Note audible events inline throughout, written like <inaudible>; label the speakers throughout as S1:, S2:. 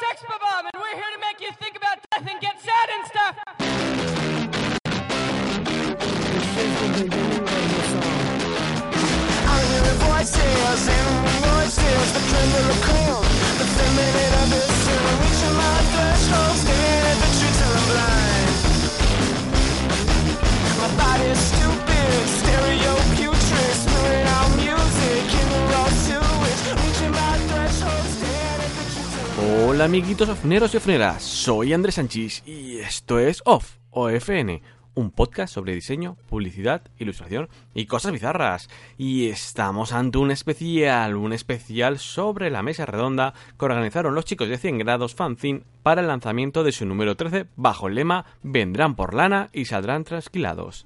S1: sex bomb, and we're here to make you think about death and get sad and stuff.
S2: I'm hearing voices voices that tremble and cold. The feminine reaching my threshold,
S3: Hola amiguitos ofneros y ofneras, soy Andrés Sanchís y esto es OFF, OFN, un podcast sobre diseño, publicidad, ilustración y cosas bizarras. Y estamos ante un especial, un especial sobre la mesa redonda que organizaron los chicos de 100 grados fanzine para el lanzamiento de su número 13 bajo el lema Vendrán por lana y saldrán trasquilados.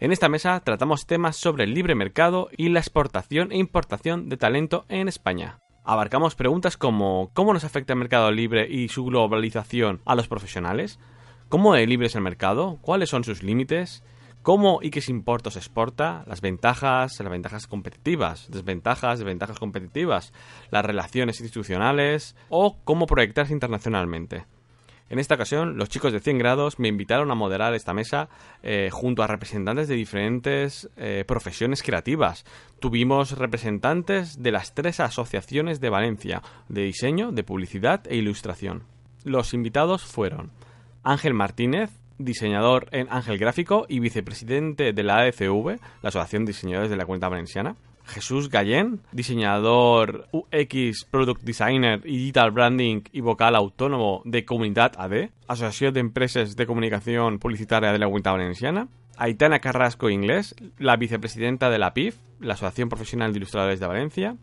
S3: En esta mesa tratamos temas sobre el libre mercado y la exportación e importación de talento en España. Abarcamos preguntas como ¿cómo nos afecta el mercado libre y su globalización a los profesionales? ¿Cómo de libre es el mercado? ¿Cuáles son sus límites? ¿Cómo y qué se importa o se exporta? Las ventajas, las ventajas competitivas, desventajas, desventajas competitivas, las relaciones institucionales o cómo proyectarse internacionalmente. En esta ocasión, los chicos de 100 grados me invitaron a moderar esta mesa eh, junto a representantes de diferentes eh, profesiones creativas. Tuvimos representantes de las tres asociaciones de Valencia, de diseño, de publicidad e ilustración. Los invitados fueron Ángel Martínez, diseñador en Ángel Gráfico y vicepresidente de la AFV, la Asociación de Diseñadores de la Cuenta Valenciana. Jesús Gallén, diseñador UX, Product Designer Digital Branding y vocal autónomo de Comunidad AD, Asociación de Empresas de Comunicación Publicitaria de la Cuenta Valenciana. Aitana Carrasco Inglés, la vicepresidenta de la PIF, la Asociación Profesional de Ilustradores de Valencia.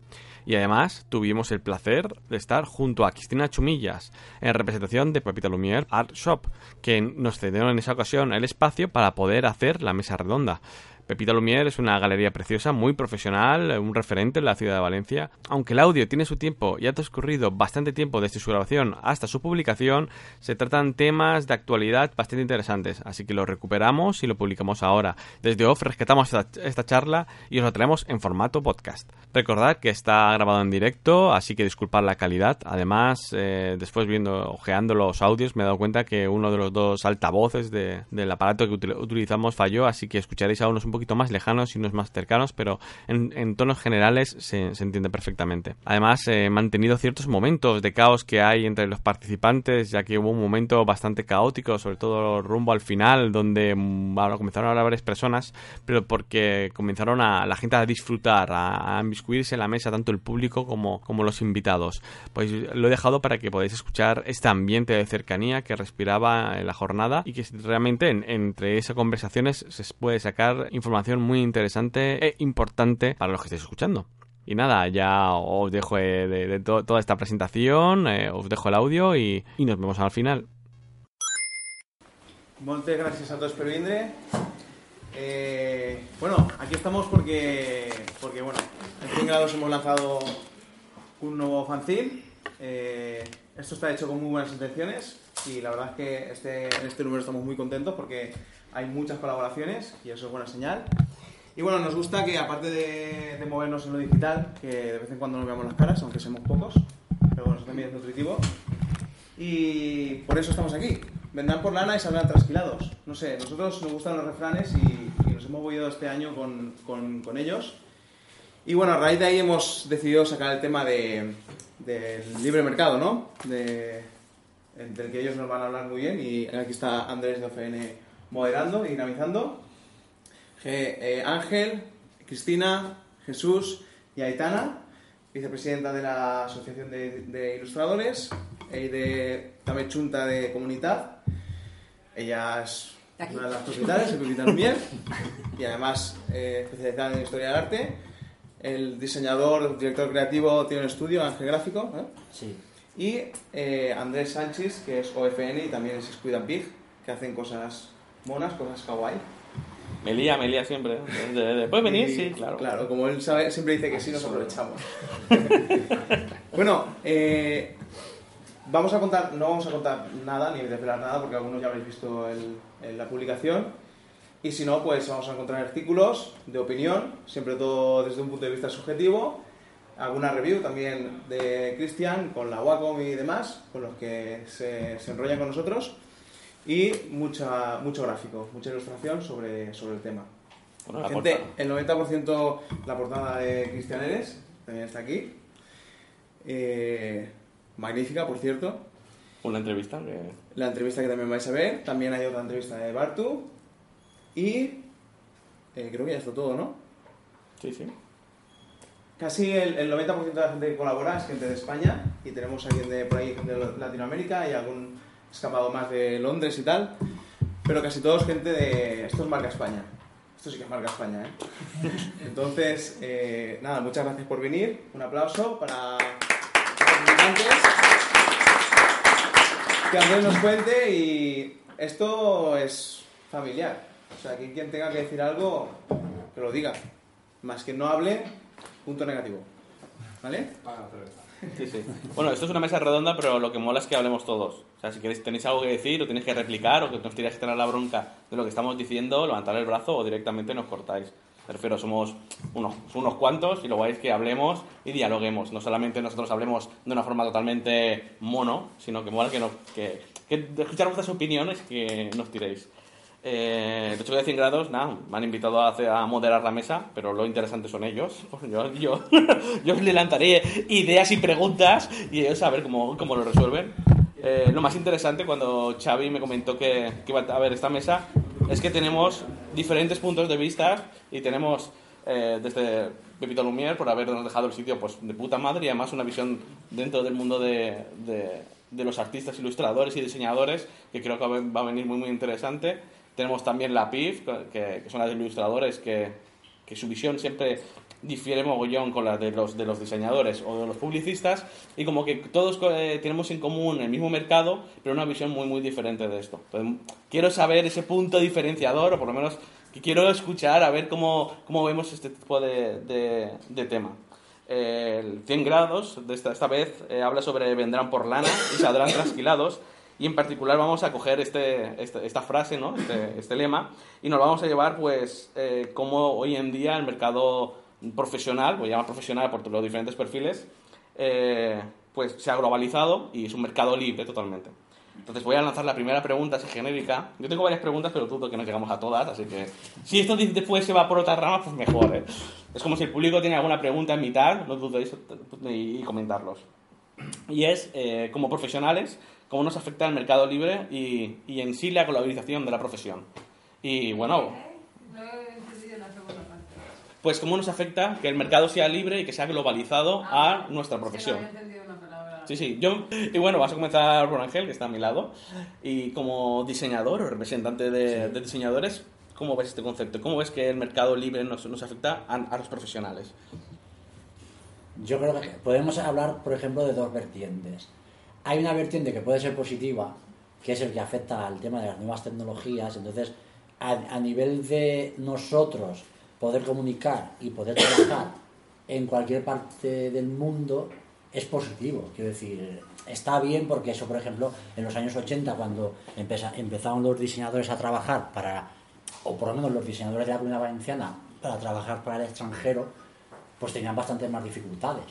S3: Y además tuvimos el placer de estar junto a Cristina Chumillas en representación de Pepita Lumière Art Shop, que nos cedieron en esa ocasión el espacio para poder hacer la mesa redonda. Pepita Lumière es una galería preciosa, muy profesional, un referente en la ciudad de Valencia. Aunque el audio tiene su tiempo y ha transcurrido bastante tiempo desde su grabación hasta su publicación, se tratan temas de actualidad bastante interesantes, así que lo recuperamos y lo publicamos ahora. Desde OFF rescatamos esta, esta charla y os la traemos en formato podcast. Recordad que está grabado en directo, así que disculpad la calidad. Además, eh, después viendo, ojeando los audios, me he dado cuenta que uno de los dos altavoces de- del aparato que util- utilizamos falló, así que escucharéis a unos un poquito más lejanos y unos más cercanos, pero en, en tonos generales se, se entiende perfectamente. Además, eh, he mantenido ciertos momentos de caos que hay entre los participantes, ya que hubo un momento bastante caótico, sobre todo rumbo al final, donde mm, bueno, comenzaron a hablar varias personas, pero porque comenzaron a la gente a disfrutar, a, a inmiscuirse en la mesa, tanto el público como, como los invitados. Pues lo he dejado para que podáis escuchar este ambiente de cercanía que respiraba en la jornada y que realmente en- entre esas conversaciones se puede sacar información muy interesante e importante para los que estéis escuchando. Y nada, ya os dejo eh, de, de to- toda esta presentación, eh, os dejo el audio y, y nos vemos al final.
S4: Moltes gràcies a tots per vindre. Eh, bueno, aquí estamos porque, porque bueno, en 100 grados hemos lanzado un nuevo fanzine. Eh, esto está hecho con muy buenas intenciones y la verdad es que este, en este número estamos muy contentos porque hay muchas colaboraciones y eso es buena señal. Y bueno, nos gusta que aparte de, de movernos en lo digital, que de vez en cuando nos veamos las caras, aunque seamos pocos, pero bueno, eso también es nutritivo. Y por eso estamos aquí. Vendrán por lana y saldrán trasquilados. No sé, nosotros nos gustan los refranes y, y nos hemos movido este año con, con- con ellos. Y bueno, a raíz de ahí hemos decidido sacar el tema de, del libre mercado, ¿no? De, del que ellos nos van a hablar muy bien. Y aquí está Andrés de OFN moderando y dinamizando. Eh, Ángel, Cristina, Jesús y Aitana, vicepresidenta de la Asociación de, de Ilustradores y de también Chunta de Comunidad. Ella es
S5: Aquí.
S4: una de las propietarias, el propietario Mier, y además eh, especializada en historia del arte. El diseñador, director creativo, tiene un estudio, Ángel Gráfico. ¿eh?
S5: Sí.
S4: Y eh, Andrés Sánchez, que es OFN y también es Squid and Pig, que hacen cosas monas, cosas kawaii.
S3: Me lía, me lía siempre. ¿Puedes venir? Sí, claro.
S4: Claro, como él sabe, siempre dice que sí, nos aprovechamos. <laughs> bueno, eh, vamos a contar, no vamos a contar nada, ni desvelar nada, porque algunos ya habréis visto el- la publicación. Y si no, pues vamos a encontrar artículos de opinión, siempre todo desde un punto de vista subjetivo. alguna review también de Cristian con la Wacom y demás, con los que se, se enrollan con nosotros. Y mucha, mucho gráfico, mucha ilustración sobre, sobre el tema.
S6: Bueno, la
S4: Gente, el 90% la portada de Cristian Eres, también está aquí. Eh, magnífica, por cierto.
S6: Una entrevista que...
S4: La entrevista que también vais a ver. También hay otra entrevista de Bartu. Y eh, creo que ya está todo, ¿no?
S6: Sí, sí.
S4: Casi el, el 90% de la gente que colabora es gente de España. Y tenemos alguien de por ahí de Latinoamérica y algún escapado más de Londres y tal. Pero casi todos gente de... Esto es marca España. Esto sí que es marca España, ¿eh? <laughs> Entonces, eh, nada, muchas gracias por venir. Un aplauso para los. Que Andrés nos cuente y esto es familiar. O sea, que quien tenga que decir algo, que lo diga. Más que no hable, punto negativo. ¿Vale?
S6: Sí, sí. Bueno, esto es una mesa redonda, pero lo que mola es que hablemos todos. O sea, si queréis, tenéis algo que decir o tenéis que replicar o que nos tiráis que tener la bronca de lo que estamos diciendo, levantad el brazo o directamente nos cortáis. Me refiero, somos unos, unos cuantos y lo guay es que hablemos y dialoguemos. No solamente nosotros hablemos de una forma totalmente mono, sino que mola que, nos, que, que escuchar vuestras opiniones que nos tiréis. Eh, hecho, de 100 grados, nada, me han invitado a, hacer- a moderar la mesa, pero lo interesante son ellos. <laughs> Yo, yo, yo les lanzaré ideas y preguntas y ellos a ver cómo, cómo lo resuelven. Eh, lo más interesante cuando Xavi me comentó que, que iba a haber esta mesa es que tenemos diferentes puntos de vista y tenemos eh, desde Pepito Lumière por habernos dejado el sitio pues, de puta madre y además una visión dentro del mundo de, de- de los artistas, ilustradores y diseñadores que creo que va a venir muy muy interesante. Tenemos también la PIF, que, que son las ilustradores que, que su visión siempre difiere mogollón con la de los, de los diseñadores o de los publicistas y como que todos eh, tenemos en común el mismo mercado pero una visión muy muy diferente de esto. Entonces, quiero saber ese punto diferenciador o por lo menos que quiero escuchar a ver cómo, cómo vemos este tipo de, de, de tema. Eh, el 100 grados de esta, esta vez eh, habla sobre vendrán por lana y saldrán trasquilados y en particular vamos a coger este, este- esta frase, ¿no? este, este lema, y nos vamos a llevar, pues, eh, como hoy en día el mercado profesional, voy a llamar profesional por los diferentes perfiles, eh, pues se ha globalizado y es un mercado libre totalmente. Entonces voy a lanzar la primera pregunta, así genérica. Yo tengo varias preguntas, pero dudo que no llegamos a todas, así que si esto después se va por otra rama, pues mejor. ¿eh? Es como si el público tiene alguna pregunta en mitad, no dudéis y comentarlos. Y es, eh, como profesionales, cómo nos afecta el mercado libre y, y en sí la globalización de la profesión. Y bueno,
S7: No he entendido la segunda parte.
S6: pues cómo nos afecta que el mercado sea libre y que sea globalizado a nuestra profesión. Sí, sí, yo... Y bueno, vas a comenzar por Ángel, que está a mi lado. Y como diseñador o representante de, de diseñadores, ¿cómo ves este concepto? ¿Cómo ves que el mercado libre nos, nos afecta a, a los profesionales?
S5: Yo creo que podemos hablar, por ejemplo, de dos vertientes. Hay una vertiente que puede ser positiva, que es el que afecta al tema de las nuevas tecnologías. Entonces, a, a nivel de nosotros poder comunicar y poder trabajar en cualquier parte del mundo es positivo. Quiero decir, está bien porque eso, por ejemplo, en los años 80, cuando empeza- empezaron los diseñadores a trabajar para, o por lo menos los diseñadores de la comunidad valenciana, para trabajar para el extranjero, pues tenían bastantes más dificultades.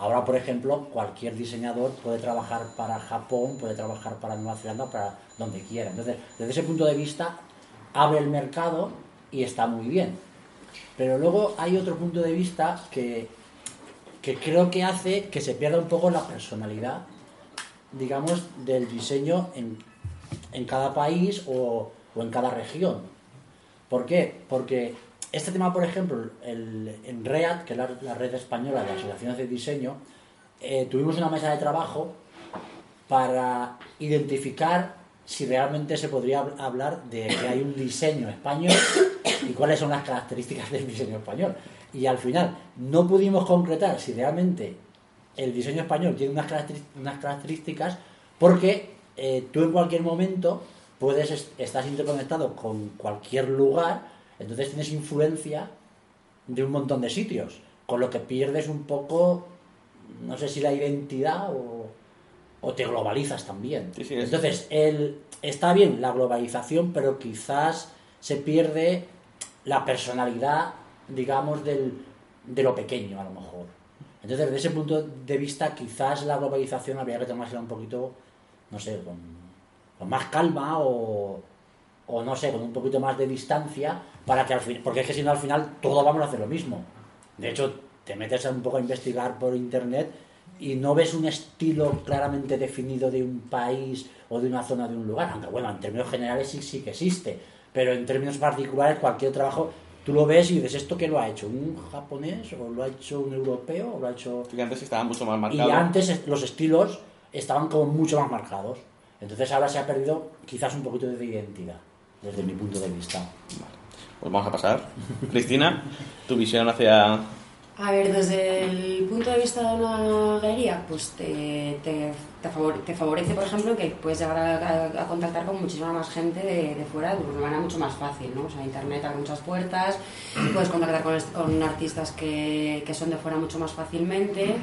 S5: Ahora, por ejemplo, cualquier diseñador puede trabajar para Japón, puede trabajar para Nueva Zelanda, para donde quiera. Entonces, desde ese punto de vista, abre el mercado y está muy bien. Pero luego hay otro punto de vista que, que creo que hace que se pierda un poco la personalidad, digamos, del diseño en, en cada país o, o en cada región. ¿Por qué? Porque este tema, por ejemplo, en READ, que es la, red española de asociaciones de diseño, eh, tuvimos una mesa de trabajo para identificar si realmente se podría hab- hablar de que hay un diseño español y cuáles son las características del diseño español. Y al final no pudimos concretar si realmente el diseño español tiene unas, características porque eh, tú en cualquier momento puedes est- estás interconectado con cualquier lugar, entonces tienes influencia de un montón de sitios, con lo que pierdes un poco, no sé si la identidad o, o te globalizas también.
S6: Sí, sí, es-
S5: Entonces, el, está bien la globalización, pero quizás se pierde la personalidad, digamos, del, de lo pequeño, a lo mejor. Entonces, desde ese punto de vista, quizás la globalización habría que tomársela un poquito, no sé, con, con más calma o, o no sé, con un poquito más de distancia, para que al fin, porque es que si no al final todos vamos a hacer lo mismo. De hecho, te metes un poco a investigar por internet y no ves un estilo claramente definido de un país o de una zona de un lugar, aunque bueno, en términos generales sí, sí que existe, pero en términos particulares cualquier trabajo tú lo ves y dices, ¿esto qué lo ha hecho? ¿Un japonés o lo ha hecho un europeo o lo ha hecho...?
S6: Que antes estaba mucho más
S5: Y
S6: marcado.
S5: antes es- los estilos estaban como mucho más marcados. Entonces ahora se ha perdido quizás un poquito de identidad, desde mi punto de vista.
S6: Pues vamos a pasar. Cristina, tu visión hacia...
S8: A ver, desde el punto de vista de una galería, pues te, te, te favor- te favorece, por ejemplo, que puedes llegar a, contactar con muchísima más gente de, de fuera de una manera mucho más fácil, ¿no? O sea, Internet abre muchas puertas, puedes contactar con, con artistas que, que son de fuera mucho más fácilmente.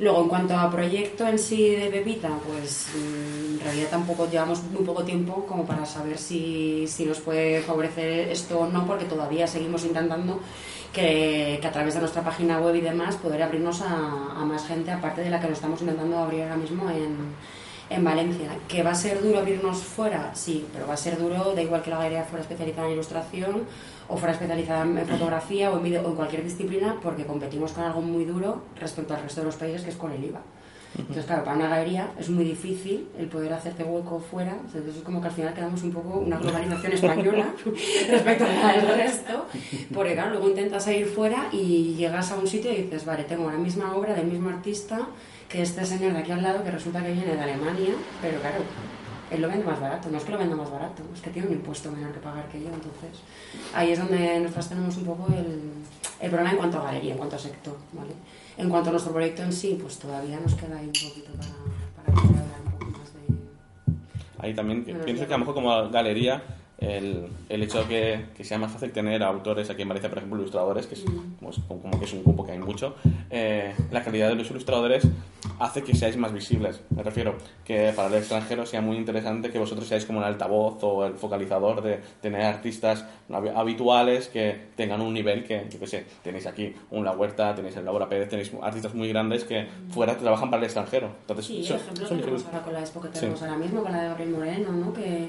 S8: Luego, en cuanto a proyecto en sí de Pepita, pues mm, en realidad tampoco llevamos muy poco tiempo como para saber si, si nos puede favorecer esto o no, porque todavía seguimos intentando que, que a través de nuestra página web y demás poder abrirnos a, a más gente, aparte de la que lo estamos intentando abrir ahora mismo en, en Valencia. ¿Que va a ser duro abrirnos fuera? Sí, pero va a ser duro, da igual que la galería fuera especializada en ilustración o fuera especializada en fotografía o en, vídeo o en cualquier disciplina, porque competimos con algo muy duro respecto al resto de los países, que es con el IVA. Entonces, claro, para una galería es muy difícil el poder hacerte hueco fuera. Entonces, es como que al final quedamos un poco una globalización española <laughs> respecto al resto. Porque, claro, luego intentas ir fuera y llegas a un sitio y dices, vale, tengo la misma obra del mismo artista que este señor de aquí al lado que resulta que viene de Alemania, pero claro, él lo vende más barato. No es que lo venda más barato, es que tiene un impuesto menor que pagar que yo. Entonces, ahí es donde nosotros tenemos un poco el, el problema en cuanto a galería, en cuanto a sector, ¿vale? En cuanto a nuestro proyecto en sí, pues todavía nos queda ahí un poquito para, para un poco más de...
S6: Ahí también pienso que a lo mejor como galería el, el hecho de que, que sea más fácil tener autores aquí en Valencia, por ejemplo, ilustradores, que es, como, es- como que es un grupo que hay mucho, eh, la calidad de los ilustradores hace que seáis más visibles. Me refiero que para el extranjero sea muy interesante que vosotros seáis como el altavoz o el focalizador de tener artistas hab- habituales que tengan un nivel que, yo qué sé, tenéis aquí un La Huerta, tenéis el Laura Pérez, tenéis artistas muy grandes que fuera trabajan para el extranjero. Entonces,
S8: Sí,
S6: son-
S8: ejemplos
S6: son
S8: tenemos
S6: increíbles.
S8: ahora con la expo que
S6: Sí.
S8: tenemos ahora mismo, con la de Gabriel Moreno, ¿no? Que,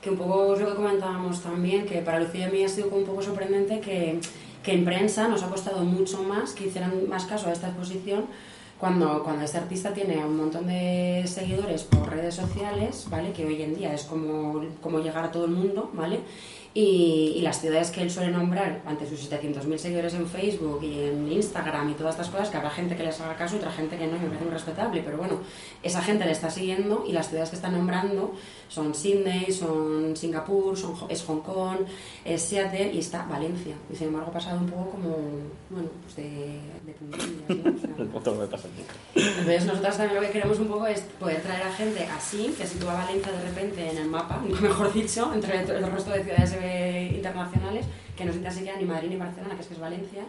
S8: que un poco es lo que comentábamos también, que para Lucía y a mí ha sido como un poco sorprendente que, que en prensa nos ha costado mucho más que hicieran más caso a esta exposición cuando, cuando este artista tiene un montón de seguidores por redes sociales, ¿vale? Que hoy en día es como, como llegar a todo el mundo, ¿vale? Y, y las ciudades que él suele nombrar ante sus 700.000 seguidores en Facebook y en Instagram y todas estas cosas, que habrá gente que les haga caso y otra gente que no, me parece muy respetable, pero bueno, esa gente le está siguiendo y las ciudades que está nombrando son Sydney, son Singapur, son, es Hong Kong, es Seattle y está Valencia. Y sin embargo ha pasado un poco como, bueno, pues de, de puntillas, ¿no? O sea, <laughs> entonces nosotros también lo que queremos un poco es poder traer a gente así, que sitúa Valencia de repente en el mapa, <laughs> mejor dicho, entre el resto de ciudades eh, internacionales, que no sienta siquiera ni Madrid ni Barcelona, que es que es Valencia.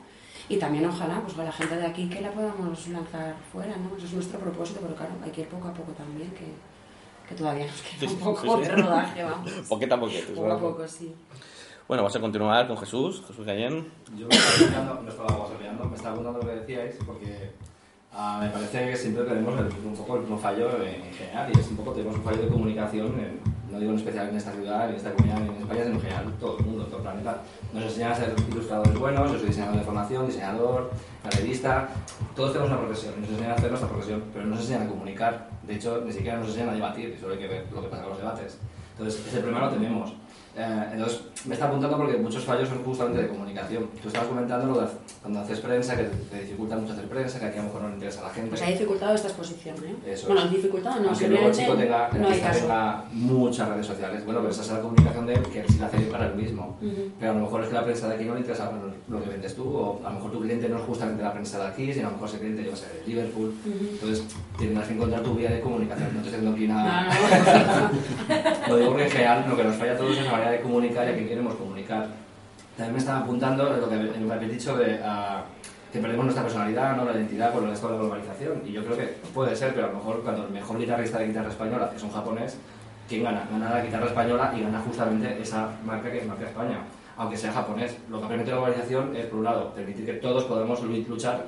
S8: Y también ojalá, pues con la gente de aquí que la podamos lanzar fuera, ¿no? Ese es nuestro propósito, pero claro, hay que ir poco a poco también, que, que todavía nos queda un poco
S6: sí, sí.
S8: de rodaje, vamos. <laughs>
S6: Poquito a poquito.
S8: Poco a poco, sí.
S6: Bueno, vamos a continuar con Jesús, Jesús Gallén.
S9: Yo me estaba escuchando, no estaba guasopeando, me estaba contando lo que decíais porque ah, me parece que siempre tenemos el- un poco el mismo fallo en, en general y es un poco tenemos un fallo de comunicación, en- no digo en especial en esta ciudad, en esta comunidad, ni en España, sino en general todo el mundo, todo el planeta. Nos enseñan a ser ilustradores buenos, yo soy diseñador de formación, diseñador, galerista, todos tenemos una profesión, nos enseñan a hacer nuestra profesión, pero no nos enseñan a comunicar. De hecho, ni siquiera nos enseñan a debatir, y solo hay que ver lo que pasa con los debates. Entonces, ese problema lo tenemos. Eh, entonces, me está apuntando porque muchos fallos son justamente de comunicación. Tú estabas comentando lo de cuando haces prensa, que te dificulta mucho hacer prensa, que aquí a lo mejor no le interesa a la gente.
S8: Pues ha dificultado esta exposición, ¿eh?
S9: Eso
S8: bueno,
S9: es.
S8: dificultado no,
S9: Aunque luego el chico tenga, el
S8: no hay caso.
S9: tenga muchas redes sociales. Bueno, pero esa es la comunicación de que sí la hace para él mismo.
S8: Ujú.
S9: Pero a lo mejor es que la prensa de aquí no le interesa lo- que vendes tú, o a lo mejor tu cliente no es justamente la prensa de aquí, sino a lo mejor ese cliente, yo qué sé, de Liverpool. Entonces, tendrás que encontrar tu vía de comunicación. No te estoy aquí nada.
S8: No, no, <laughs>
S9: Lo digo porque en general lo que nos falla a todos es la manera de comunicar y a qué queremos comunicar. También me estaba apuntando lo que me habéis dicho de ah, que perdemos nuestra personalidad, ¿no? la identidad por el resto de la globalización. Y yo creo que puede ser, pero a lo mejor cuando el mejor guitarrista de guitarra española es un japonés, ¿quién gana? Gana la guitarra española y gana justamente esa marca que es marca España, aunque sea japonés. Lo que permite la globalización es, por un lado, permitir que todos podamos lu- luchar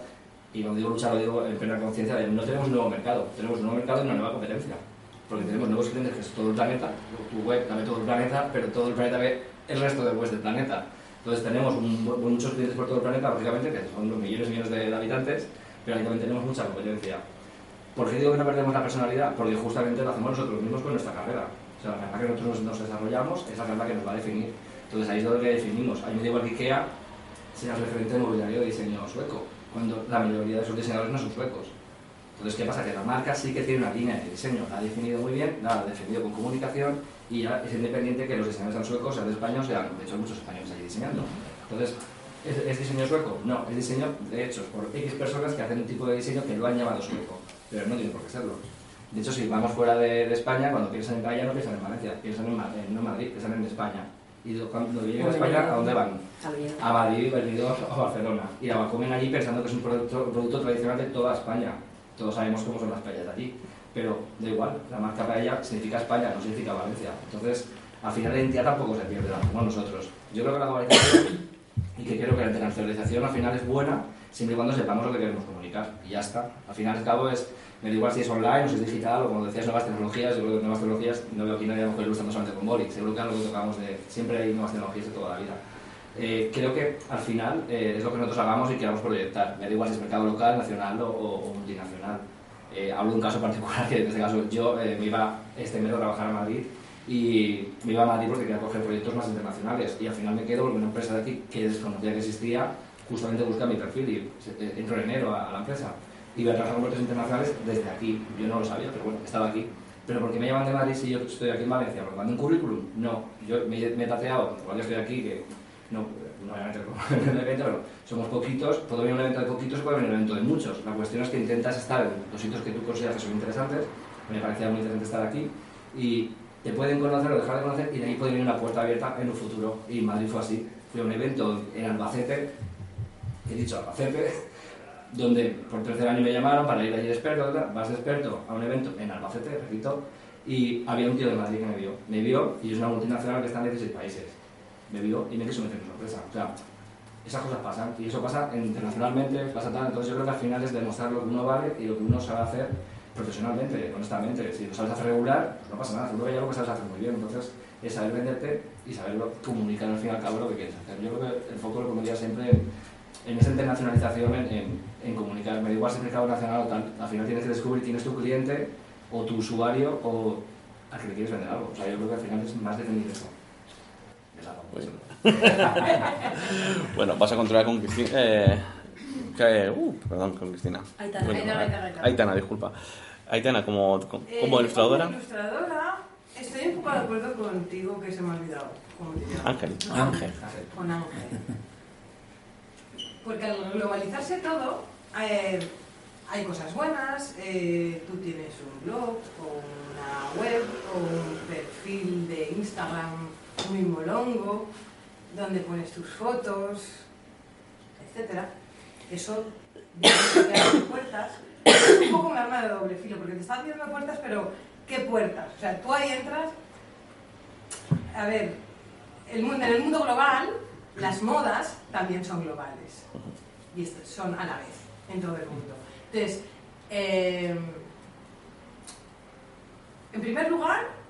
S9: Y cuando digo luchar, lo digo en plena conciencia de no tenemos un nuevo mercado, tenemos un nuevo mercado y una nueva competencia. Porque tenemos nuevos clientes que es todo el planeta, tu web la ve todo el planeta, pero todo el planeta ve el resto del web del planeta. Entonces tenemos un- muchos clientes por todo el planeta, lógicamente, que son los millones y millones de, de habitantes, pero también tenemos mucha competencia. ¿Por qué digo que no perdemos la personalidad? Porque justamente lo hacemos nosotros mismos con nuestra carrera. O sea, la carrera que nosotros nos desarrollamos es la carrera que nos va a definir. Entonces ahí es donde definimos. A mí me da igual que IKEA sea referente de mobiliario de diseño sueco, cuando la mayoría de sus diseñadores no son suecos. Entonces, ¿qué pasa? Que la marca sí que tiene una línea de diseño, la ha definido muy bien, la ha definido con comunicación y ya es independiente que los diseñadores sean suecos, sean o sean, de hecho, muchos españoles allí diseñando. Entonces, ¿es, es diseño sueco? No, es diseño de hechos por X personas que hacen un tipo de diseño que lo han llamado sueco, pero no tiene por qué serlo. De hecho, si vamos fuera de, de España, cuando piensan en Gaia no piensan en Valencia, piensan en, Ma- en- no en Madrid, piensan en España. Y cuando lleguen a España, ¿a dónde van? a Madrid, Benidorm o Barcelona. Y la comen allí pensando que es un producto, un producto tradicional de toda España. Todos sabemos cómo son las paellas de allí. Pero da igual, la marca paella significa España, no significa Valencia. Entonces, al final la identidad tampoco se pierde, como nosotros. Yo creo que la globalización, y que creo que la internacionalización al final es buena, siempre y cuando sepamos lo que queremos comunicar. Y ya está. Al final al cabo es, me da igual si es online o si es digital o como decías, nuevas tecnologías. Yo creo que nuevas tecnologías, no veo aquí nadie a lo mejor ilustrando solamente con Boric. Seguro que algo que tocamos de, siempre hay nuevas tecnologías de toda la vida. Eh, creo que al final eh, es lo que nosotros hagamos y queramos proyectar. Me da igual si es mercado local, nacional o, o- multinacional. Eh, hablo de un caso <laughs> particular que en este caso yo eh, me iba este mes a trabajar a Madrid y me iba a Madrid porque quería coger proyectos más internacionales y al final me quedo porque una empresa de aquí que desconocía que existía justamente busca mi perfil y eh, entro en enero a, a la empresa y voy a trabajar con proyectos internacionales desde aquí. Yo no lo sabía, pero bueno, estaba aquí. Pero ¿por qué me llaman de Madrid si yo estoy aquí en Valencia? ¿Porque mando un currículum? No, yo me, me he tateado, igual yo estoy aquí, que no, no como en el evento, pero somos poquitos, puede venir un evento de poquitos, puede venir un evento de muchos. La cuestión es que intentas estar en los sitios que tú consideras que son interesantes, me parecía muy interesante estar aquí, y te pueden conocer o dejar de conocer, y de ahí puede venir una puerta abierta en un futuro. Y Madrid fue así. Fui a un evento en Albacete, he dicho Albacete, <laughs> donde por tercer año me llamaron para ir allí de experto, vas de experto a un evento en Albacete, repito, y había un tío de Madrid que me vio. Me vio y es una multinacional que está en 16 países. Me vio y me quiso meter en su empresa. O sea, esas cosas pasan y eso pasa internacionalmente, pasa tal. Entonces yo creo que al final es demostrar lo que uno vale y lo que uno sabe hacer profesionalmente, honestamente. Si lo sabes hacer regular, pues no pasa nada. Seguro que hay algo que sabes hacer muy bien. Entonces es saber venderte y saberlo comunicar al fin y al cabo lo que quieres hacer. Yo creo que el foco lo pondría siempre en esa internacionalización, en, en, en comunicar. Me da igual si es mercado nacional o tal. Al final tienes que descubrir quién es tu cliente o tu usuario o a que le quieres vender algo. O sea, yo creo que al final es más definir eso. <laughs>
S6: Bueno, vas a controlar con Cristina. Eh, que- uh, perdón, con Cristina.
S7: Aitana,
S6: Bueno,
S7: Aitana, Aitana, Aitana.
S6: Aitana, disculpa. Aitana, como, como,
S7: Eh,
S6: como ilustradora.
S7: Como ilustradora, estoy un poco de acuerdo contigo que se me ha olvidado. ¿Cómo te llamas?
S6: Ángel.
S5: Ángel.
S7: Con Ángel. Porque al globalizarse todo, eh, hay cosas buenas, eh, tú tienes un blog o una web o un perfil de Instagram muy molongo, donde pones tus fotos, etcétera. Eso abre <coughs> puertas. Un poco un arma de doble filo, porque te está abriendo puertas, pero ¿qué puertas? O sea, tú ahí entras. A ver, el mundo, en el mundo global, las modas también son globales. Y son a la vez, en todo el mundo. Entonces, eh, en primer lugar,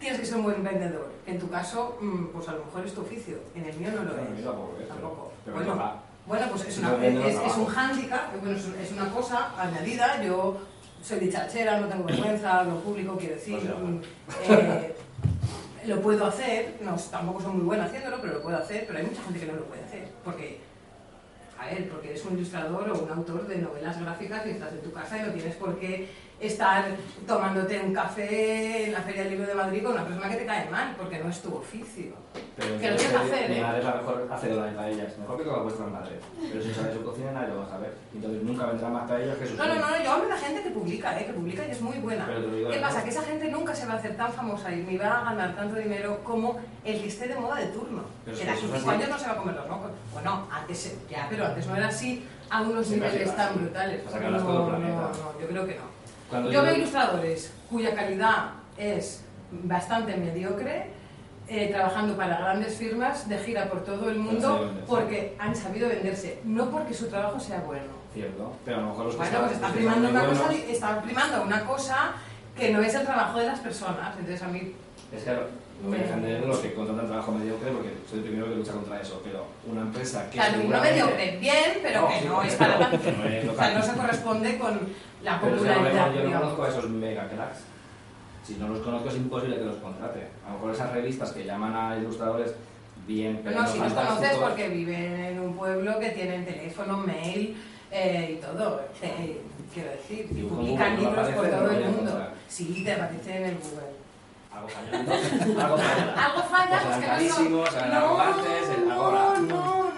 S7: tienes que ser un buen vendedor. En tu caso, mm, pues a lo mejor es tu oficio. En el mío no lo es.
S9: tampoco. Pero-
S7: Tampoco.
S9: pero
S7: Bueno, bueno, pues es, una, es, es un hándicap, bueno, es, una cosa añadida. Yo soy dicharachera, no tengo vergüenza, lo público, quiero decir. Mm, eh, lo puedo hacer, no, tampoco soy muy buena haciéndolo, pero lo puedo hacer, pero hay mucha gente que no lo puede hacer, porque, a ver, porque eres un ilustrador o un autor de novelas gráficas y estás en tu casa y no tienes por qué estar tomándote un café en la Feria del Libro de Madrid con una persona que te cae mal, porque no es tu oficio.
S9: Pero
S7: Que lo que hacer,
S9: Mi
S7: ¿eh?
S9: madre es la mejor hacedora de paellas. Mejor que todas vuestras madres. Pero si sabes su cocina, nadie lo va a saber. Entonces nunca vendrán más paellas que sus
S7: No, no, no, no, yo hablo de gente que publica, ¿eh? que publica y es muy buena. ¿Qué pasa? Que esa gente nunca se va a hacer tan famosa y ni va a ganar tanto dinero como el que esté de moda de turno.
S9: Pero
S7: que de aquí cinco años no se va a comer los mocos. Bueno, antes ya, pero antes no era así a unos
S9: Siempre
S7: niveles tan brutales.
S9: Hablas
S7: no, no, yo creo que no.
S9: Cuando
S7: Yo veo ilustradores cuya calidad es bastante mediocre, eh, trabajando para grandes firmas de gira por todo el mundo porque han sabido venderse, no porque su trabajo sea bueno.
S9: Cierto, pero a lo mejor los
S7: Bueno, pues está primando una cosa, está primando una cosa que no es el trabajo de las personas. Entonces a mí
S9: Es que no voy a defender los que contratan trabajo mediocre porque soy el primero que lucha contra eso, pero una empresa que
S7: Claro, uno mediocre, bien, pero
S9: No,
S7: que no es para
S9: es
S7: O sea, no se corresponde con la popularidad.
S9: yo no conozco a esos mega cracks. Si no los conozco es imposible que los contrate. A lo mejor esas revistas que llaman a ilustradores bien, pero
S7: No, si los conoces porque viven en un pueblo que tienen teléfono, mail eh, y todo. eh, quiero decir, y publican
S9: Google, ¿no
S7: libros por todo el mundo. Sí, te aparece en el Google.
S9: Algo falla, entonces. Algo falla.
S7: Algo falla,
S9: Pues
S7: no
S9: carísimos,
S7: No, no,
S9: ahora.
S7: no,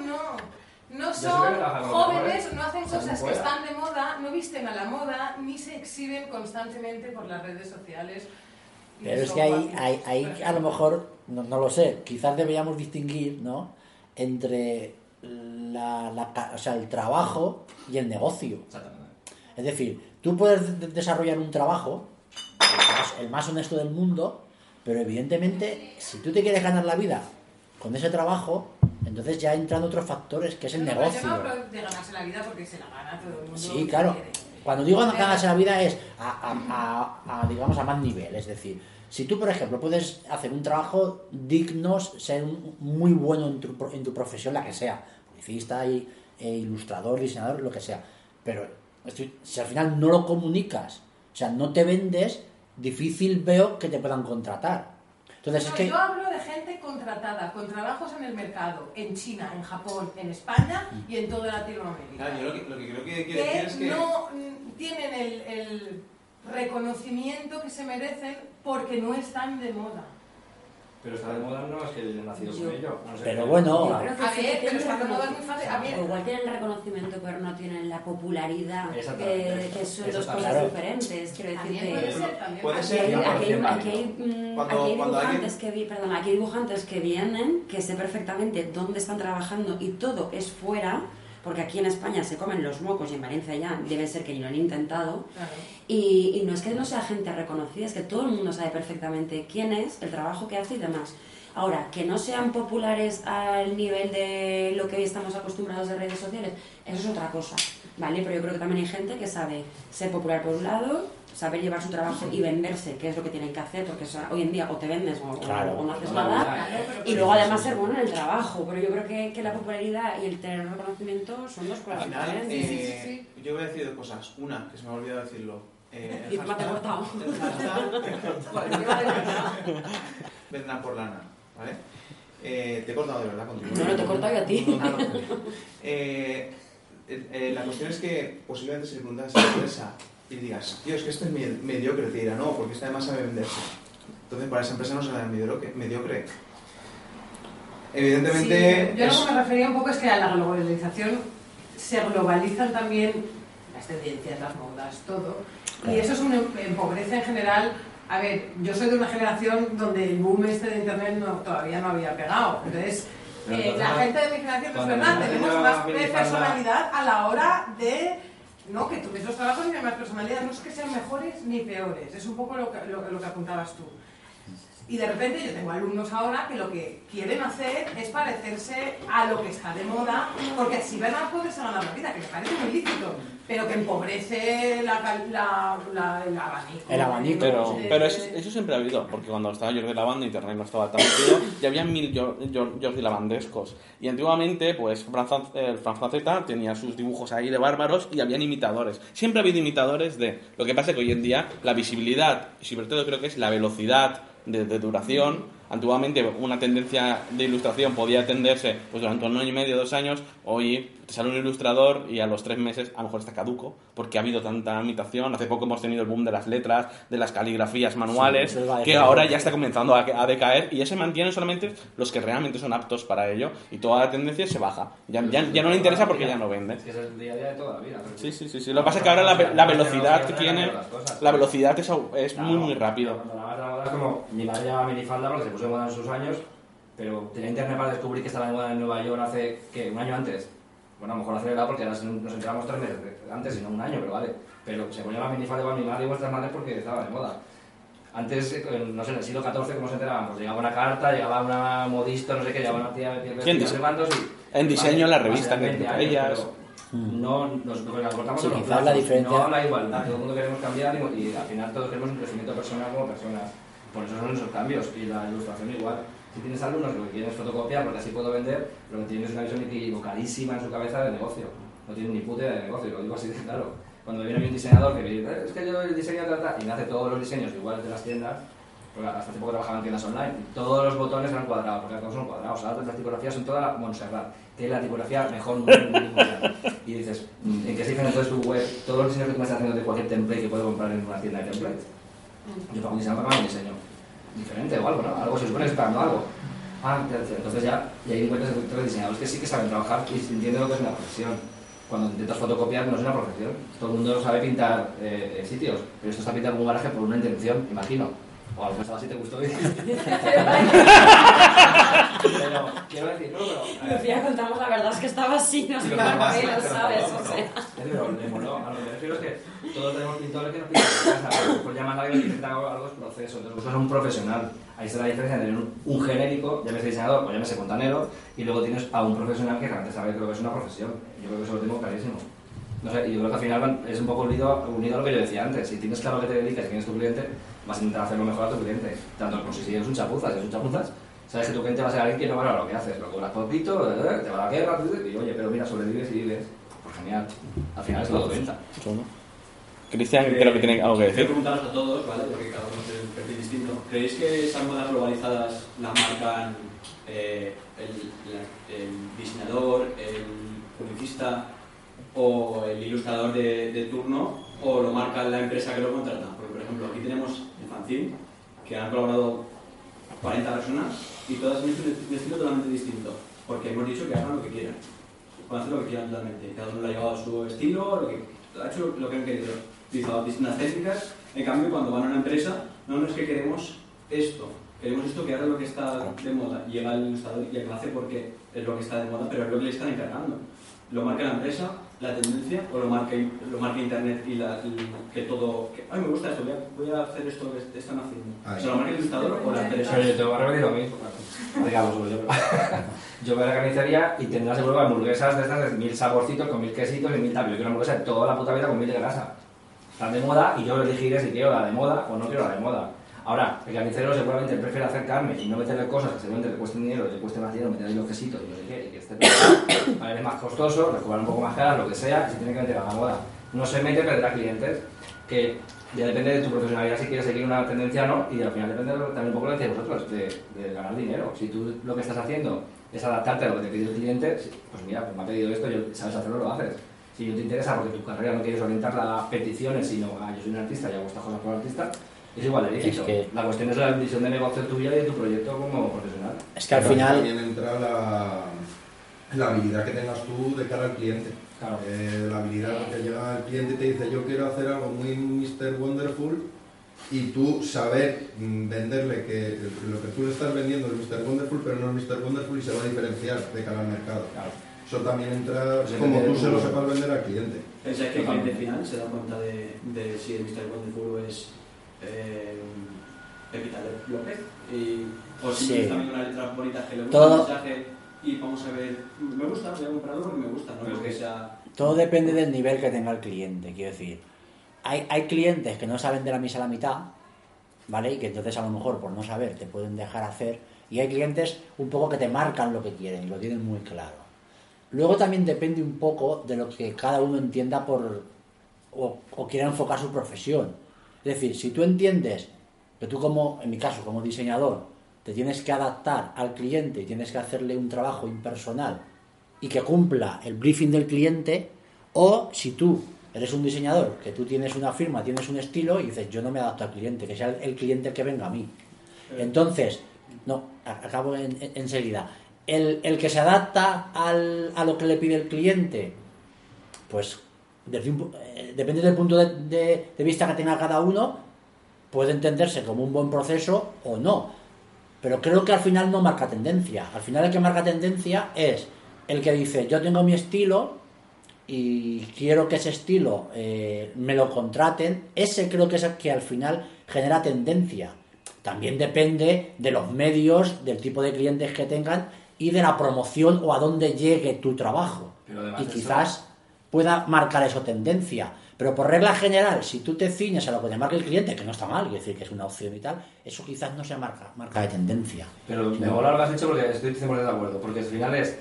S7: no. Son jóvenes, no hacen cosas que están de moda, no visten a la moda, ni se exhiben constantemente por las redes sociales.
S5: Pero es que ahí, ahí
S7: ejemplo.
S5: a lo mejor, no, no lo sé, quizás deberíamos distinguir, ¿no? Entre la, la ca- o sea, el trabajo y el negocio. Es decir, tú puedes de- desarrollar un trabajo, el más, el más honesto del mundo, pero evidentemente, si tú te quieres ganar la vida con ese trabajo, entonces ya entran otros factores, que es el
S7: pero
S5: negocio.
S7: no hablo de ganarse la vida porque se la gana todo el mundo.
S5: Sí, claro. Cuando digo ganarse la vida es a, a- a- a, digamos, a más nivel. Es decir, si tú, por ejemplo, puedes hacer un trabajo digno, ser muy bueno en tu, pro- en tu profesión, la que sea, publicista, y, eh, ilustrador, diseñador, lo que sea, pero si al final no lo comunicas, o sea, no te vendes, difícil veo que te puedan contratar. Entonces
S7: No,
S5: es que...
S7: Yo hablo de gente contratada, con trabajos en el mercado, en China, en Japón, en España y en toda Latinoamérica.
S4: Claro, yo lo que, lo que creo que quiere
S7: que
S4: decir es que...
S7: no mm, tienen el, el reconocimiento que se merecen porque no están de moda.
S9: Pero estar de moda no es que hayan nacido con ello. no ser
S5: Pero bueno,
S8: Yo creo que
S7: A
S8: sí que
S7: ver, pero
S8: tienen
S7: estar de moda es
S8: reconoci-
S7: muy fácil. A ver,
S8: O igual tienen el reconocimiento, pero no tienen la popularidad, que, son dos
S9: está
S8: cosas
S5: claro.
S8: diferentes. Quiero decirte.
S7: puede ser, también
S4: Puede
S7: puede
S4: ser,
S8: Aquí hay,
S4: Cien por
S8: aquí hay-
S9: cien
S8: aquí hay, mm,
S4: Cuando-
S8: aquí hay
S4: cuando
S8: dibujantes que vi, perdona, aquí hay dibujantes que vienen, que sé perfectamente dónde están trabajando y todo es fuera, porque aquí en España se comen los mocos y en Valencia ya debe ser que ni lo han intentado.
S7: Claro.
S8: Y, y no es que no sea gente reconocida, es que todo el mundo sabe perfectamente quién es, el trabajo que hace y demás. Ahora, que no sean populares al nivel de lo que hoy estamos acostumbrados de redes sociales, eso es otra cosa, ¿vale? Pero yo creo que también hay gente que sabe ser popular por un lado, saber llevar su trabajo y venderse, que es lo que tienen que hacer, porque o sea, hoy en día o te vendes o,
S5: Claro.
S8: o no haces
S9: Claro,
S8: nada.
S9: claro,
S8: Y luego además ser bueno en el trabajo, pero yo creo que, que la popularidad y el tener reconocimiento son dos
S4: Al
S8: cosas
S4: final,
S8: diferentes.
S4: eh, yo voy a decir dos cosas. Una, que se me ha olvidado decirlo. Eh,
S8: Y encima te
S4: hashtag-
S8: cortado.
S4: el hashtag
S7: Porque me vale verdad.
S4: vendrá por lana, ¿vale? Eh, te he cortado de verdad contigo.
S8: No, no te he cortado yo a ti.
S4: No, no, no. Eh, eh, eh, la cuestión es que posiblemente si le preguntas a la empresa y digas, tío, es que este es me- mediocre, te dirá, no, porque este además sabe venderse. Entonces, para esa empresa no será mediocre. mediocre. Evidentemente,
S7: Sí, yo
S4: es-
S7: lo que me refería un poco es que a la globalización se globalizan también las tendencias, las modas, todo. Y eso es un em- empobrece en general. A ver, yo soy de una generación donde el boom este de internet no, todavía no había pegado. Entonces, eh, la gente de mi generación, es
S9: cuando
S7: verdad, tenemos más personalidad a la hora de no que los trabajos tienen más personalidad. No es que sean mejores ni peores, es un poco lo que, lo, que apuntabas tú. Y de repente yo tengo alumnos ahora que lo que quieren hacer es parecerse a lo que está de moda, porque así van a poderse ganar la vida, que me parece muy lícito, pero que empobrece la, la, la- el abanico.
S5: El abanico,
S6: Pero,
S7: De-
S6: pero eso, eso siempre ha habido, porque cuando estaba Jordi Lavanda, internet no estaba tan <coughs> metido, y había mil Jor- Jor- Jordi Lavandescos. Y antiguamente, pues, Fran Fran- eh, tenía sus dibujos ahí de bárbaros y habían imitadores. Siempre ha habido imitadores de... Lo que pasa es que hoy en día la visibilidad, y sobre todo creo que es la velocidad de, de duración, Antiguamente una tendencia de ilustración podía atenderse pues durante un año y medio, dos años. Hoy te sale un ilustrador y a los tres meses a lo mejor está caduco porque ha habido tanta imitación. Hace poco hemos tenido el boom de las letras, de las caligrafías manuales,
S5: Sí,
S6: que ahora ya está comenzando a, a decaer y ya se mantienen solamente los que realmente son aptos para ello y toda la tendencia se baja. Ya, ya, ya no le interesa porque ya no vende.
S9: Es que es el día a día de toda la vida.
S6: Sí, sí, sí, sí. Lo que pasa es que ahora la, ve- la velocidad que tiene, la velocidad es, es muy, muy rápido.
S9: Es como mi madre llevaba minifalda porque se puso de moda en sus años, pero tenía internet para descubrir que estaba de moda en Nueva York hace, ¿qué? ¿Un año antes? Bueno, a lo mejor acelerado porque ahora nos enteramos tres meses antes, sino un año, pero vale. Pero se ponía la minifalda con mi madre y vuestras madres porque estaba de moda. Antes, eh, no sé, en el siglo XIV, ¿cómo se enteraban? Pues llegaba una carta, llegaba una modisto, no sé qué, llegaba una tía de piel no y...
S6: en diseño, en la revista, que
S9: 20
S6: entre
S9: años,
S6: ellas.
S9: pero No, nos, nos acortamos
S5: Sí,
S9: en los
S5: la diferencia-
S9: No la igualdad, todo el mundo queremos cambiar y, y al final todos queremos un crecimiento personal como personas. Por eso son esos cambios y la ilustración igual. Si tienes alumnos que lo que quieren es fotocopiar porque así puedo vender, lo que tienen es una visión equivocadísima en su cabeza de negocio. No tienen ni puta idea de negocio, lo digo así de claro. Cuando viene a mí un diseñador que me dice, "Eh, es que yo el diseño trata y me hace todos los diseños iguales de las tiendas, porque hasta hace poco trabajaba en tiendas online, y todos los botones eran cuadrados, porque todos son cuadrados. Ahora las tipografías son todas la Montserrat, que es la tipografía mejor del mundial. Y dices, "Mm, ¿en qué se diferencia entonces tu web? Todos los diseños que tú me estás haciendo de cualquier template que puedo comprar en una tienda de templates. Yo pago un diseño para un diseño diferente o algo, ¿no? Algo se supone dando algo. Ah, entonces ya, y ahí encuentras otros diseñadores que sí que saben trabajar y entienden lo que es una profesión. Cuando intentas fotocopiar no es una profesión. Todo el mundo sabe pintar eh, eh, sitios, pero esto está pintado en un garaje por una intención, imagino. O a lo mejor así te gustó. <laughs> pero quiero decir, no, pero... eh,
S8: Lucía, contamos la verdad, es que estaba así, no sé
S9: pero
S8: ¿sabes?
S9: no,
S8: O sea.
S9: Pero le moló. A lo que me refiero es que todos tenemos pintores que nos pintan en casa. Por llamar a alguien que intenta algo, algo es proceso. Entonces vosotros sos un profesional. Ahí está la diferencia entre un, un genérico, llámese diseñador o llámese fontanero, y luego tienes a un profesional que realmente sabe que lo que es una profesión. Yo creo que eso lo tengo clarísimo. No sé, y yo creo que al final es un poco unido, unido a lo que yo decía antes. Si tienes claro a qué te dedicas y quién es tu cliente, vas a intentar hacerlo mejor a tu cliente. Tanto por si eres un chapuzas, si eres un chapuzas, sabes que tu cliente va a ser alguien que no valora lo que haces. Lo cobras poquito, eh, te va a la guerra, y oye, pero mira, sobrevives y vives. Pues genial. Al final es todo venta.
S6: Cristian, creo que tiene algo que
S10: Quiero
S6: decir.
S10: preguntaros a todos, ¿vale? Porque cada uno tiene un perfil distinto. ¿Creéis que esas modas globalizadas las marcan eh, el, la- el diseñador, el publicista o el ilustrador de, de turno o lo marca la empresa que lo contrata? Porque, por ejemplo, aquí tenemos que han colaborado 40 personas y todas han hecho un estilo totalmente distinto. Porque hemos dicho que hagan lo que quieran. Pueden hacer lo que quieran totalmente. Cada uno lo ha llevado a su estilo, lo que, ha hecho lo que han querido. Utilizado distintas técnicas. En cambio, cuando van a una empresa, no, no es que queremos esto. Queremos esto que haga lo que está de moda. Llega el ilustrador y lo hace porque es lo que está de moda, pero es lo que le están encargando. Lo marca la empresa, la tendencia, o lo marca, lo marca internet y, la, y que todo. Que, Ay, me gusta esto, voy a, voy a hacer esto que están haciendo.
S11: Ahí.
S10: O sea, lo marca el ilustrador o la empresa.
S9: Oye, te voy a repetir lo mismo. <laughs> Digamos, yo, <laughs> yo voy a la carnicería y tendrás seguro hamburguesas de estas de mil saborcitos con mil quesitos y mil tal. Yo quiero una hamburguesa de toda la puta vida con mil de grasa. Están de moda y yo elegiré si quiero la de moda o no quiero la de moda. Ahora, el carnicero seguramente prefiere hacer carne y no meterle cosas que seguramente le cuesten dinero, le cueste más dinero meter ahí los quesitos y no sé qué, él es más costoso, le cobran un poco más caro, lo que sea, y se tiene que meter a la moda. No se mete, perderá clientes, que ya depende de tu profesionalidad si quieres seguir una tendencia o no, y al final depende también un poco lo que decís vosotros, de, de ganar dinero. Si tú lo que estás haciendo es adaptarte a lo que te pide el cliente, pues mira, pues me ha pedido esto, yo sabes hacerlo, lo haces. Si no te interesa porque tu carrera no quieres orientarla a peticiones, sino a yo soy un artista y hago estas cosas por artista, es igual de lícito.
S5: Es que-
S9: La cuestión es la visión de negocio tuya y de tu proyecto como profesional.
S5: Es que al
S11: Pero
S5: final...
S11: También entra la, la habilidad que tengas tú de cara al cliente.
S9: Claro.
S11: Eh, la habilidad que llega el cliente y te dice yo quiero hacer algo muy Mr. Wonderful y tú saber mm, venderle que lo que tú le estás vendiendo es Mr. Wonderful pero no es Mr. Wonderful y se va a diferenciar de cara al mercado.
S9: Claro.
S11: Eso también entra
S9: Pues
S11: como tú se lo sepas vender al cliente.
S10: ¿Pensáis que el cliente final se da cuenta de, de si el Mr. Wonderful es eh, Pepita López? Y, o si
S5: Sí.
S10: es también una letra bonita que le gusta
S5: Todo-
S10: el mensaje y vamos a ver, me gusta, voy a comprarlo porque me gusta, no
S9: Pero
S10: porque
S9: es que-
S10: sea...
S5: Todo depende del nivel que tenga el cliente, quiero decir. Hay, hay clientes que no saben de la misa a la mitad, ¿vale? Y que entonces a lo mejor por no saber te pueden dejar hacer. Y hay clientes un poco que te marcan lo que quieren y lo tienen muy claro. Luego también depende un poco de lo que cada uno entienda por o, o quiera enfocar su profesión. Es decir, si tú entiendes que tú como, en mi caso, como diseñador, te tienes que adaptar al cliente y tienes que hacerle un trabajo impersonal y que cumpla el briefing del cliente, o si tú eres un diseñador, que tú tienes una firma, tienes un estilo y dices, yo no me adapto al cliente, que sea el, cliente el que venga a mí. Entonces, no, acabo en- en- enseguida. El, el que se adapta al- a lo que le pide el cliente, pues desde un eh, depende del punto de, de- de vista que tenga cada uno, puede entenderse como un buen proceso o no. Pero creo que al final no marca tendencia. Al final el que marca tendencia es el que dice, yo tengo mi estilo y quiero que ese estilo eh, me lo contraten. Ese creo que es el que al final genera tendencia. También depende de los medios, del tipo de clientes que tengan y de la promoción o a dónde llegue tu trabajo.
S9: Pero
S5: Y
S9: eso-
S5: quizás pueda marcar eso tendencia. Pero por regla general, si tú te ciñes a lo que te marca el cliente, que no está mal, quiero decir que es una opción y tal, eso quizás no sea marca, marca de tendencia.
S9: Pero me mola lo que has dicho porque estoy 100% de acuerdo. Porque al final es,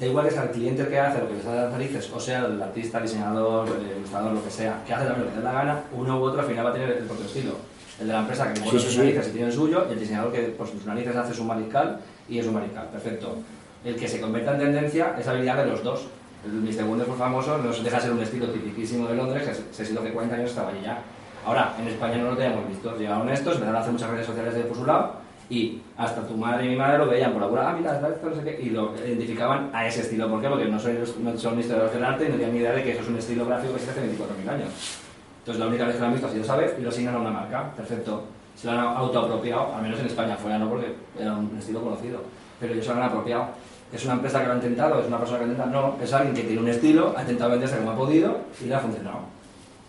S9: da igual que sea el cliente el que hace lo que le sale a las narices, o sea el artista, el diseñador, el ilustrador, lo que sea, que hace también lo que le dé la gana, uno u otro al final va a tener el propio estilo. El de la empresa que pone
S5: Sí,
S9: sus
S5: sí, sí.
S9: narices y tiene el suyo, y el diseñador que por sus narices hace su mariscal y es un mariscal. Perfecto. El que se convierta en tendencia es habilidad de los dos. El Mr. Wonderful famoso no deja de ser un estilo tipiquísimo de Londres, que se sido que 40 años estaba allí ya. Ahora, en España no lo teníamos visto. Llegaron estos, empezaron a hacer muchas redes sociales de por su lado, y hasta tu madre y mi madre lo veían por alguna, ah, mira, esto no sé qué, y lo identificaban a ese estilo. ¿Por qué? Porque no son, no son historiadores del arte y no tienen ni idea de que eso es un estilo gráfico que se hace hace 24.000 años. Entonces, la única vez que lo han visto ha sido, ¿sabes? Y lo asignan a una marca. Perfecto. Se lo han autoapropiado, al menos en España, fuera no, porque era un estilo conocido. Pero ellos se lo han apropiado. ¿Es una empresa que lo ha intentado? ¿Es una persona que lo ha intentado? No, es alguien que tiene un estilo, ha intentado venderse como ha podido y le ha funcionado.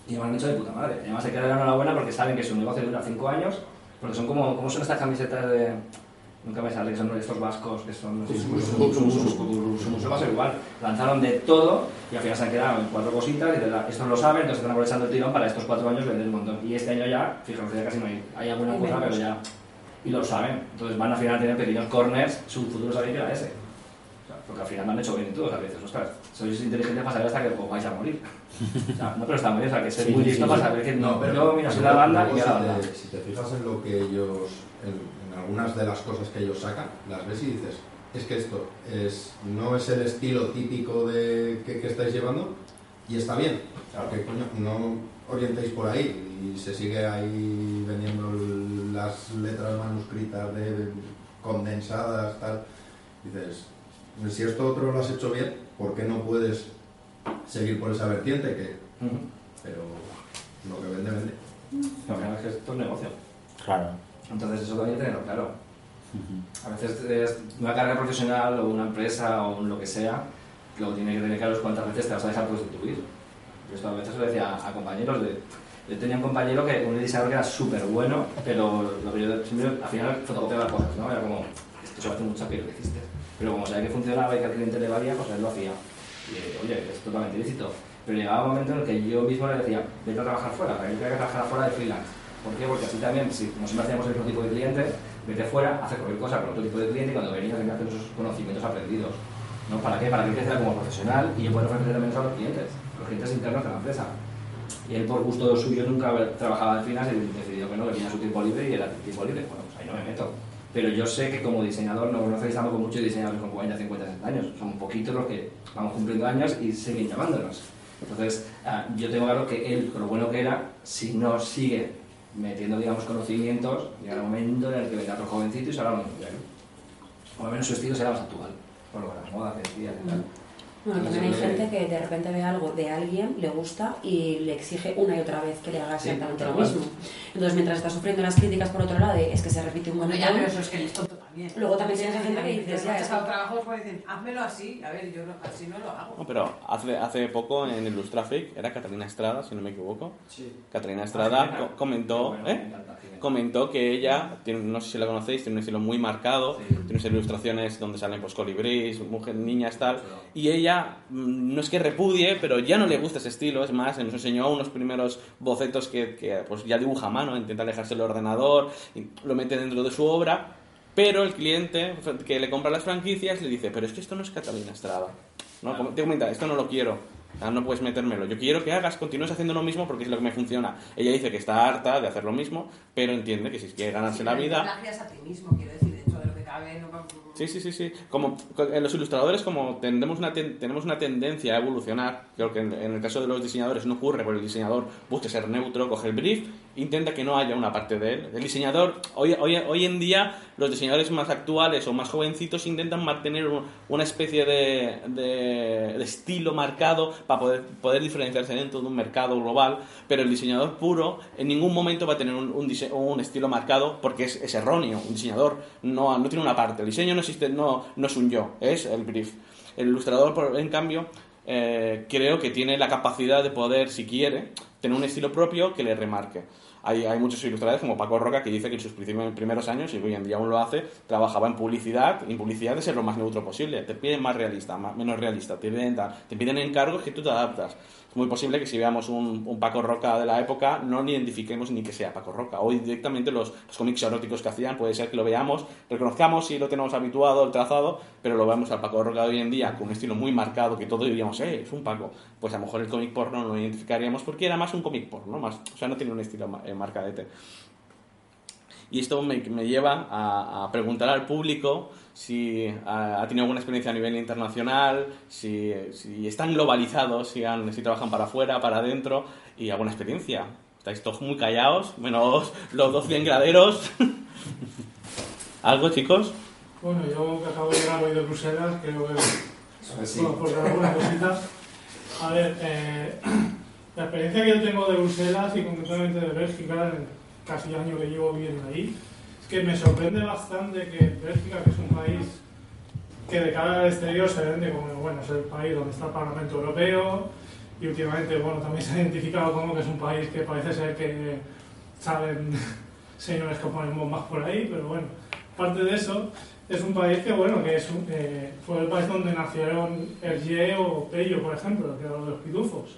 S9: Y lo han hecho de puta madre. Además se queda la enhorabuena porque saben que su negocio dura 5 años, porque son como, ¿cómo son estas camisetas de...? Nunca me sale, que son estos vascos, que son... Su va a ser igual. Lanzaron de todo y al final se han quedado en cuatro cositas y de la- estos lo saben, entonces están aprovechando el tirón para estos cuatro años vender un montón. Y este año ya, fijaos, ya casi no hay, hay alguna cosa, pero ya... Y lo saben. Entonces van al final a tener pequeños corners, su futuro sabéis que era ese. Porque al final lo han hecho bien y todo, a veces, ostras, sois inteligentes para saber hasta que os vais a morir. O sea, no, pero está muy bien, o sea, que ser
S5: Sí,
S9: muy listo
S5: sí.
S9: para saber que no,
S11: pero
S9: yo, mira, soy la banda y a la banda.
S11: Si te fijas en lo que ellos, en, en algunas de las cosas que ellos sacan, las ves y dices, es que esto es, no es el estilo típico de que, que estáis llevando y está bien. Porque coño, no orientéis por ahí y se sigue ahí vendiendo las letras manuscritas de, condensadas, tal. Dices, si esto otro lo has hecho bien, ¿por qué no puedes seguir por esa vertiente? Que,
S9: Ujú.
S11: pero lo que vende, vende.
S9: No, claro, es que esto es negocio.
S5: Claro.
S9: Entonces eso también hay que tenerlo claro. A veces es una carrera profesional o una empresa o un lo que sea, luego tiene que tener claro cuántas veces te vas a dejar prostituir. Yo esto a veces lo decía a compañeros de... Yo tenía un compañero que, un diseñador que era súper bueno, pero lo que yo siempre, al final fotocopiaba cosas, ¿no? Era como, esto se hace mucho que lo que hiciste. Pero como sabía que funcionaba y que al cliente le valía, pues él lo hacía. Y oye, es totalmente ilícito. Pero llegaba un momento en el que yo mismo le decía, vete a trabajar fuera, para que yo que trabajar fuera de freelance. ¿Por qué? Porque así también, si como siempre hacíamos el mismo tipo de clientes, vete fuera, hace cualquier cosa con otro tipo de cliente y cuando venías tenías que hacer esos conocimientos aprendidos. ¿no? ¿Para qué? Para que crezca como profesional y yo pueda ofrecer también a los clientes, los clientes internos de la empresa. Y él por gusto suyo nunca trabajaba en freelance y decidió que no, que tenía su tiempo libre y era tiempo libre. Bueno, pues ahí no me meto. Pero yo sé que como diseñador no nos estamos con muchos diseñadores con 40, 50, 60 años. Son poquitos los que vamos cumpliendo años y siguen llamándonos. Entonces, ah, yo tengo claro que él, con lo bueno que era, si no sigue metiendo, digamos, conocimientos, llegará un momento en el que vendrá otro jovencito y se hará lo mismo que. O al menos su estilo será más actual, por lo que las modas, vestidas y tal.
S8: Bueno, también hay gente que de repente ve algo de alguien, le gusta y le exige una y otra vez que le haga
S9: Sí,
S8: exactamente lo mismo. Entonces, mientras está sufriendo las críticas por otro lado, de, es que se repite un montón.
S7: ya, pero eso es que él es tonto también.
S8: Luego también tienes gente que dices, ya,
S7: ya,
S8: es
S7: he
S8: que-
S7: trabajos pues dicen, házmelo así. A ver, yo no- así no lo hago.
S6: No, pero hace, hace poco en Illustrafric, era Catalina Estrada, si no me equivoco.
S9: Sí.
S6: Catalina
S9: Ah,
S6: Estrada co- comentó,
S9: Bueno,
S6: ¿eh? Comentó que ella, tiene, no sé si la conocéis, tiene un estilo muy marcado,
S9: Sí.
S6: tiene unas ilustraciones donde salen pues colibrís, mujeres, niñas, tal, y ella mm, no es que repudie, pero ya no le gusta ese estilo, es más, nos enseñó unos primeros bocetos que, que, pues ya dibuja a mano, intenta alejarse del ordenador, y lo mete dentro de su obra, pero el cliente que le compra las franquicias le dice, pero es que esto no es Catalina Estrada. ¿no? Como- Te comenta, esto no lo quiero. Sea, no puedes metérmelo. Yo quiero que hagas, continúes haciendo lo mismo porque es lo que me funciona. Ella dice que está harta de hacer lo mismo, pero entiende que si quiere ganarse la vida...
S7: Plagias a ti mismo, quiero decir, dentro de lo que cabe. No,
S6: Sí, sí, sí, sí. Como en los ilustradores, como tendemos una ten- tenemos una tendencia a evolucionar, creo que en, en el caso de los diseñadores no ocurre, porque el diseñador busca ser neutro, coge el brief, intenta que no haya una parte de él. El diseñador, hoy, hoy, hoy en día, los diseñadores más actuales o más jovencitos intentan mantener un- una especie de, de- de estilo marcado para poder, poder diferenciarse dentro de un mercado global, pero el diseñador puro en ningún momento va a tener un, un, dise- un estilo marcado porque es, es erróneo. Un diseñador no, no tiene una parte. El diseño no existe, no, no es un yo, es el brief. El ilustrador, en cambio, eh, creo que tiene la capacidad de poder, si quiere, tener un estilo propio que le remarque. hay, hay muchos ilustradores como Paco Roca que dice que en sus prim- primeros años, y hoy en día aún lo hace, trabajaba en publicidad, y en publicidad de ser lo más neutro posible. Te piden más realista, más, menos realista, te piden, te piden encargos que tú te adaptas. Es muy posible que si veamos un, Paco Roca de la época, no identifiquemos ni que sea Paco Roca. Hoy directamente los, los cómics eróticos que hacían, puede ser que lo veamos, reconozcamos si lo tenemos habituado, el trazado, pero lo vemos al Paco Roca de hoy en día con un estilo muy marcado que todos diríamos, eh, es un Paco. Pues a lo mejor el cómic porno no lo identificaríamos porque era más un cómic porno, más, o sea, no tiene un estilo eh, marcadete. Y esto me, lleva a preguntar al público si ha, ha tenido alguna experiencia a nivel internacional, si, si están globalizados, si, han- si trabajan para afuera, para adentro, y alguna experiencia. Estáis todos muy callados, menos los dos bien graderos. <laughs> ¿Algo, chicos?
S12: Bueno, yo que acabo de llegar hoy de Bruselas, creo que
S9: que sí.
S12: puedo aportar algunas cositas. A ver, eh, <clears throat> la experiencia que yo tengo de Bruselas y concretamente de Bélgica, en el casi año que llevo viviendo ahí, que me sorprende bastante que Bélgica, que es un país que de cara al exterior se vende como, bueno, es el país donde está el Parlamento Europeo y últimamente, bueno, también se ha identificado como que es un país que parece ser que salen <laughs> señores que ponen bombas por ahí, pero bueno, aparte de eso, es un país que, bueno, que es eh, fue el país donde nacieron Hergé o Pello, por ejemplo, que eran los pitufos.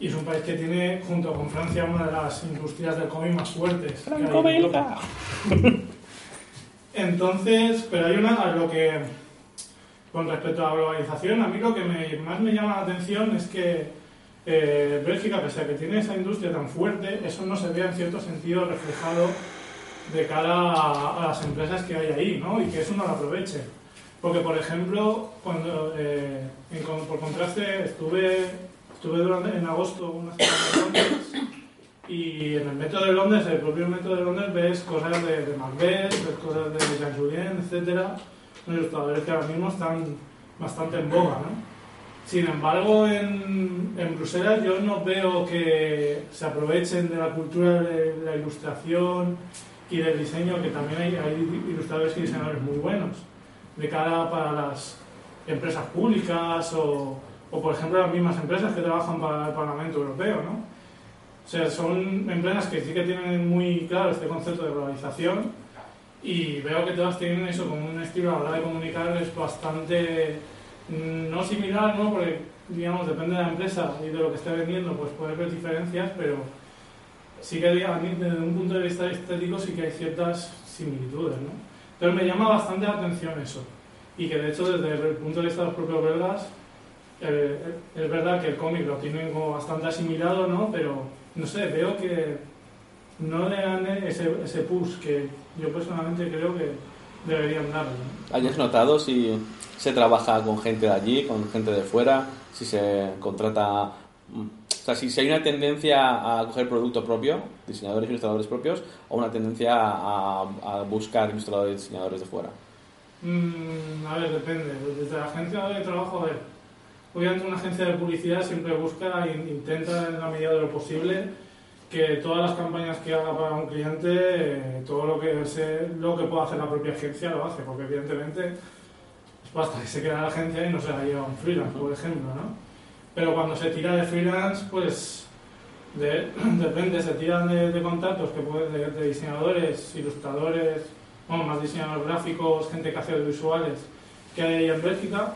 S12: Y es un país que tiene, junto con Francia, una de las industrias del cómic más fuertes. en Europa. <laughs> Entonces, pero hay una, a lo que, con respecto a la globalización, a mí lo que me- más me llama la atención es que eh, Bélgica, pese a que tiene esa industria tan fuerte, eso no se ve en cierto sentido reflejado de cara a, a las empresas que hay ahí, ¿no? Y que eso no lo aproveche. Porque, por ejemplo, cuando, eh, en por contraste, estuve, estuve durante, en agosto una semana en Londres y en el metro de Londres, el propio metro de Londres, ves cosas de, de Macbeth, ves cosas de Jean Julien, etcétera, unos ilustradores que ahora mismo están bastante en boga, ¿no? Sin embargo, en, en Bruselas yo no veo que se aprovechen de la cultura de la ilustración y del diseño, que también hay, hay ilustradores y diseñadores muy buenos, de cara para las empresas públicas o, o, por ejemplo, las mismas empresas que trabajan para el Parlamento Europeo, ¿no? O sea, son empresas que sí que tienen muy claro este concepto de globalización y veo que todas tienen eso como un estilo a la hora de comunicar es bastante mm, no similar, ¿no? Porque, digamos, depende de la empresa y de lo que esté vendiendo, pues puede haber diferencias, pero sí que mí, desde un punto de vista estético sí que hay ciertas similitudes, ¿no? Entonces me llama bastante la atención eso. Y que de hecho desde el punto de vista de los propios belgas, eh, es verdad que el cómic lo tienen como bastante asimilado, ¿no? Pero, no sé, veo que no le dan ese, ese push que yo personalmente creo que deberían darle. ¿no?
S6: ¿Hayas notado si se trabaja con gente de allí, con gente de fuera, si se contrata... O sea, si, si hay una tendencia a coger producto propio, diseñadores y ilustradores propios, o una tendencia a, a buscar ilustradores y diseñadores de fuera.
S12: Mm, a ver, depende. Desde la agencia de trabajo, a ver, obviamente una agencia de publicidad siempre busca e intenta en la medida de lo posible que todas las campañas que haga para un cliente, todo lo que lo que pueda hacer la propia agencia lo hace, porque evidentemente basta que se quede la agencia y no se la lleva un freelance, por ejemplo, ¿no? Pero cuando se tira de freelance, pues de- <clears throat> depende, se tiran de, de contactos que pueden de, de diseñadores, ilustradores, bueno, más diseñadores gráficos, gente que hace audiovisuales que hay ahí en Bélgica,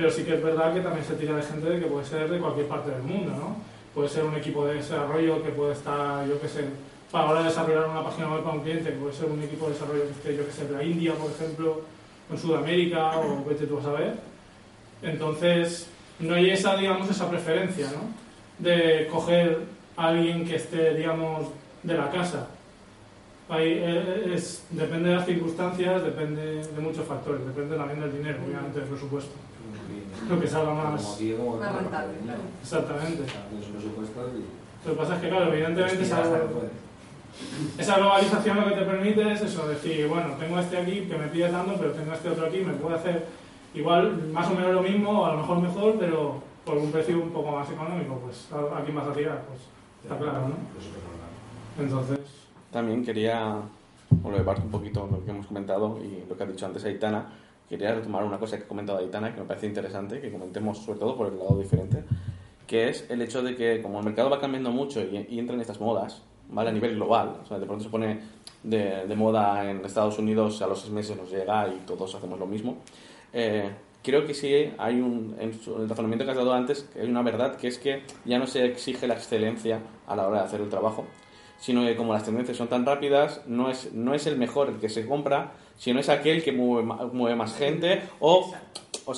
S12: pero sí que es verdad que también se tira de gente que puede ser de cualquier parte del mundo, ¿no? Puede ser un equipo de desarrollo que puede estar, yo qué sé, para ahora desarrollar una página web para un cliente, puede ser un equipo de desarrollo que esté, yo que sé, de la India, por ejemplo, en Sudamérica, o vete tú a saber. Entonces, no hay esa, digamos, esa preferencia, ¿no? De coger a alguien que esté, digamos, de la casa. Ahí eh, es, depende de las circunstancias, depende de muchos factores, depende también del dinero, obviamente, del presupuesto. Lo que salga más...
S9: Como aquí, como
S7: Más rentable.
S12: Exactamente. Lo que pasa es que, claro, evidentemente esa, globalización lo que te permite es eso, decir, bueno, tengo este aquí que me pide tanto, pero tengo este otro aquí, me puede hacer igual más o menos lo mismo, o a lo mejor mejor, pero por un precio un poco más económico, pues ¿a quién vas a tirar? Pues está claro, ¿no? Entonces,
S6: También quería volver un poquito lo que hemos comentado y lo que ha dicho antes Aitana. Quería retomar una cosa que ha comentado Aitana que me parece interesante, que comentemos sobre todo por el lado diferente, que es el hecho de que como el mercado va cambiando mucho y, y entran estas modas, ¿vale? A nivel global. O sea, de pronto se pone de, de moda en Estados Unidos, a los seis meses nos llega y todos hacemos lo mismo. Eh, creo que sí hay un, en el razonamiento que has dado antes, hay una verdad, que es que ya no se exige la excelencia a la hora de hacer el trabajo, sino que como las tendencias son tan rápidas, no es, no es el mejor el que se compra, sino es aquel que mueve, mueve más gente o, o,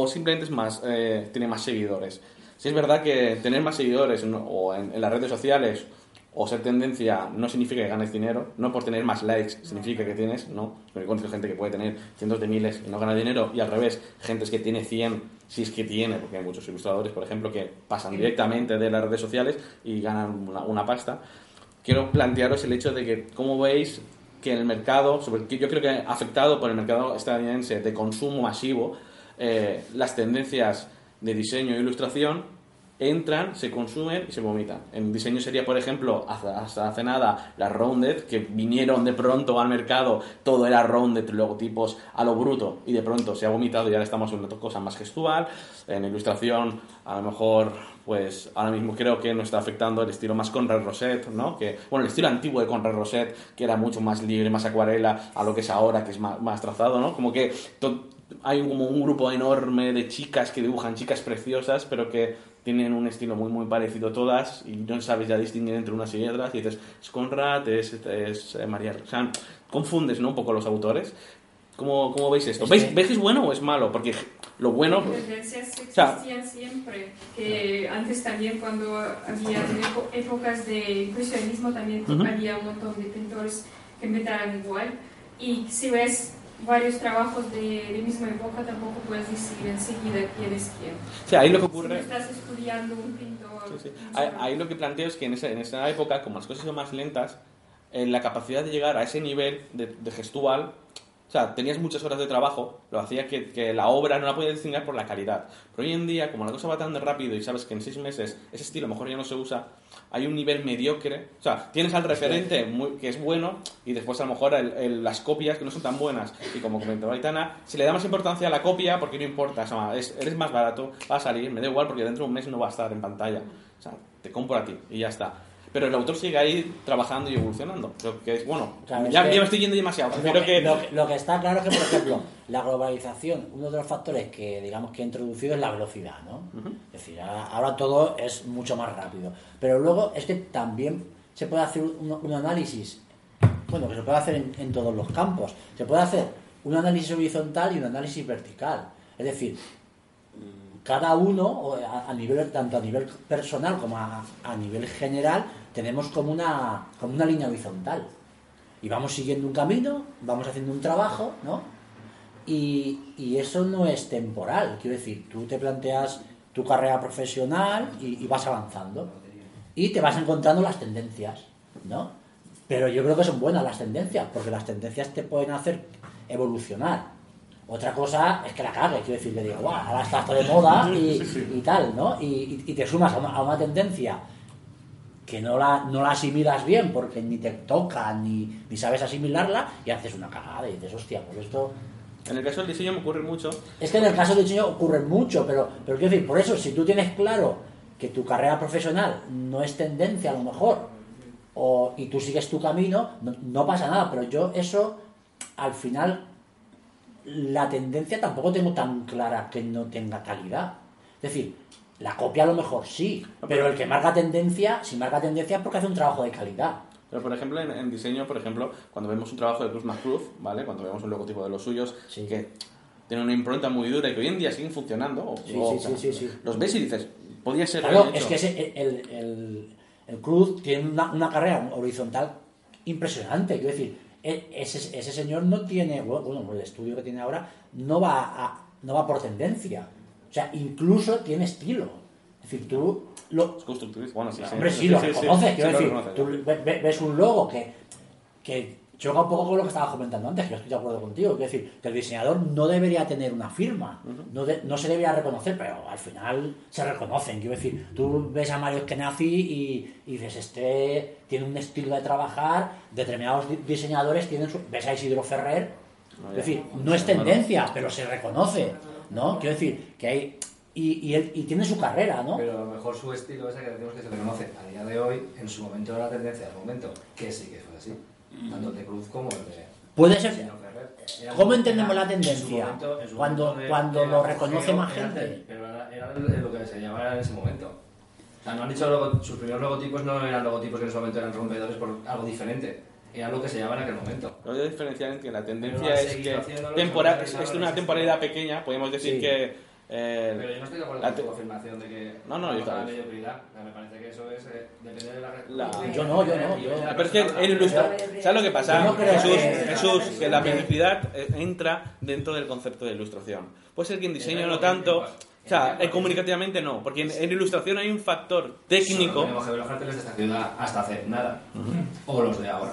S6: o- simplemente es más, eh, tiene más seguidores. Si es verdad que tener más seguidores ¿no? o en, en las redes sociales o ser tendencia no significa que ganes dinero, no por tener más likes significa que tienes, no. Porque conozco gente que puede tener cientos de miles y no gana dinero, y al revés, gente que tiene 100, si es que tiene, porque hay muchos ilustradores, por ejemplo, que pasan directamente de las redes sociales y ganan una, una pasta. Quiero plantearos el hecho de que, ¿cómo veis que el mercado, yo creo que afectado por el mercado estadounidense de consumo masivo, eh, las tendencias de diseño e ilustración entran, se consumen y se vomitan. En diseño sería, por ejemplo, hasta, hasta hace nada las rounded, que vinieron de pronto al mercado, todo era rounded, logotipos a lo bruto, y de pronto se ha vomitado y ahora estamos en otra cosa más gestual. En ilustración, a lo mejor, pues ahora mismo creo que nos está afectando el estilo más Conrad Roset, ¿no? Que, bueno, el estilo antiguo de Conrad Roset, que era mucho más libre, más acuarela, a lo que es ahora, que es más, más trazado, ¿no? Como que hay como un grupo enorme de chicas que dibujan chicas preciosas, pero que tienen un estilo muy muy parecido todas y no sabes ya distinguir entre unas y otras y dices, es Conrad, es, es eh, María... Sea, confundes ¿no? un poco los autores. ¿Cómo, cómo veis esto?
S5: Es
S6: ¿Veis,
S5: que-
S6: ¿Veis que es bueno o es malo? Porque lo bueno...
S13: tendencias
S6: O sea,
S13: existían siempre, que antes también cuando había épocas de impresionismo también
S6: Ujú.
S13: había un montón de pintores que pintaban igual y si ves varios trabajos de, de misma época tampoco puedes decir enseguida quién es quién.
S6: o sea, ahí lo que
S13: Si no
S6: ocurre...
S13: estás estudiando un pintor...
S6: Sí, sí. Ahí, ahí lo que planteo es que en esa, en esa época, como las cosas son más lentas, eh, la capacidad de llegar a ese nivel de, de gestual, sea, tenías muchas horas de trabajo, lo hacía que, que la obra no la podías distinguir por la calidad. Pero hoy en día, como la cosa va tan de rápido y sabes que en seis meses ese estilo a lo mejor ya no se usa, hay un nivel mediocre. O sea, tienes al referente muy- que es bueno y después a lo mejor el- el- las copias que no son tan buenas. Y como comentaba Aitana, se le da más importancia a la copia porque no importa. O sea, es- eres más barato, va a salir, me da igual porque dentro de un mes no va a estar en pantalla. O sea, te compro a ti y ya está. Pero el autor sigue ahí trabajando y evolucionando. Lo que es, bueno,
S5: Claro, es
S6: ya,
S5: que-
S6: ya me estoy yendo demasiado.
S5: Lo que,
S6: que...
S5: lo, que- lo que está claro es que, por ejemplo, la globalización, uno de los factores que digamos que ha introducido es la velocidad, ¿no? Es decir, ahora, ahora todo es mucho más rápido. Pero luego es que también se puede hacer un, un análisis, bueno, que se puede hacer en, en todos los campos. Se puede hacer un análisis horizontal y un análisis vertical. Es decir, cada uno, a nivel, tanto a nivel personal como a, a nivel general, tenemos como una, como una línea horizontal. Y vamos siguiendo un camino, vamos haciendo un trabajo, ¿no? Y, y eso no es temporal. Quiero decir, tú te planteas tu carrera profesional y, y vas avanzando. Y te vas encontrando las tendencias, ¿no? Pero yo creo que son buenas las tendencias, porque las tendencias te pueden hacer evolucionar. Otra cosa es que la cague, quiero decir, que digo, guau, ahora está esto de moda y, y tal, ¿no? Y, y- y te sumas a una, a una tendencia que no la, no la asimilas bien porque ni te toca ni, ni sabes asimilarla y haces una cagada y dices, hostia, pues esto...
S6: En el caso del diseño me ocurre mucho.
S5: Es que en el caso del diseño ocurre mucho, pero, pero quiero decir, por eso, si tú tienes claro que tu carrera profesional no es tendencia a lo mejor, o, y tú sigues tu camino, no, no pasa nada, pero yo eso, al final, la tendencia tampoco tengo tan clara que no tenga calidad. Es decir, la copia a lo mejor sí, pero el que marca tendencia, si marca tendencia es porque hace un trabajo de calidad.
S6: Pero, por ejemplo, en, en diseño, por ejemplo, cuando vemos un trabajo de Cruz McCruz, ¿vale? Cuando vemos un logotipo de los suyos, que tiene una impronta muy dura y que hoy en día siguen funcionando, o-
S5: Sí,
S6: o-
S5: sí, sí, sí, sí.
S6: los ves y dices, podía ser
S5: Claro, es
S6: hecho.
S5: que ese- el, el, el Cruz tiene una, una carrera horizontal impresionante. Quiero decir, e- ese, ese señor no tiene, bueno, el estudio que tiene ahora no va, a- no va por tendencia. O sea, incluso tiene estilo. Es decir, tú lo,
S6: Es constructivista, bueno, sí, sí.
S5: Hombre, sí, lo
S6: sí, sí,
S5: reconoces. quiero
S6: lo
S5: decir,
S6: reconoce.
S5: tú ve- ve- ves un logo que, que choca un poco con lo que estabas comentando antes, que yo estoy de acuerdo contigo. Quiero decir, que el diseñador no debería tener una firma, no, de- no se debería reconocer, pero al final se reconocen. Quiero decir, tú ves a Mario Eskenazi y, y dices, este tiene un estilo de trabajar, determinados di- diseñadores tienen su... Ves a Isidro Ferrer, es decir, no es tendencia, pero se reconoce, ¿no? Quiero decir, que hay y, y, él, y tiene su carrera, ¿no?
S9: Pero a lo mejor su estilo ese que decimos que se le conoce a día de hoy, en su momento era la tendencia del momento, que sí que fue así. Tanto el de Cruz como el de.
S5: Puede ser.
S9: Ferrer.
S5: ¿Cómo entendemos la
S9: en su
S5: tendencia?
S9: momento- en su
S5: Cuando-
S9: de-
S5: cuando lo reconoce más gente.
S9: Pero era, era lo que se llamaba en ese momento. O sea, no han dicho logo- sus primeros logotipos no eran logotipos que en ese momento eran rompedores por algo diferente. Era lo que se llamaba en aquel momento.
S6: Lo voy a diferenciar en que la
S9: Pero
S6: tendencia es que
S9: haciéndolo,
S6: tempora-
S9: se
S6: es, una temporalidad pequeña, podemos decir
S5: Sí.
S6: que... eh,
S9: Pero yo no estoy de acuerdo
S6: la
S9: con tu afirmación de que
S6: No, no, yo
S9: la
S6: también.
S9: mediocridad. O sea, me parece que eso es eh, depende de la,
S6: La-
S5: Yo no, yo no, yo-
S6: Pero es que el ilustra... ¿Sabes lo que pasa?
S5: No
S6: Jesús,
S5: que-
S6: Jesús, que la mediocridad eh, entra dentro del concepto de ilustración. Puede ser que en diseño no tanto... O sea, eh, comunicativamente no, porque en, en ilustración hay un factor técnico...
S9: Solo tenemos que ver los carteles de esta ciudad hasta hace nada. O los de ahora.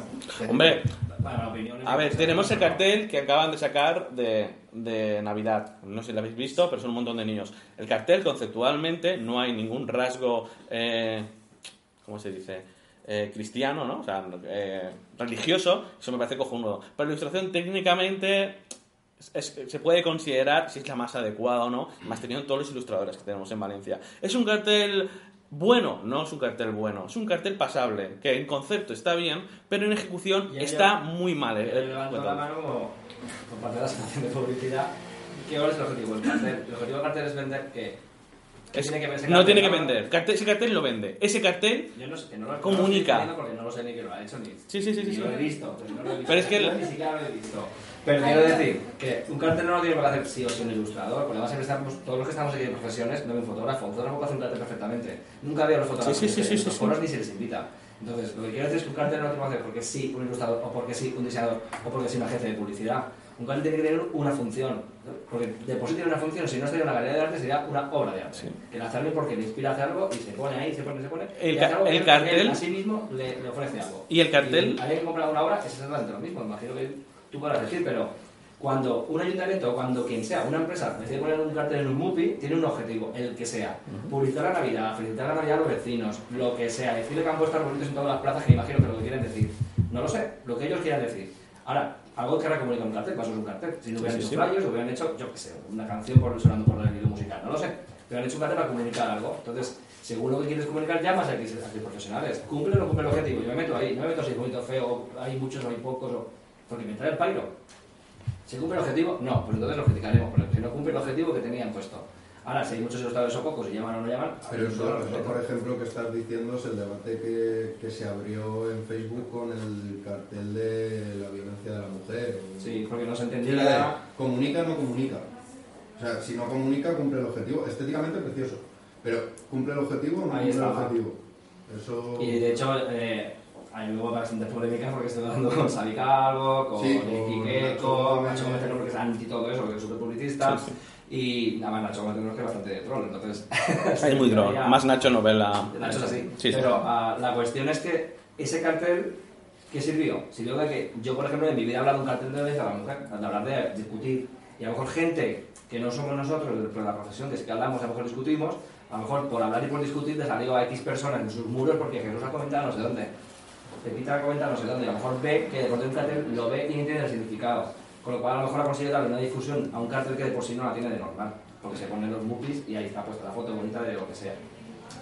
S6: Hombre,
S9: Para
S6: A ver, tenemos el cartel que acaban de sacar de, de Navidad. No sé si lo habéis visto, pero son un montón de niños. El cartel, conceptualmente, no hay ningún rasgo, eh, ¿cómo se dice? Eh, cristiano, ¿no? O sea, eh, religioso. Eso me parece cojonudo. Pero la ilustración, técnicamente, es- se puede considerar si es la más adecuada o no, más teniendo todos los ilustradores que tenemos en Valencia. ¿Es un cartel bueno? No es un cartel bueno. Es un cartel pasable, que en concepto está bien, pero en ejecución
S9: Y
S6: está
S9: yo-
S6: muy mal. eh,
S9: levanto la mano como por parte de la asociación de publicidad. ¿Qué es el objetivo del cartel? El objetivo del cartel es vender que
S6: Es-
S9: tiene que
S6: no tiene que vender. Cartel- ese cartel lo vende. Ese cartel
S9: no sé, no lo,
S6: Comunica.
S9: No lo porque no lo sé ni que lo ha hecho ni.
S6: Sí, sí, sí,
S9: ni
S6: sí.
S9: lo he visto. Pero, no lo he visto.
S6: Pero es que el-
S9: ni siquiera lo he visto. Pero quiero decir que un cartel no lo tiene por qué hacer sí o sí un ilustrador, porque además siempre estamos, todos los que estamos aquí de profesiones, no hay un fotógrafo, un fotógrafo puede hacer un cartel perfectamente. Nunca había los fotógrafos
S6: Sí, sí, sí, sí,
S9: los
S6: sí,
S9: foros
S6: sí.
S9: ni se les invita. Entonces, lo que quiero decir es que un cartel no lo tiene que hacer porque sí un ilustrador, o porque sí un diseñador, o porque sí una agencia de publicidad. Un cartel tiene que tener una función, porque de por sí tiene una función, si no sería una galería de arte, sería una obra de arte. Que la hace alguien porque le inspira a hacer algo y se pone ahí, se pone, se pone.
S6: El
S9: y hace algo
S6: el cartel-
S9: él a sí mismo le, le ofrece algo.
S6: ¿Y el cartel?
S9: Y alguien que compra una obra es exactamente lo mismo, imagino que tú podrás decir, pero cuando un ayuntamiento o cuando quien sea, una empresa, decide poner un cartel en un MUPI, tiene un objetivo, el que sea. Publicitar la Navidad, felicitar la Navidad a los vecinos, lo que sea, decirle que han puesto arbolitos en todas las plazas, que imagino que lo que quieren decir. No lo sé, lo que ellos quieran decir. Ahora, algo que comunicar un cartel, para eso es un cartel. Si no hubieran hecho flyers, hubieran hecho, yo qué sé, una canción por, sonando por el hilo musical, no lo sé. Pero han hecho un cartel para comunicar algo. Entonces, según lo que quieres comunicar, llamas a X, a X profesionales. ¿Cumple o no cumple el objetivo? Yo me meto ahí, no me meto si es bonito feo, hay muchos o hay pocos, o... porque me trae el pairo. ¿Se cumple el objetivo? No, pues entonces lo criticaremos, porque si no cumple el objetivo que tenían puesto. Ahora, si hay muchos ilustradores o pocos y llaman o no llaman,
S11: Pero eso, eso, por ejemplo, que estás diciendo es el debate que, que se abrió en Facebook con el cartel de la violencia de la mujer.
S9: Sí, porque no se entendía.
S11: la comunica o no comunica. O sea, si no comunica, cumple el objetivo. Estéticamente precioso. Pero ¿cumple el objetivo o no
S9: Ahí
S11: cumple el objetivo? Eso...
S9: Y de hecho, eh, hay luego bastantes polémicas porque estoy hablando con Xavi Calvo, con
S11: Sí,
S9: Nicky
S11: con
S9: Queco,
S11: Nacho Gómez.
S9: Porque es anti todo eso, porque es súper publicista.
S6: Sí,
S9: Y nada más, Nacho Gómez que es bastante troll, entonces. <laughs>
S6: Es muy troll. Más Nacho novela.
S9: Nacho es así.
S6: Sí, sí.
S9: Pero ah, la cuestión es que ese cartel, ¿qué sirvió? Sirvió de que yo, por ejemplo, en mi vida he hablado de un cartel de a la mujer, de hablar de discutir. Y a lo mejor gente que no somos nosotros, de la profesión, que es que hablamos, a lo mejor discutimos, a lo mejor por hablar y por discutir le salió a X personas en sus muros porque Jesús ha comentado no sé dónde. Pepita ha comentado no sé dónde. A lo mejor ve que de un cartel lo ve y no entiende el significado. Con lo cual a lo mejor ha conseguido darle una difusión a un cartel que de por sí no la tiene de normal. Porque se ponen los mupis y ahí está puesta la foto bonita de lo que sea.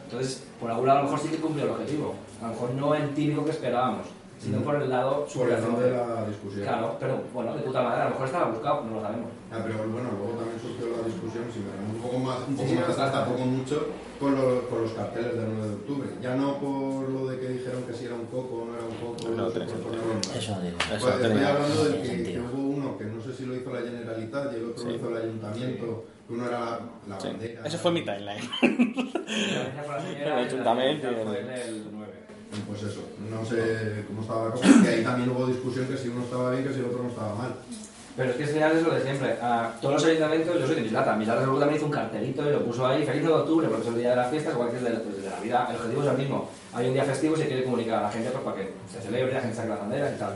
S9: Entonces, por algún lado a lo mejor sí que cumplió el objetivo. A lo mejor no el típico que esperábamos, sino por el lado
S11: Por el lado de la discusión.
S9: Claro, pero bueno, de puta madre, a lo mejor estaba buscado, no lo sabemos.
S11: Ah, pero bueno, luego también surgió la discusión, si me un poco más, un poco
S9: Sí, sí,
S11: más atrás,
S9: bastante.
S11: tampoco mucho, con, lo- con los carteles del 9 de octubre. Ya no por lo de que dijeron que si era un coco o no era un coco,
S6: No,
S11: paz.
S5: Eso no tiene
S11: Pues
S6: Eso no
S11: estoy hablando de que, que
S5: sentido.
S11: hubo uno que no sé si lo hizo la Generalitat y el otro lo
S6: Sí.
S11: hizo el Ayuntamiento, que uno era la, la
S6: Sí.
S11: bandera.
S6: Ese fue mi timeline.
S9: El
S6: ayuntamiento y el-
S9: el 9.
S11: Pues eso, no sé cómo estaba la cosa, que ahí también hubo discusión que si uno estaba bien, que si el otro no estaba mal.
S9: Pero es que al final es lo de siempre. A todos los ayuntamientos, yo soy de Mislata, Mislata seguro también hizo un cartelito y lo puso ahí, feliz 9 de octubre, porque es el día de las fiestas, igual que de, el de Navidad. El objetivo es el mismo. Hay un día festivo y se quiere comunicar a la gente pues, para que se celebre, la gente saque las banderas y tal.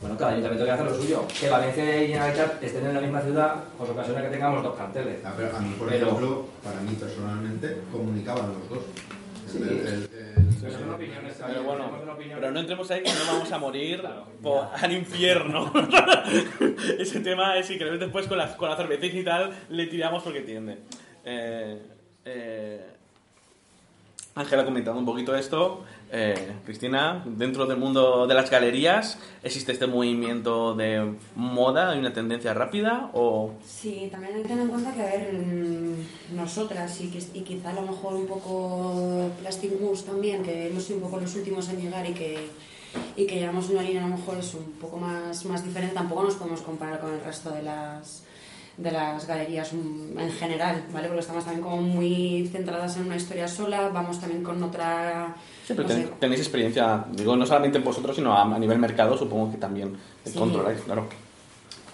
S9: Bueno, cada ayuntamiento quiere hacer lo suyo. Que Valencia y Generalitat estén en la misma ciudad, pues ocasiona que tengamos dos carteles.
S11: Ah, pero a mí, por
S9: Pero-
S11: ejemplo, para mí personalmente, comunicaban los dos.
S9: Sí.
S11: El- el- el-
S9: Pero
S6: Pero bueno, pero no entremos ahí que no vamos a morir al infierno. <laughs> Ese tema es queremos después con la, con la cervecita y tal le tiramos porque tiende. Eh, eh, Ángela ha comentado un poquito esto. Eh, Cristina, dentro del mundo de las galerías, ¿existe este movimiento de moda? ¿Hay una tendencia rápida? O...
S8: Sí, también hay que tener en cuenta que, a ver, mm, nosotras y, y quizá a lo mejor un poco Plastic Moose también, que hemos sido un poco los últimos en llegar y que, y que llevamos una línea a lo mejor es un poco más, más diferente, tampoco nos podemos comparar con el resto de las de las galerías mm, en general, ¿vale? Porque estamos también como muy centradas en una historia sola, vamos también con otra...
S6: Sí, pero
S8: no sé,
S6: ten- tenéis experiencia, digo, no solamente vosotros, sino a, a nivel mercado, supongo que también
S8: Sí.
S6: controláis, claro.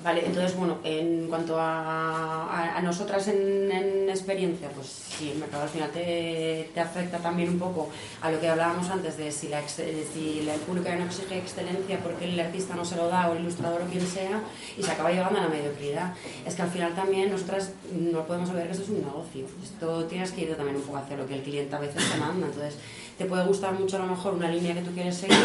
S8: Vale, entonces, bueno, en cuanto a, a, a nosotras en, en experiencia, pues sí, el mercado al final te, te afecta también un poco a lo que hablábamos antes de si, la, eh, si el público ya no exige excelencia porque el artista no se lo da o el ilustrador o quien sea y se acaba llevando a la mediocridad. Es que al final también nosotras no podemos olvidar que esto es un negocio. Esto tienes que ir también un poco hacia lo que el cliente a veces te manda. Entonces, te puede gustar mucho a lo mejor una línea que tú quieres seguir,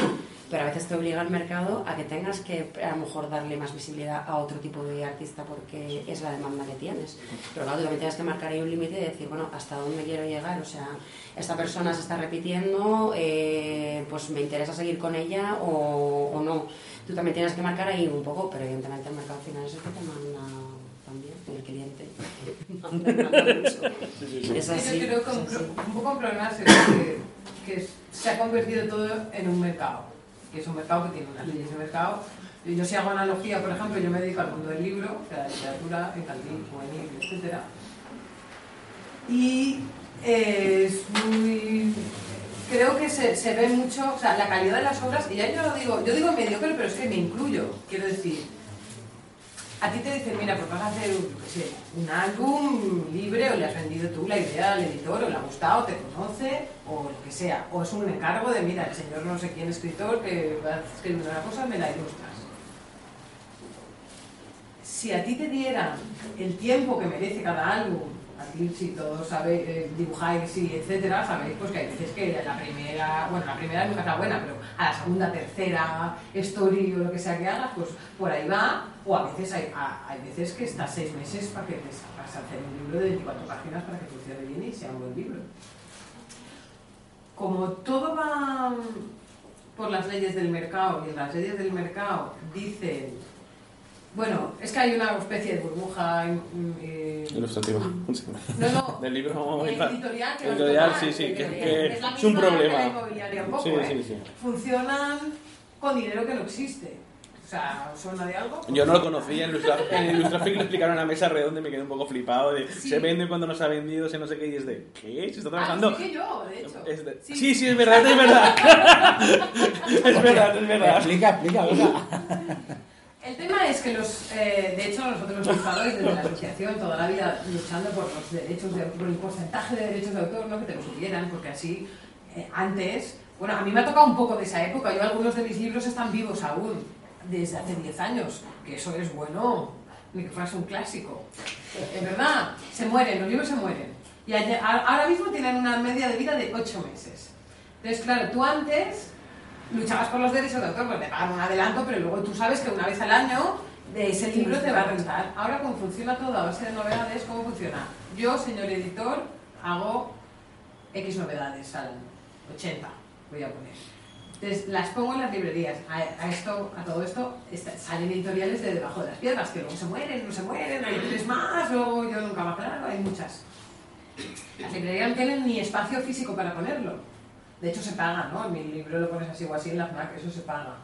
S8: pero a veces te obliga el mercado a que tengas que a lo mejor darle más visibilidad a otro tipo de artista porque es la demanda que tienes. Pero claro, tú también tienes que marcar ahí un límite y decir, bueno, ¿hasta dónde quiero llegar? O sea, esta persona se está repitiendo, eh, pues me interesa seguir con ella o, o no. Tú también tienes que marcar ahí un poco, pero evidentemente el mercado final es el que te manda también, el cliente. Manda, manda mucho. Es así.
S7: Yo creo que un, un poco el problema es que, que se ha convertido todo en un mercado, que es un mercado que tiene unas leyes de mercado. Yo si hago analogía, por ejemplo, yo me dedico al mundo del libro, de la literatura, infantil, juvenil, etcétera. Y eh, es muy... Creo que se, se ve mucho, o sea, la calidad de las obras, y ya yo lo digo, yo digo mediocre, pero es que me incluyo, quiero decir, a ti te dicen, mira, pues vas a hacer un álbum libre o le has vendido tú la idea al editor o le ha gustado, te conoce o lo que sea. O es un encargo de, mira, el señor no sé quién escritor que va a escribir una cosa, me la ilustras. Si a ti te dieran el tiempo que merece cada álbum, aquí si todos sabéis, eh, dibujáis y etcétera, sabéis pues que hay veces que la primera, bueno, la primera nunca está buena, pero a la segunda, tercera story o lo que sea que hagas, pues por ahí va, o a veces hay, a- hay veces que estás seis meses para que te vas a hacer un libro de 24 páginas para que funcione bien y sea un buen libro. Como todo va por las leyes del mercado y las leyes del mercado dicen, bueno, es que hay una especie de burbuja mm, eh,
S6: Ilustrativo. <laughs>
S7: No, no.
S6: Del libro.
S7: editorial que
S6: Editorial,
S7: es
S6: sí, sí, que,
S7: editorial.
S6: que
S7: Es
S6: un problema.
S7: un poco,
S6: Sí,
S7: ¿eh?
S6: sí, sí.
S7: funcionan con dinero que no existe. O sea, ¿os ¿suena de algo?
S6: Yo no lo conocía, en Ilustra- en Illustrafic lo explicaron en una mesa redonda y me quedé un poco flipado de
S7: Sí.
S6: se vende cuando no se ha vendido, se no sé qué, y es de ¿qué? ¿Se está
S7: Ah,
S6: trabajando?
S7: que yo, de hecho.
S6: Es de-
S7: Sí.
S6: Sí, sí, es verdad, es verdad. <laughs> es verdad, es verdad.
S5: Explica, explica, venga. <laughs>
S7: El tema es que los, eh, de hecho, nosotros los ilustradores desde la asociación toda la vida luchando por los derechos de por el porcentaje de derechos de autor, no que te lo subieran, porque así eh, antes, bueno, a mí me ha tocado un poco de esa época, yo algunos de mis libros están vivos aún, desde hace 10 años, que eso es bueno, ni que fuese un clásico. En verdad, se mueren, los libros se mueren. Y ahora mismo tienen una media de vida de 8 meses. Entonces, claro, tú antes luchabas por los derechos de autor, pues te pagan un adelanto, pero luego tú sabes que una vez al año de ese libro te va a rentar. Ahora, cómo funciona todo a base de novedades, ¿cómo funciona? Yo, señor editor, hago X novedades al año, 80, voy a poner. Entonces, las pongo en las librerías. A, a esto, a todo esto, está- salen editoriales de debajo de las piedras, que luego se mueren, no se mueren, hay tres más, luego yo nunca más, claro, hay muchas. Las librerías no tienen ni espacio físico para ponerlo. De hecho, se paga, ¿no? En mi libro lo pones así o así en la FNAC, eso se paga.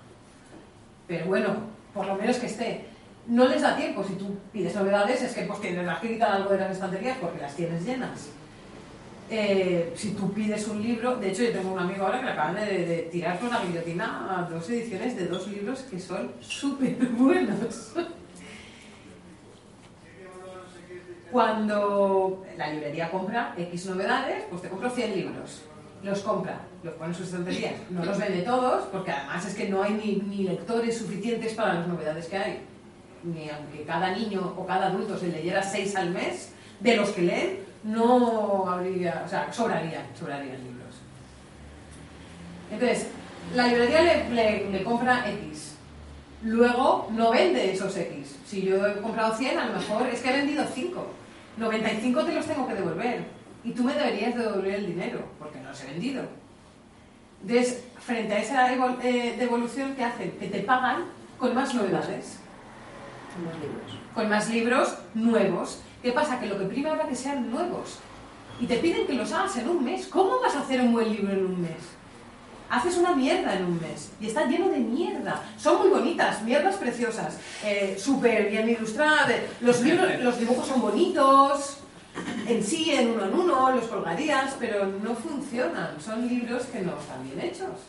S7: Pero bueno, por lo menos que esté. No les da tiempo. Si tú pides novedades, es que pues tendrás que quitar algo de las estanterías porque las tienes llenas. Eh, si tú pides un libro, de hecho yo tengo un amigo ahora que le acaban de, de tirar por la guillotina a dos ediciones de dos libros que son súper buenos. Cuando la librería compra X novedades, pues te compro 100 libros. Los compra, los pone en sus estanterías. No los vende todos, porque además es que no hay ni, lectores suficientes para las novedades que hay. Ni aunque cada niño o cada adulto se leyera 6 al mes, de los que leen, no habría, o sea, sobrarían, sobrarían libros. Entonces, la librería le, le- le compra X. Luego no vende esos X. Si yo he comprado 100, a lo mejor es que he vendido 5. 95 te los tengo que devolver. Y tú me deberías devolver el dinero, porque no los he vendido. Entonces, frente a esa eh, devolución, ¿qué hacen? Que te pagan con más novedades,
S8: Son más libros.
S7: con más libros nuevos. ¿Qué pasa? Que lo que prima ahora que sean nuevos. Y te piden que los hagas en un mes. ¿Cómo vas a hacer un buen libro en un mes? Haces una mierda en un mes y está lleno de mierda. Son muy bonitas, mierdas preciosas, eh, súper bien ilustradas. Los libros, los dibujos son bonitos, en sí, en uno en uno, los colgarías, pero no funcionan. Son libros que no están bien hechos.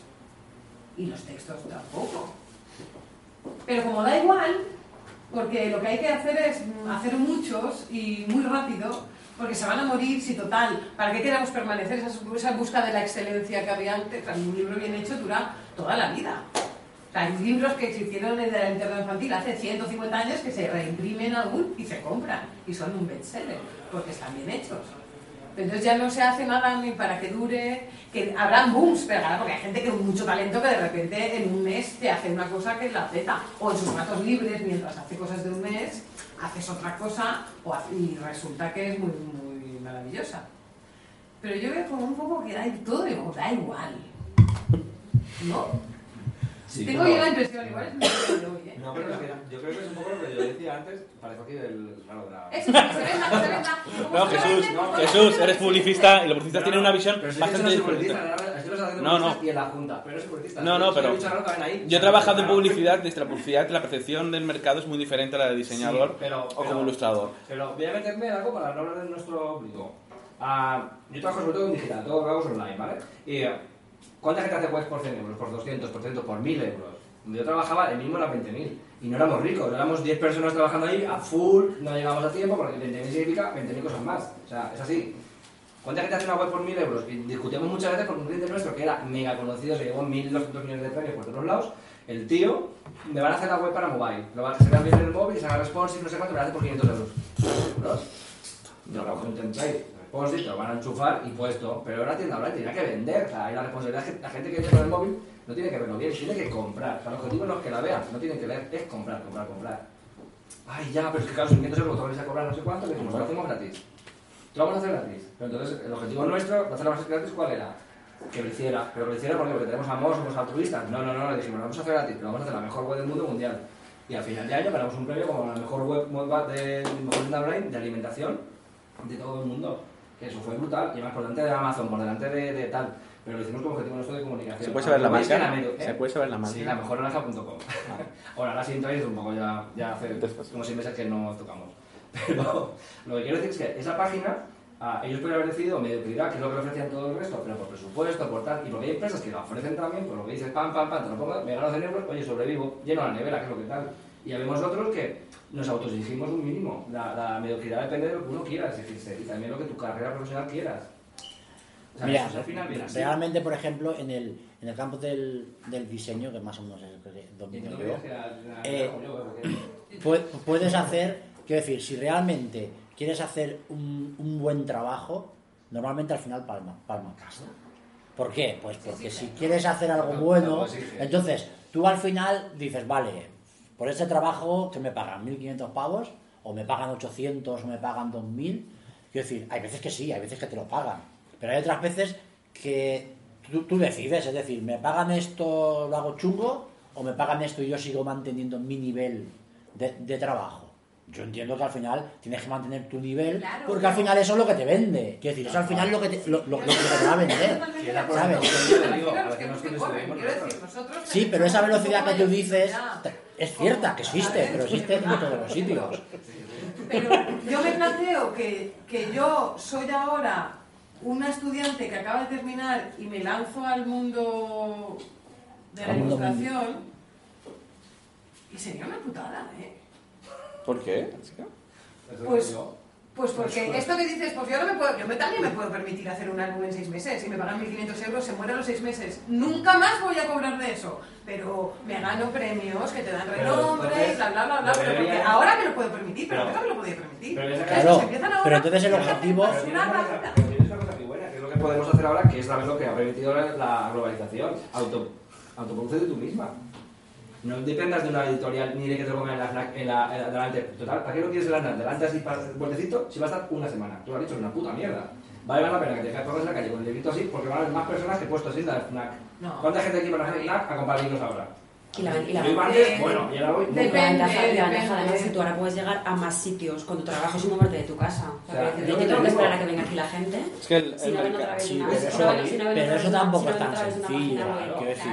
S7: Y los textos tampoco. Pero como da igual, porque lo que hay que hacer es hacer muchos y muy rápido, porque se van a morir si total, ¿para qué queremos permanecer esa, busca de la excelencia que había antes? Un libro bien hecho dura toda la vida. Hay libros que se hicieron en la internet infantil hace 150 años que se reimprimen aún y se compran y son un bestseller, porque están bien hechos. Entonces ya no se hace nada ni para que dure, que habrán booms, pero claro, porque hay gente que con mucho talento que de repente en un mes te hace una cosa que es la zeta, o en sus ratos libres, mientras hace cosas de un mes, haces otra cosa y resulta que es muy, muy maravillosa. Pero yo veo como un poco que da todo da igual. ¿No?
S9: Sí,
S7: Tengo
S9: pero-
S7: yo la impresión, igual es de hoy, ¿eh?
S9: No, pero es que yo creo que es un poco lo que yo decía antes, parece aquí del raro de la...
S7: Eso, que se que se venda. <laughs>
S6: No, Jesús, Jesús, eres publicista y los publicistas tienen una visión
S9: Pero si
S6: bastante diferente. No, no.
S9: y en la junta, pero es publicista.
S6: No, no, pero yo he trabajado en publicidad, desde la publicidad la percepción del mercado es muy diferente a la de diseñador
S9: Sí, pero-
S6: o
S9: pero-
S6: como ilustrador.
S9: Pero voy a meterme en algo para no hablar de nuestro público. Ah, yo trabajo sobre todo en digital, todo lo que hago es online, ¿vale? Y ¿cuánta gente hace webs por 100 euros, por 200, por 300, por 1000 euros? Donde yo trabajaba, el mínimo era 20.000. Y no éramos ricos, éramos 10 personas trabajando ahí a full, no llegamos a tiempo porque 20.000 significa 20.000 cosas más. O sea, es así. ¿Cuánta gente hace una web por 1.000 euros? Y discutíamos muchas veces con un cliente nuestro que era mega conocido, se llevó 1.200 millones de premios por todos lados. El tío, me van a hacer la web para mobile. Lo van a hacer bien en el móvil se haga responsive, no sé cuánto, me lo hace por 500 euros. ¿Euros? Yo lo hago en responsive, te lo van a enchufar y puesto. Pero una tienda online, tenía que vender. O sea, hay la responsabilidad la gente que viene con el móvil no tiene que verlo bien, tiene que comprar. O sea, el objetivo no es que la vean, no tienen que leer, es comprar, comprar, comprar. Ay, ya, pero es que claro, son 500 euros, tú vais a cobrar no sé cuánto, que decimos, lo hacemos gratis. Lo vamos a hacer gratis. Pero entonces, el objetivo nuestro hacer la base gratis, ¿cuál era? Que lo hiciera. Pero lo hiciera ¿por qué? porque tenemos amor, somos altruistas. No, no, no, le dijimos, lo vamos a hacer gratis, pero vamos a hacer la mejor web del mundo mundial. Y al final de año ganamos un premio como la mejor web, web de, mejor online de alimentación de todo el mundo. Que eso fue brutal. Y más por delante de Amazon, por delante de, de tal. Pero lo hicimos como objetivo nuestro de comunicación.
S6: ¿Se puede saber la marca?
S9: medio-
S6: ¿Se
S9: ¿eh?
S6: puede saber la marca?
S9: Sí, la mejornaranja.com. <laughs> Ahora, ahora sí entráis un poco ya, ya hace como seis meses que no tocamos. <laughs> Pero lo que quiero decir es que esa página, ah, ellos podrían haber decidido mediocridad, que es lo que ofrecían todo el resto, pero por presupuesto, por tal, y porque hay empresas que la ofrecen también, por lo que dices, pam, pam, pam, te lo pongo, me gano 100 euros, oye, sobrevivo, lleno la nevera, que es lo que tal. Y habemos otros que nos autoexigimos un mínimo. La, la mediocridad depende de lo que uno quiera exigirse y también lo que tu carrera profesional quieras. O sea,
S5: Mira,
S9: eso es al final
S5: realmente, por ejemplo, en el, en el campo del, del diseño, que más o menos es el que domino
S9: No
S5: yo, eh, puedes hacer, quiero decir, si realmente quieres hacer un, un buen trabajo, normalmente al final palma, palma casa. ¿Por qué? Pues porque si quieres hacer algo bueno, entonces tú al final dices, vale, por este trabajo que me pagan 1.500 pavos, o me pagan 800, o me pagan 2.000, quiero decir, hay veces que sí, hay veces que te lo pagan, pero hay otras veces que tú, tú decides, es decir, me pagan esto, lo hago chungo, o me pagan esto y yo sigo manteniendo mi nivel de, de trabajo. Yo entiendo que al final tienes que mantener tu nivel,
S7: Claro,
S5: porque al
S7: pero-
S5: final eso es lo que te vende. Quiero decir, eso al final es lo que te, lo, lo- lo que te va a vender. ¿Sabes? Sí, pero esa velocidad que tú dices. Es cierta, que existe, pero existe en todos los sitios.
S7: Pero yo me planteo que, que yo soy ahora una estudiante que acaba de terminar y me lanzo al mundo de la
S5: mundo
S7: ilustración y sería una putada, ¿eh?
S6: ¿Por qué?
S7: Pues, pues porque esto que dices, pues yo, no me puedo, yo me, también me puedo permitir hacer un álbum en seis meses. Si me pagan 1.500 euros, se muere a los seis meses. Nunca más voy a cobrar de eso. Pero me gano premios que te dan
S9: Pero
S7: renombre,
S9: entonces,
S7: bla, bla, bla, bla. Pero porque ahora me lo puedo permitir, pero, antes no me lo podía permitir.
S9: pero
S7: Estos
S5: Claro,
S7: empiezan ahora
S5: pero entonces el objetivo-
S9: tienes una cosa- pero tienes una cosa muy buena, que es lo que podemos hacer ahora, que es saber lo que ha permitido la, globalización. Auto, autoproduce tú misma. No dependas de una editorial ni de que te lo pongan en la, FNAC- en la, en la- delante. Total, ¿para qué lo quieres en la delante así para el botecito si va a estar una semana? Tú lo has dicho, es una puta mierda. vale más la pena que te dejes en la calle con el librito así, porque van a haber más personas que puestos en la FNAC.
S7: No.
S9: ¿Cuánta gente aquí para hacer FNAC a comprar libros ahora?
S8: Y la, y la,
S9: Yo antes, bueno, y ahora voy.
S8: la
S7: Depende,
S8: ventaja, la ventaja además es que tú ahora puedes llegar a más sitios con tu trabajo sin moverte de tu casa. O sea,
S9: O sea, es
S8: yo
S9: que
S8: tengo
S9: te
S8: que esperar a que venga aquí la gente.
S6: Es que el,
S8: Si
S6: el
S8: no
S6: mercado-
S8: otra
S5: Sí, pero eso-
S8: no si
S5: pero eso tampoco es tan sencillo.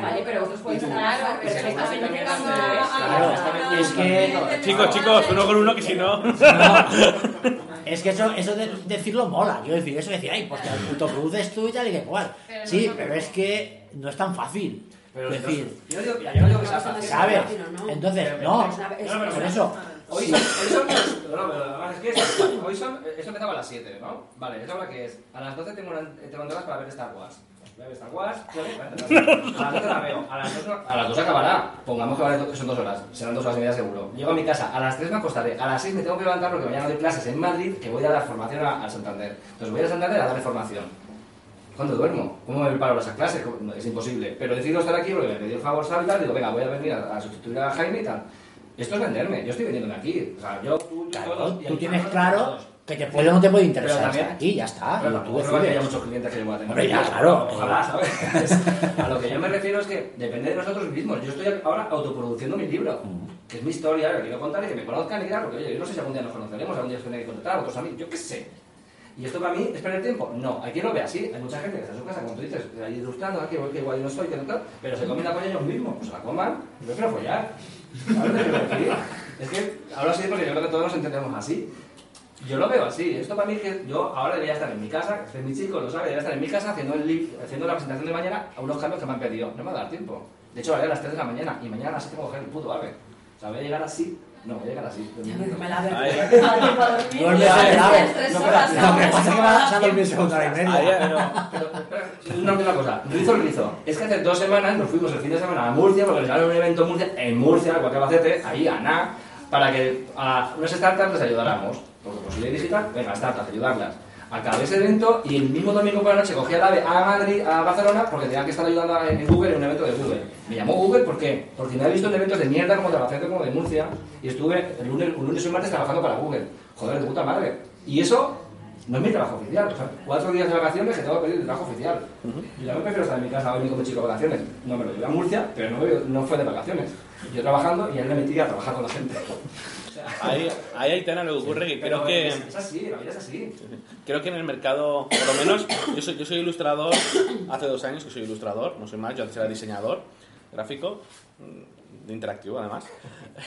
S7: Vale, pero vosotros podéis
S9: Claro,
S7: pero
S9: pero
S7: es que estás
S9: también
S7: invitando
S9: es-
S7: a- a-
S5: Claro, es que-
S6: Chicos, chicos, uno con uno que si no.
S5: Es que eso, eso de decirlo mola, quiero decir, eso de decir, ay, pues que autoproduces tú y tal y que cual. Sí,
S13: es
S5: pero es que no es tan fácil.
S9: Pero
S5: es decir,
S9: yo no digo, mira, yo no digo que sea fácil.
S5: ¿sabes?
S8: no, no.
S5: Entonces, no,
S9: No,
S5: por eso.
S9: Hoy son, hoy son, no, pero además es que es- hoy son, eso empezaba a las 7, ¿no? Vale, ¿esa hora que es? A las 12 tengo, una, tengo entradas para ver Star Wars. Voy a ver Star Wars, a las 12 la veo, a las 2, no- a las 2 acabará, pongamos que son dos horas, serán dos horas y media seguro. Llego a mi casa, a las 3 me acostaré, a las 6 me tengo que levantar porque mañana doy clases en Madrid que voy a dar formación a- al Santander. Entonces voy a Santander a darle formación. ¿Cuándo duermo? ¿Cómo me preparo para esas clases? Es imposible. Pero decido estar aquí porque me pidió el favor y tal. Digo, venga, voy a venir a, a sustituir a Jaime y tal. Esto es venderme. Yo estoy vendiéndome aquí. O sea, yo, tú,
S5: Claro,
S9: todos,
S5: tú tienes claro que te puede o no te puede
S9: Pero
S5: interesar
S9: también-
S5: estar aquí, ya está.
S9: Pero
S5: tú
S9: creo que haya muchos clientes que yo pueda tener.
S5: Hombre, ya, claro.
S9: Ojalá, ¿sabes? <laughs> A lo que yo me refiero es que depende de nosotros mismos. Yo estoy ahora autoproduciendo mi libro, que es mi historia, que quiero contar y que me conozcan y claro, porque oye, yo no sé si algún día nos conoceremos, algún día os tendré que contratar, otros a mí, yo qué sé. ¿Y esto para mí es perder tiempo? No, hay quien lo ve así. Hay mucha gente que está en su casa, como tú dices, ahí ilustrando, aquí, que igual no soy, que no tal, pero se comen la polla ellos mismos. Pues la coman, yo quiero follar. ¿Sabes lo que decir? Es que hablo así porque yo creo que todos nos entendemos así. Yo lo veo así. Esto para mí que yo ahora debería estar en mi casa, que mi chico lo sabe, debería estar en mi casa haciendo, el li- haciendo la presentación de mañana a unos cambios que me han pedido. No me va a dar tiempo. De hecho, a las 3 de la mañana y mañana a las 7 tengo que coger el puto ave. O sea, voy a llegar así. No, voy a llegar así.
S8: Me la veo.
S5: En No, Lo que
S8: tres
S5: pasa es que vas a dormir segunda hora y media.
S9: espera, una última cosa, rizo rizo. Es que hace dos semanas nos fuimos el fin de semana a Murcia porque organizaron un evento en Murcia, en Murcia, que Albacete, ahí a NA, para que a unas startups les ayudáramos. Porque posibilidad digital, venga, startups, ayudarlas. Acabé ese evento y el mismo domingo por la noche cogí el AVE a Madrid, a Barcelona, porque tenía que estar ayudando en en Google en un evento de Google. Me llamó Google, ¿por qué? Porque me había visto en eventos de mierda como de Albacete, como de Murcia, y estuve el lunes, un lunes y un martes trabajando para Google. Joder, de puta madre. Y eso no es mi trabajo oficial. O sea, cuatro días de vacaciones que tengo que pedir de trabajo oficial. Y yo me prefiero estar en mi casa hoy con mi chico de vacaciones. No me lo llevé a Murcia, pero no, no fue de vacaciones. Yo trabajando y él me metía a trabajar con la gente.
S6: Ahí, ahí Aitana, lo que ocurre que creo que
S9: Es, así, la vida es así.
S6: creo que en el mercado, por lo menos, yo soy, yo soy ilustrador, hace dos años que soy ilustrador, no soy más, yo antes era diseñador gráfico, mm, de interactivo además.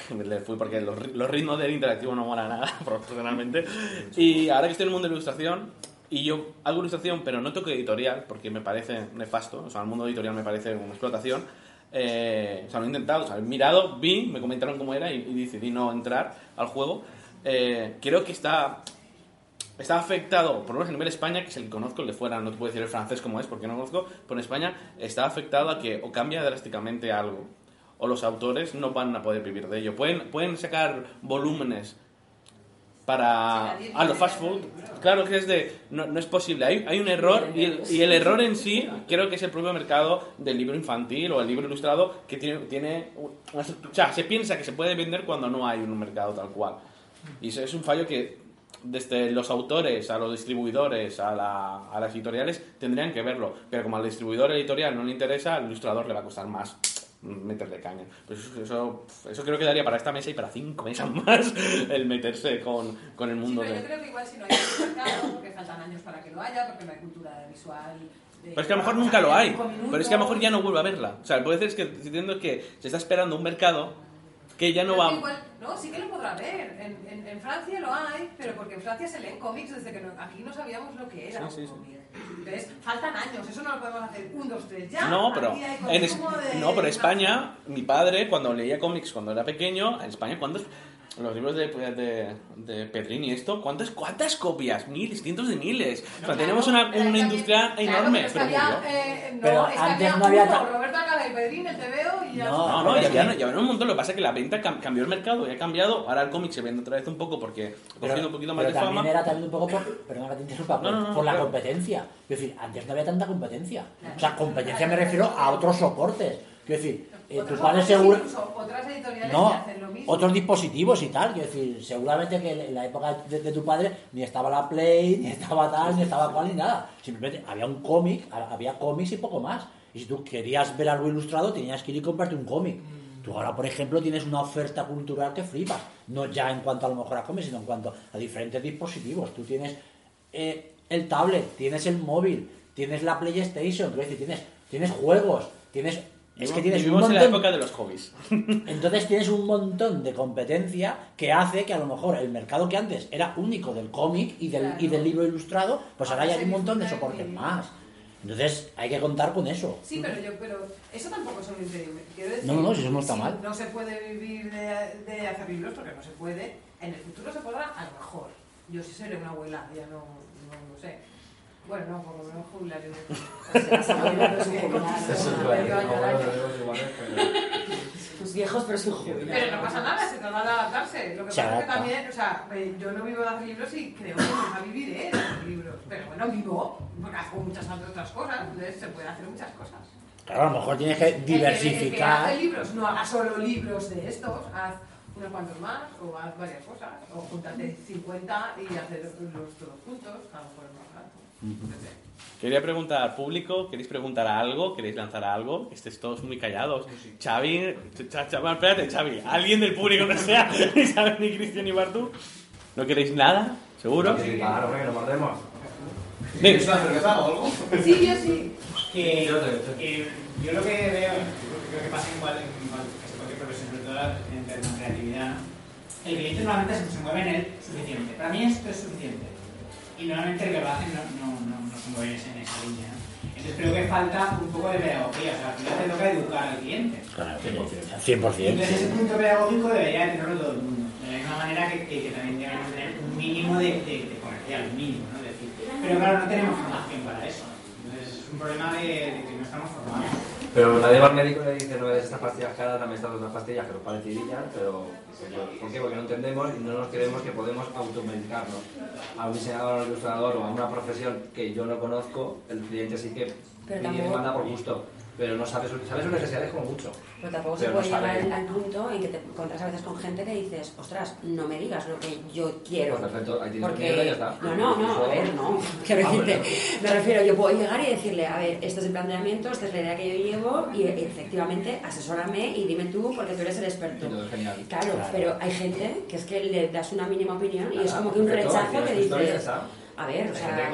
S6: <laughs> Le fui porque los, los ritmos del interactivo no mola nada, <laughs> profesionalmente. Y ahora que estoy en el mundo de la ilustración, y yo hago ilustración, pero no toco editorial, porque me parece nefasto, o sea, el mundo editorial me parece una explotación. Eh, o sea, lo he intentado, o sea, he mirado, vi, me comentaron cómo era y, y decidí no entrar al juego. Eh, creo que está está afectado, por lo menos a nivel España, que es el que conozco, el de fuera no te puedo decir el francés como es, porque no conozco, pero en España está afectado a que o cambia drásticamente algo, o los autores no van a poder vivir de ello. Pueden, pueden sacar volúmenes para a los fast food. Claro que es de no, no es posible. Hay, hay un error y el, y el error en sí creo que es el propio mercado del libro infantil o el libro ilustrado que tiene, tiene una o sea se piensa que se puede vender cuando no hay un mercado tal cual. Y eso es un fallo que desde los autores a los distribuidores a, la- a las editoriales tendrían que verlo. Pero como al distribuidor editorial no le interesa al ilustrador le va a costar más meterle caña. Pues eso, eso, eso creo que daría para esta mesa y para cinco mesas <laughs> más el meterse con, con el
S7: Sí,
S6: mundo
S7: pero
S6: de...
S7: yo creo que igual si no hay un mercado, porque faltan años para que lo haya, porque no hay cultura visual.
S6: Pero es que a lo mejor nunca lo hay. Pero es que a lo mejor ya no vuelve a verla. O sea, puede ser es que entiendo que se está esperando un mercado que ya no
S7: Pero
S6: va...
S7: igual- no, sí que lo podrá ver. En, en- en Francia lo hay, pero porque en Francia se leen cómics desde que no- aquí no sabíamos lo que era
S6: Sí, sí,
S7: un
S6: sí.
S7: Entonces, faltan años, eso no lo podemos hacer un, dos, tres, ya.
S6: No, pero en es-
S7: de-
S6: no, pero España, mi padre cuando leía cómics cuando era pequeño, en España cuántos los libros de, de, de Pedrín y esto, ¿cuántas, ¿cuántas copias? Miles, cientos de miles. O sea, tenemos una, una industria enorme.
S7: Claro,
S6: pero
S7: pero es que había,
S6: murió.
S7: eh, no,
S5: Pero
S7: es que
S5: antes
S7: había
S5: no había
S7: uno, Roberto Acabel, Pedrín, el TVO y ya
S5: No,
S7: está.
S6: No, no, ya habían, ya habían un montón. Lo que pasa es que la venta cam- cambió el mercado, ya ha cambiado. Ahora el cómic se vende otra vez un poco porque ha
S5: Pero,
S6: cogido un poquito más
S5: pero
S6: de
S5: también
S6: fama.
S5: era también un poco por, perdona que te interrumpa, por,
S6: No, no, no,
S5: por la
S6: claro.
S5: competencia. Es decir, antes no había tanta competencia. O sea, competencia me refiero a otros soportes. Quiero decir, eh, tu padre seguro...
S7: otras editoriales
S5: No,
S7: que hacen lo mismo.
S5: otros dispositivos y tal. Quiero decir, seguramente que en la época de, de tu padre ni estaba la Play, ni estaba tal, ni estaba cual, ni nada. Simplemente había un cómic, ha- había cómics y poco más. Y si tú querías ver algo ilustrado, tenías que ir y comprarte un cómic. Tú ahora, por ejemplo, tienes una oferta cultural que flipas. No ya en cuanto a lo mejor a cómics, sino en cuanto a diferentes dispositivos. Tú tienes eh, el tablet, tienes el móvil, tienes la PlayStation, tienes, tienes juegos, tienes... Es que tienes un
S6: Vivimos en la
S5: montón...
S6: época de los hobbies. <laughs>
S5: Entonces tienes un montón de competencia que hace que a lo mejor el mercado que antes era único del cómic y del,
S7: Claro.
S5: y del libro ilustrado, pues ahora
S7: Ahora
S5: ya hay un montón de soportes más. Entonces hay que contar con eso.
S7: Sí, pero yo, pero eso tampoco es un impedimento. Quiero decir,
S5: No, no, si eso no está
S7: si
S5: mal.
S7: No se puede vivir de, de hacer libros porque no se puede. En el futuro se podrá, a lo mejor. Yo sí seré una abuela, ya no, no lo sé. Bueno, no, por lo menos jubilaré.
S8: Serás abuela, pero sin jubilar.
S9: Eso es
S7: Medio
S9: igual,
S7: año al
S9: abuelos
S7: año.
S9: tenemos iguales, pero- <laughs>
S8: Pues viejos, pero sin jubilar.
S7: Pero no pasa nada, se trata de adaptarse. Lo que pasa es que también, o sea, eh, yo no vivo de hacer libros y creo que nunca viviré de hacer libros. Pero bueno, vivo, porque hago muchas otras cosas, entonces se puede hacer muchas cosas.
S5: Claro, a lo mejor tienes que
S7: El que- El que
S5: diversificar.
S7: hace libros, no haga solo libros de estos, haz unos cuantos más, o haz varias cosas, o júntate 50 y hacer los todos juntos, a lo mejor
S6: Quería preguntar al público, ¿queréis preguntar algo? ¿Queréis lanzar algo? Estéis todos muy callados. Xavi, Ch- Ch- espérate, Xavi, alguien del público que sea, <laughs> ni Xavi, ni Cristian, ni Bartu. ¿No queréis nada? ¿Seguro?
S9: Sí, claro, que nos mordemos.
S4: ¿Quieres una cerveza o algo?
S7: Sí, yo sí.
S14: Que,
S9: Yo te-
S14: que yo lo que veo, creo que pasa igual en cualquier profesión, sobre todo en términos de creatividad, el cliente normalmente se, se mueve en el suficiente. Para mí esto es suficiente. Y normalmente el que lo hace no, no, no, no se mueve en esa línea. Entonces creo que falta un poco de pedagogía, o sea, al final te toca educar al cliente.
S5: Claro, 100%.
S14: Entonces ese punto pedagógico debería tenerlo todo el mundo. De la misma manera que, que, que también debemos tener un mínimo de, de, de comercial, un mínimo, ¿no? Es decir, pero claro, no tenemos formación para eso. Entonces es un problema de, de que no estamos formados.
S9: Pero nadie va al médico y le dice, no es estas pastillas caras, dame estas otras pastillas que nos parecerían, pero ¿por qué? Porque no entendemos y no nos creemos que podemos automedicarnos. A un diseñador, a un ilustrador o a una profesión que yo no conozco, el cliente sí que
S8: Pero tampoco-
S9: manda por gusto, pero no sabe, su- sabe sus necesidades como mucho.
S8: Pero tampoco se
S9: no
S8: puede llegar
S9: sabe-
S8: al, punto en que te encuentras a veces con gente que dices, ostras, no me digas lo que yo quiero.
S9: Pues perfecto, ahí tienes
S8: Porque...
S9: y ya está.
S8: No, no, no, a ver, no. <laughs> Quiero
S9: Ah,
S8: decirte, me refiero, yo puedo llegar y decirle, a ver, este es el planteamiento, esta es la idea que yo llevo y efectivamente asesórame y dime tú porque tú eres el experto.
S9: Y todo es genial.
S8: Claro,
S9: Claro.
S8: pero hay gente que es que le das una mínima opinión y es como que un
S9: perfecto,
S8: rechazo que dices. A ver, o sea,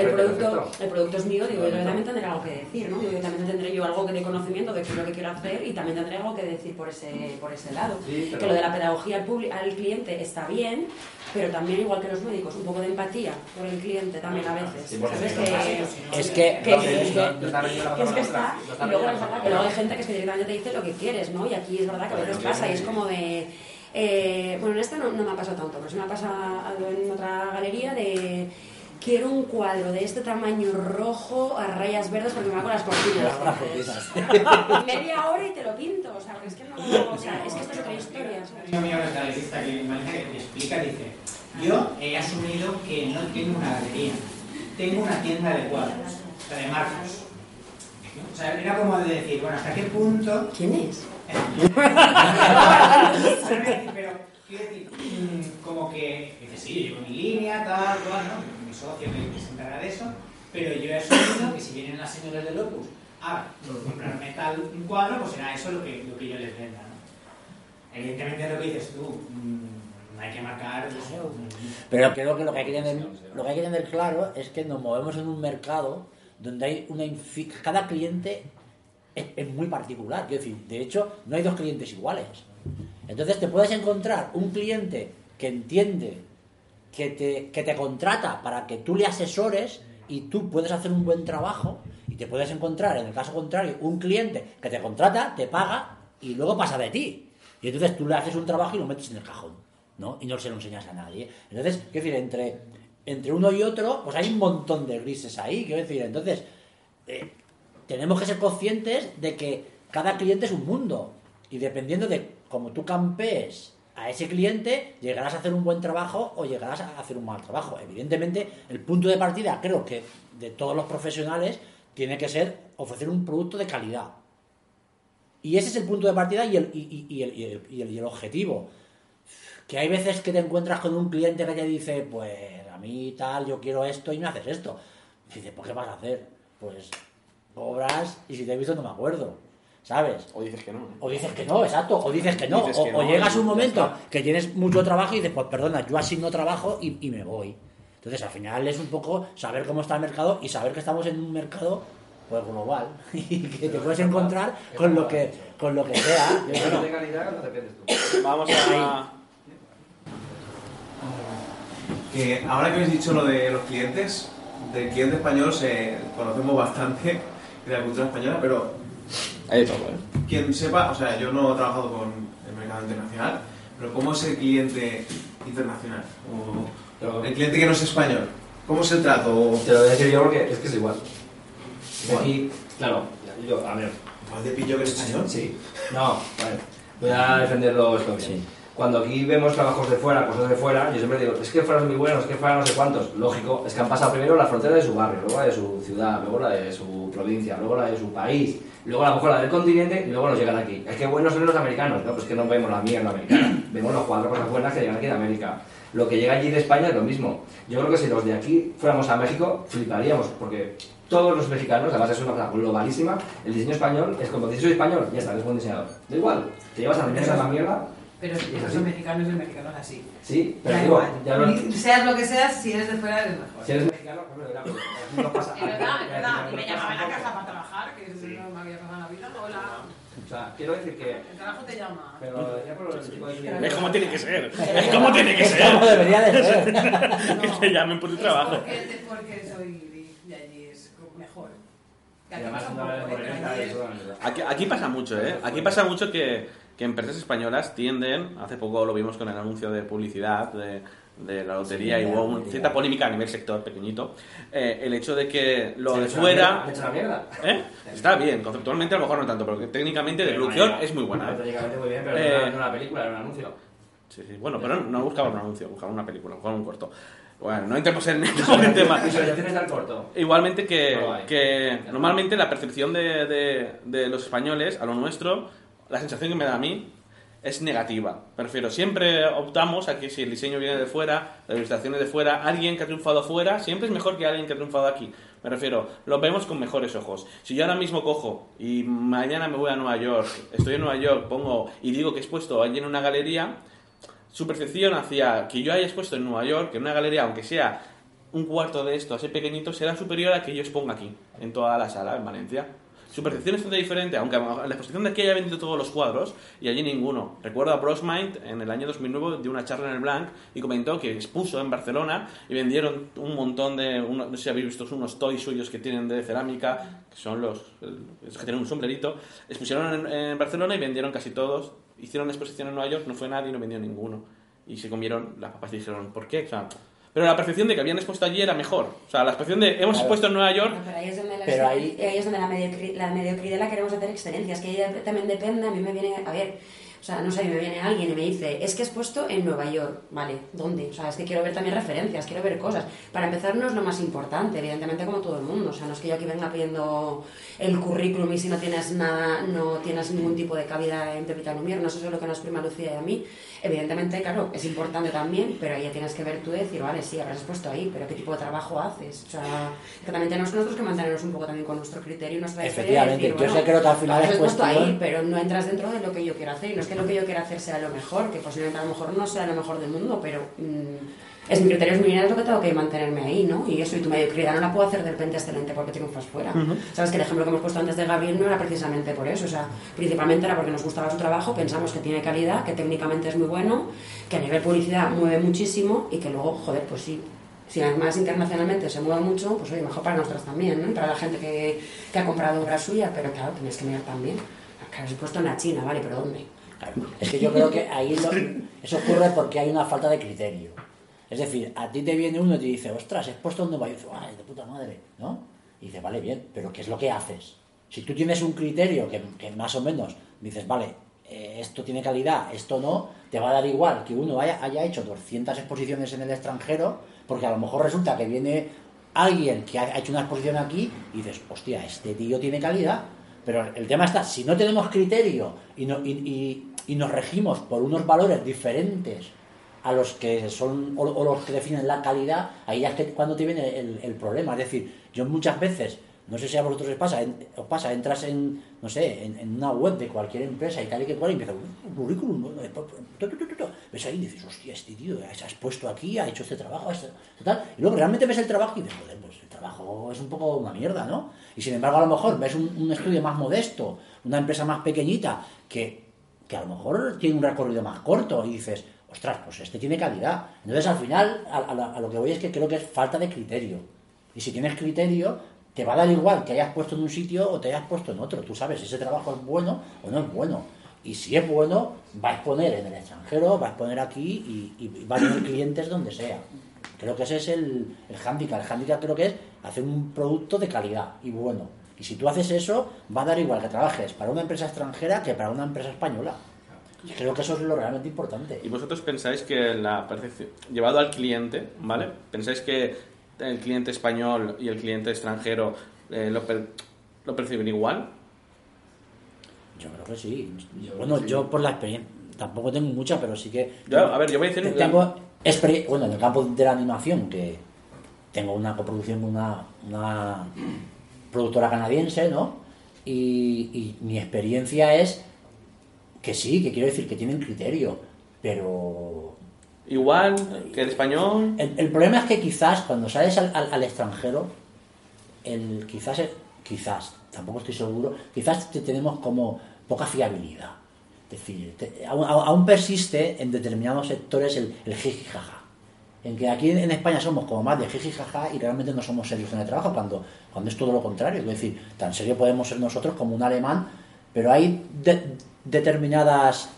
S8: el, producto, el producto es mío, digo, yo también tendré algo que decir, ¿no? Digo, yo también tendré yo algo que de conocimiento de qué es lo que quiero hacer y también tendré algo que decir por ese, por ese lado.
S9: Sí, pero-
S8: Que lo de la pedagogía al, al cliente está bien, pero también igual que los médicos, un poco de empatía por el cliente también a veces.
S9: Sí,
S8: ¿Sabes? Que,
S5: Es que-
S8: es que está, y luego, es verdad que luego hay gente que es que directamente te dice lo que quieres, ¿no? Y aquí es verdad que a veces pasa y es como de... eh, bueno, en esta no, no me ha pasado tanto, pero sí me ha pasado en otra galería de... Quiero un cuadro de este tamaño rojo a rayas verdes porque me va con las cortinas. <laughs>
S5: Las.
S8: Media hora y te lo pinto, o sea, porque es que no... O sea, es que esto es otra historia. ¿sabes?
S14: Un amigo mío que es galerista que que te explica, dice, yo he asumido que no tengo una galería, tengo una tienda de cuadros, o sea, de marcos. O sea, era como de decir, bueno, ¿hasta qué punto?
S8: ¿Quién es?
S14: Como que, dice, sí, yo llevo mi línea, tal, cual, ¿no? Mi socio se encarga de eso, pero yo he asumido que si vienen las señoras del Opus a comprarme tal un cuadro, pues será eso lo que, lo que yo les venda, ¿no? Evidentemente lo que dices tú, hay que marcar...
S5: Pero creo que lo que hay que tener, lo que hay que tener claro es que nos movemos en un mercado donde hay una cada cliente es, es muy particular. Quiero decir, de hecho, no hay dos clientes iguales. Entonces te puedes encontrar un cliente que entiende que te, que te contrata para que tú le asesores y tú puedes hacer un buen trabajo y te puedes encontrar, en el caso contrario, un cliente que te contrata, te paga y luego pasa de ti. Y entonces tú le haces un trabajo y lo metes en el cajón, ¿no? Y no se lo enseñas a nadie. Entonces, quiero decir, entre, entre uno y otro, pues hay un montón de grises ahí, quiero decir, entonces, eh, tenemos que ser conscientes de que cada cliente es un mundo y dependiendo de cómo tú campees a ese cliente, llegarás a hacer un buen trabajo o llegarás a hacer un mal trabajo. Evidentemente, el punto de partida, creo que de todos los profesionales, tiene que ser ofrecer un producto de calidad. Y ese es el punto de partida y el, y, y- y el, el- el- objetivo. Que hay veces que te encuentras con un cliente que te dice, pues a mí tal, yo quiero esto y me haces esto. Dices, ¿por qué vas a hacer? Pues cobras y si te he visto no me acuerdo. ¿Sabes?
S6: O dices que no.
S5: O dices que no, exacto. O dices que no.
S6: Dices
S5: o,
S6: que
S5: o
S6: no,
S5: llegas un momento que tienes mucho trabajo y dices, pues perdona, yo así no trabajo y, y me voy. Entonces al final es un poco saber cómo está el mercado y saber que estamos en un mercado pues global <laughs> y que te puedes encontrar con lo que con lo que sea.
S9: De calidad, no tú.
S6: Vamos a...
S4: Que ahora que habéis dicho lo de los clientes, del cliente español se conocemos bastante de la cultura española, pero
S6: Hay de todo, ¿eh?
S4: quien sepa, o sea, yo no he trabajado con el mercado internacional, pero ¿cómo es el cliente internacional? O el cliente que no es español. ¿Cómo es el trato? O-
S9: Te lo voy a decir yo porque es que es igual.
S4: ¿Igual?
S9: Aquí, claro, yo, a ver.
S4: ¿Igual de pillo que el español?
S9: Sí. No, vale. Voy a defenderlo esto bien. Cuando aquí vemos trabajos de fuera, cosas de fuera, yo siempre digo, es que fuera es muy bueno, es que fuera no sé cuántos. Lógico, es que han pasado primero la frontera de su barrio, luego la de su ciudad, luego la de su provincia, luego la de su país, luego a lo mejor la del continente y luego nos llegan aquí. Es que buenos son los americanos, ¿no? Pues que no vemos la mierda americana, <clears throat> vemos los cuatro cosas buenas que llegan aquí de América. Lo que llega allí de España es lo mismo. Yo creo que si los de aquí fuéramos a México, fliparíamos, porque todos los mexicanos, además es una cosa globalísima, el diseño español es como, dices soy español, ya está, eres buen diseñador. Da igual, te llevas a la la mierda,
S7: Pero si son mexicanos, el mexicano es así.
S9: sí, pero
S7: Da
S9: digo,
S7: igual.
S9: ya lo...
S7: Ni- Seas lo que seas, si eres de fuera eres mejor.
S9: Si eres mexicano, pues pero aquí no pasa <laughs>
S7: Es verdad, es verdad. Y
S9: no
S7: me llamaban a casa para trabajar, que es no me había pasado la vida. Hola,
S9: O sea, quiero decir que...
S7: el carajo te llama.
S9: Pero decía por el chico de...
S6: Es como tiene que ser. Es como tiene que <laughs>
S5: Es
S6: ser.
S5: como debería de ser. <laughs>
S6: que te llamen por tu trabajo.
S7: Porque, porque soy Aquí,
S6: aquí pasa mucho, ¿eh? Aquí pasa mucho que, que empresas españolas tienden, hace poco lo vimos con el anuncio de publicidad de, de la lotería
S5: Sí,
S6: y hubo
S5: la
S6: un-
S5: lotería.
S6: cierta polémica a nivel sector pequeñito, eh, el hecho de que lo de fuera...
S9: mierda, mierda.
S6: ¿Eh? Está bien, conceptualmente a lo mejor no tanto, pero que técnicamente de producción es muy buena. ¿eh?
S9: Técnicamente muy bien, pero
S6: Eh,
S9: no era- no una película, era un anuncio.
S6: Sí, sí, bueno, pero no buscaban un anuncio, buscaban una película, buscaban un corto. Bueno, no entremos en <laughs> el tema.
S9: Corto.
S6: Igualmente que,
S9: No
S6: que normalmente la percepción de, de- de los españoles a lo nuestro, la sensación que me da a mí es negativa. Prefiero, siempre optamos a que si el diseño viene de fuera, la ilustración es de fuera, alguien que ha triunfado fuera, siempre es mejor que alguien que ha triunfado aquí. Me refiero, lo vemos con mejores ojos. Si yo ahora mismo cojo y mañana me voy a Nueva York, estoy en Nueva York, pongo y digo que he expuesto allí en una galería, su percepción hacia que yo haya expuesto en Nueva York, en una galería, aunque sea un cuarto de esto, así pequeñito, será superior a que yo exponga aquí, en toda la sala, en Valencia. Su percepción es bastante diferente, aunque la exposición de aquí haya vendido todos los cuadros y allí ninguno. Recuerdo a Brosmind en el año 2009 de una charla en el Blanc y comentó que expuso en Barcelona y vendieron un montón de, uno- no sé si habéis visto unos toys suyos que tienen de cerámica, que son los, que tienen un sombrerito, expusieron en Barcelona y vendieron casi todos. Hicieron una exposición en Nueva York, no fue nadie y no vendió ninguno. Y se comieron, las papas y dijeron, ¿por qué? O sea, pero la percepción de que habían expuesto allí era mejor. O sea, la percepción de hemos
S5: Claro.
S6: expuesto en Nueva York
S8: Pero ahí es donde la,
S5: Pero ahí-
S8: ahí es donde la, mediocri- la mediocridad la queremos hacer excelencia. Es que ahí también depende, a mí me viene, a ver, o sea, no sé, me viene alguien y me dice, es que has puesto en Nueva York, ¿vale? ¿Dónde? O sea, es que quiero ver también referencias, quiero ver cosas. Para empezar, no es lo más importante, evidentemente, como todo el mundo. O sea, no es que yo aquí venga pidiendo el currículum y si no tienes nada, no tienes ningún tipo de cabida en Pepita Lumier, no sé eso es lo que nos prima Lucía y a mí. Evidentemente, claro, es importante también, pero ahí ya tienes que ver tú y decir, vale, sí, habrás puesto ahí, pero ¿qué tipo de trabajo haces? O sea, que también tenemos nosotros que mantenernos un poco también con nuestro criterio y nuestra historia.
S5: Efectivamente,
S8: decir,
S5: yo
S8: bueno,
S5: sé creo que al final es
S8: has puesto ahí, pero no entras dentro de lo que yo quiero hacer. Y no es que lo que yo quiera hacer sea lo mejor, que posiblemente a lo mejor no sea lo mejor del mundo, pero mm, es mi criterio, es mi vida, es lo que tengo que mantenerme ahí, ¿no? Y eso, y tu mediocridad no la puedo hacer de repente excelente porque triunfas fuera.
S6: Ujú.
S8: Sabes que el ejemplo que hemos puesto antes de Gabriel no era precisamente por eso, o sea, principalmente era porque nos gustaba su trabajo, pensamos que tiene calidad, que técnicamente es muy bueno, que a nivel publicidad mueve muchísimo y que luego, joder, pues sí. Si además internacionalmente se mueve mucho, pues oye, mejor para nosotros también, ¿no? Y para la gente que, que ha comprado obra suya, pero claro, tienes que mirar también. Claro, se ha puesto en la China, ¿vale? Pero ¿dónde?
S5: Es que yo creo que ahí lo- eso ocurre porque hay una falta de criterio. Es decir, a ti te viene uno y te dice, ostras, he puesto un Nueva York, ay, de puta madre, ¿no? Y dices, vale, bien, pero ¿qué es lo que haces? Si tú tienes un criterio que, más o menos dices, vale, eh, esto tiene calidad, esto no, te va a dar igual que uno haya, haya hecho 200 exposiciones en el extranjero, porque a lo mejor resulta que viene alguien que ha hecho una exposición aquí y dices, hostia, este tío tiene calidad. Pero el tema está, si no tenemos criterio y, no- y- y- y nos regimos por unos valores diferentes a los que son o, o los que definen la calidad, ahí ya es que cuando te viene el, el problema. Es decir, yo muchas veces, no sé si a vosotros os pasa, en- os pasa, entras en, no sé, en, en una web de cualquier empresa y tal y que cual y empieza un currículum, ves ahí y dices, hostia, este tío se has puesto aquí, ha hecho este trabajo, este, tal, y luego realmente ves el trabajo y dices, joder, pues el trabajo es un poco una mierda, ¿no? Y sin embargo, a lo mejor ves un, un estudio más modesto, una empresa más pequeñita, que, que a lo mejor tiene un recorrido más corto y dices, ostras, pues este tiene calidad. Entonces, al final, a, a lo que voy es que creo que es falta de criterio. Y si tienes criterio, te va a dar igual que hayas puesto en un sitio o te hayas puesto en otro. Tú sabes si ese trabajo es bueno o no es bueno. Y si es bueno, va a exponer en el extranjero, va a exponer aquí y, y va a tener clientes donde sea. Creo que ese es el, el hándicap. El hándicap creo que es hacer un producto de calidad y bueno. Y si tú haces eso, va a dar igual que trabajes para una empresa extranjera que para una empresa española. Y creo que eso es lo realmente importante.
S6: ¿Y vosotros pensáis que la percepción, llevado al cliente, ¿vale? ¿Pensáis que el cliente español y el cliente extranjero eh, lo, per- lo perciben igual?
S5: Yo creo que sí.
S6: Yo
S5: bueno,
S6: sí.
S5: yo por la experiencia, tampoco tengo mucha, pero sí que...
S6: Yo, a ver, yo voy a decir-
S5: Tengo experiencia, bueno, en el campo de la animación, que tengo una coproducción con una, una productora canadiense, ¿no? Y, y mi experiencia es que sí, que quiero decir que tienen criterio, pero...
S6: Igual que el español.
S5: El, el problema es que quizás cuando sales al, al- al extranjero, el, quizás, el- quizás, tampoco estoy seguro, quizás te tenemos como poca fiabilidad. Es decir, te- aún, persiste en determinados sectores el, el jiji jaja. En que aquí en España somos como más de jiji jaja y realmente no somos serios en el trabajo, cuando, cuando es todo lo contrario. Es decir, tan serio podemos ser nosotros como un alemán, pero hay de- determinadas,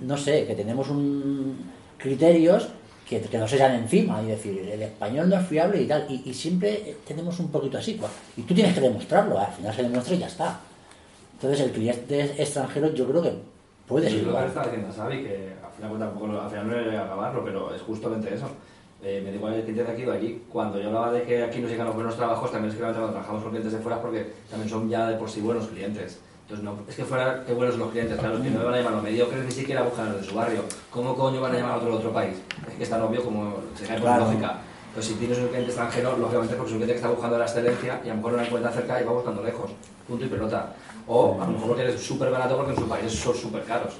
S5: no sé, que tenemos un criterios que, que nos echan encima y decir, el español no es fiable y tal. Y, y siempre tenemos un poquito así. cua- Y tú tienes que demostrarlo, al final se demuestra y ya está. Entonces el cliente extranjero yo creo que puede
S9: Yo
S5: ser
S9: creo que está diciendo Xavi, que al final, pues, tampoco, al final no voy a acabarlo, pero es justamente eso. Eh, me da igual el cliente de aquí o de allí. Cuando yo hablaba de que aquí nos llegan los buenos trabajos, también es que cuando trabajamos con clientes de fuera porque también son ya de por sí buenos clientes. Entonces, no, es que fuera que buenos los clientes, claro, que no me van a llamar los mediocres ni siquiera buscan los de su barrio. ¿Cómo coño van a llamar a otro de otro país? Es que es tan obvio como se cae por lógica. Pues si tienes un cliente extranjero, lógicamente porque es un cliente que está buscando la excelencia y a lo mejor no la encuentra cerca y va buscando lejos. Punto y pelota. O a lo mejor porque eres súper barato porque en su país son súper caros.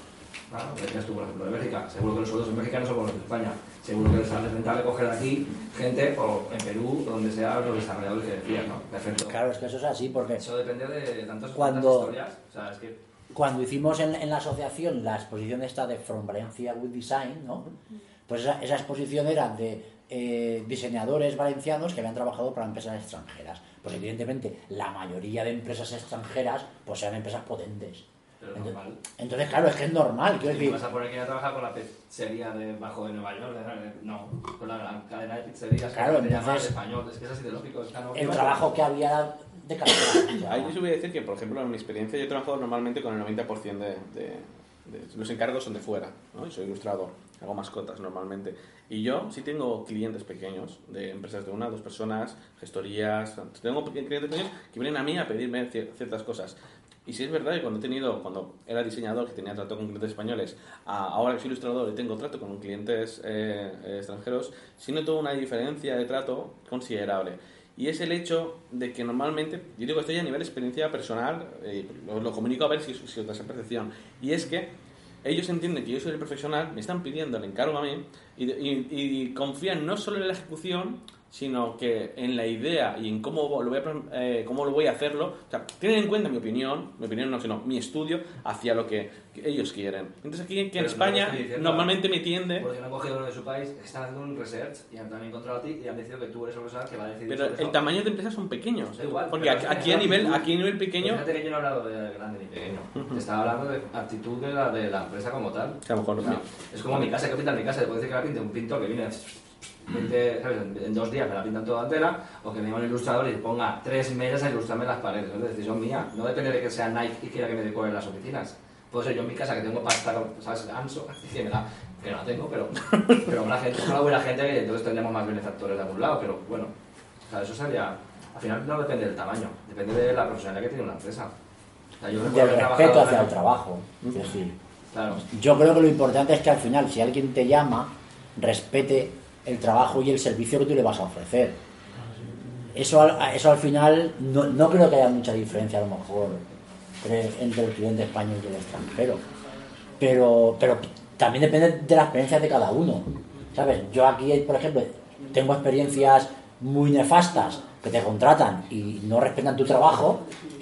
S9: Claro, decías tú, por ejemplo, de Bélgica. Seguro que los sueldos en México no son como los de España. Seguro que les sale rentable coger aquí gente, o en Perú, o donde sea, los desarrolladores que decías, ¿no? Perfecto.
S5: Claro, es que eso es así, porque
S9: Eso depende de tantas,
S5: Cuando-
S9: historias. O sea, es que
S5: cuando hicimos en, en la asociación la exposición esta de From Valencia with Design, ¿no? Pues esa, esa exposición era de eh, diseñadores valencianos que habían trabajado para empresas extranjeras. Pues evidentemente la mayoría de empresas extranjeras pues eran empresas potentes.
S9: Pero
S5: Entonces,
S9: normal.
S5: entonces, claro, es que es normal. Quiero decir,
S9: vas a poner que ya trabajar con la pizzería debajo de Nueva York, no, con la gran cadena de pizzerías
S5: Claro,
S9: que
S5: entonces-
S9: español, es que es así de lógico. Es que no-
S5: el trabajo que había de calidad. <coughs>
S6: Ahí yo voy a decir que, por ejemplo, en mi experiencia yo he trabajado normalmente con el 90% de, de- de- Los encargos son de fuera, ¿no? Y soy ilustrador, hago mascotas normalmente. Y yo sí tengo clientes pequeños, de empresas de una, dos personas, gestorías... Tengo clientes pequeños que vienen a mí a pedirme cier- ciertas cosas. Y sí es verdad que cuando he tenido, cuando era diseñador, que tenía trato con clientes españoles, a- ahora que soy ilustrador y tengo trato con clientes eh, eh, extranjeros, sí noto una diferencia de trato considerable. Y es el hecho de que normalmente, yo digo esto ya a nivel experiencia personal, eh, lo, lo comunico a ver si, si os da esa percepción, y es que ellos entienden que yo soy el profesional, me están pidiendo el encargo a mí, y, y- y confían no solo en la ejecución, sino que en la idea y en cómo lo voy a, eh, cómo lo voy a hacerlo. O sea, tienen en cuenta mi opinión, mi opinión no, sino mi estudio hacia lo que, que ellos quieren. Entonces aquí que en
S9: no
S6: España
S9: lo diciendo,
S6: normalmente me tiende...
S9: Porque no han cogido uno de su país, están haciendo un research y han también encontrado a ti y han decidido que tú eres el que va a decidir
S6: Pero el tamaño de empresas son pequeños.
S9: Da igual,
S6: Porque aquí, aquí a nivel,
S9: actitud.
S6: aquí a nivel pequeño...
S9: Fíjate que yo no he hablado de grande ni pequeño. <laughs> Estaba hablando de actitud de la, de la empresa como tal.
S6: Que a lo mejor no.
S9: Es como mi casa, que pinta mi casa. Te puedo decir que la pinte un pintor que viene 20, ¿sabes? En, dos días me la pintan toda entera, o que venga un ilustrador y ponga tres meses a ilustrarme las paredes. Es decisión mía. No depende de que sea Nike y quiera que me decore las oficinas. Puedo ser yo en mi casa que tengo pasta, ¿sabes? Anso, <laughs> que me da, que no la tengo, pero, pero habrá gente, ojalá hubiera gente que entonces tendríamos más benefactores de algún lado, pero bueno, o sea, eso sería, al final no depende del tamaño, depende de la profesionalidad que tiene una empresa. sea, yo
S5: del respeto hacia el trabajo. Es decir,
S9: Claro.
S5: yo creo que lo importante es que al final, si alguien te llama, respete el trabajo y el servicio que tú le vas a ofrecer. Eso eso al final, no, no creo que haya mucha diferencia a lo mejor entre, el cliente español y el extranjero. Pero, pero también depende de la experiencia de cada uno. ¿Sabes? Yo aquí, por ejemplo, tengo experiencias muy nefastas que te contratan y no respetan tu trabajo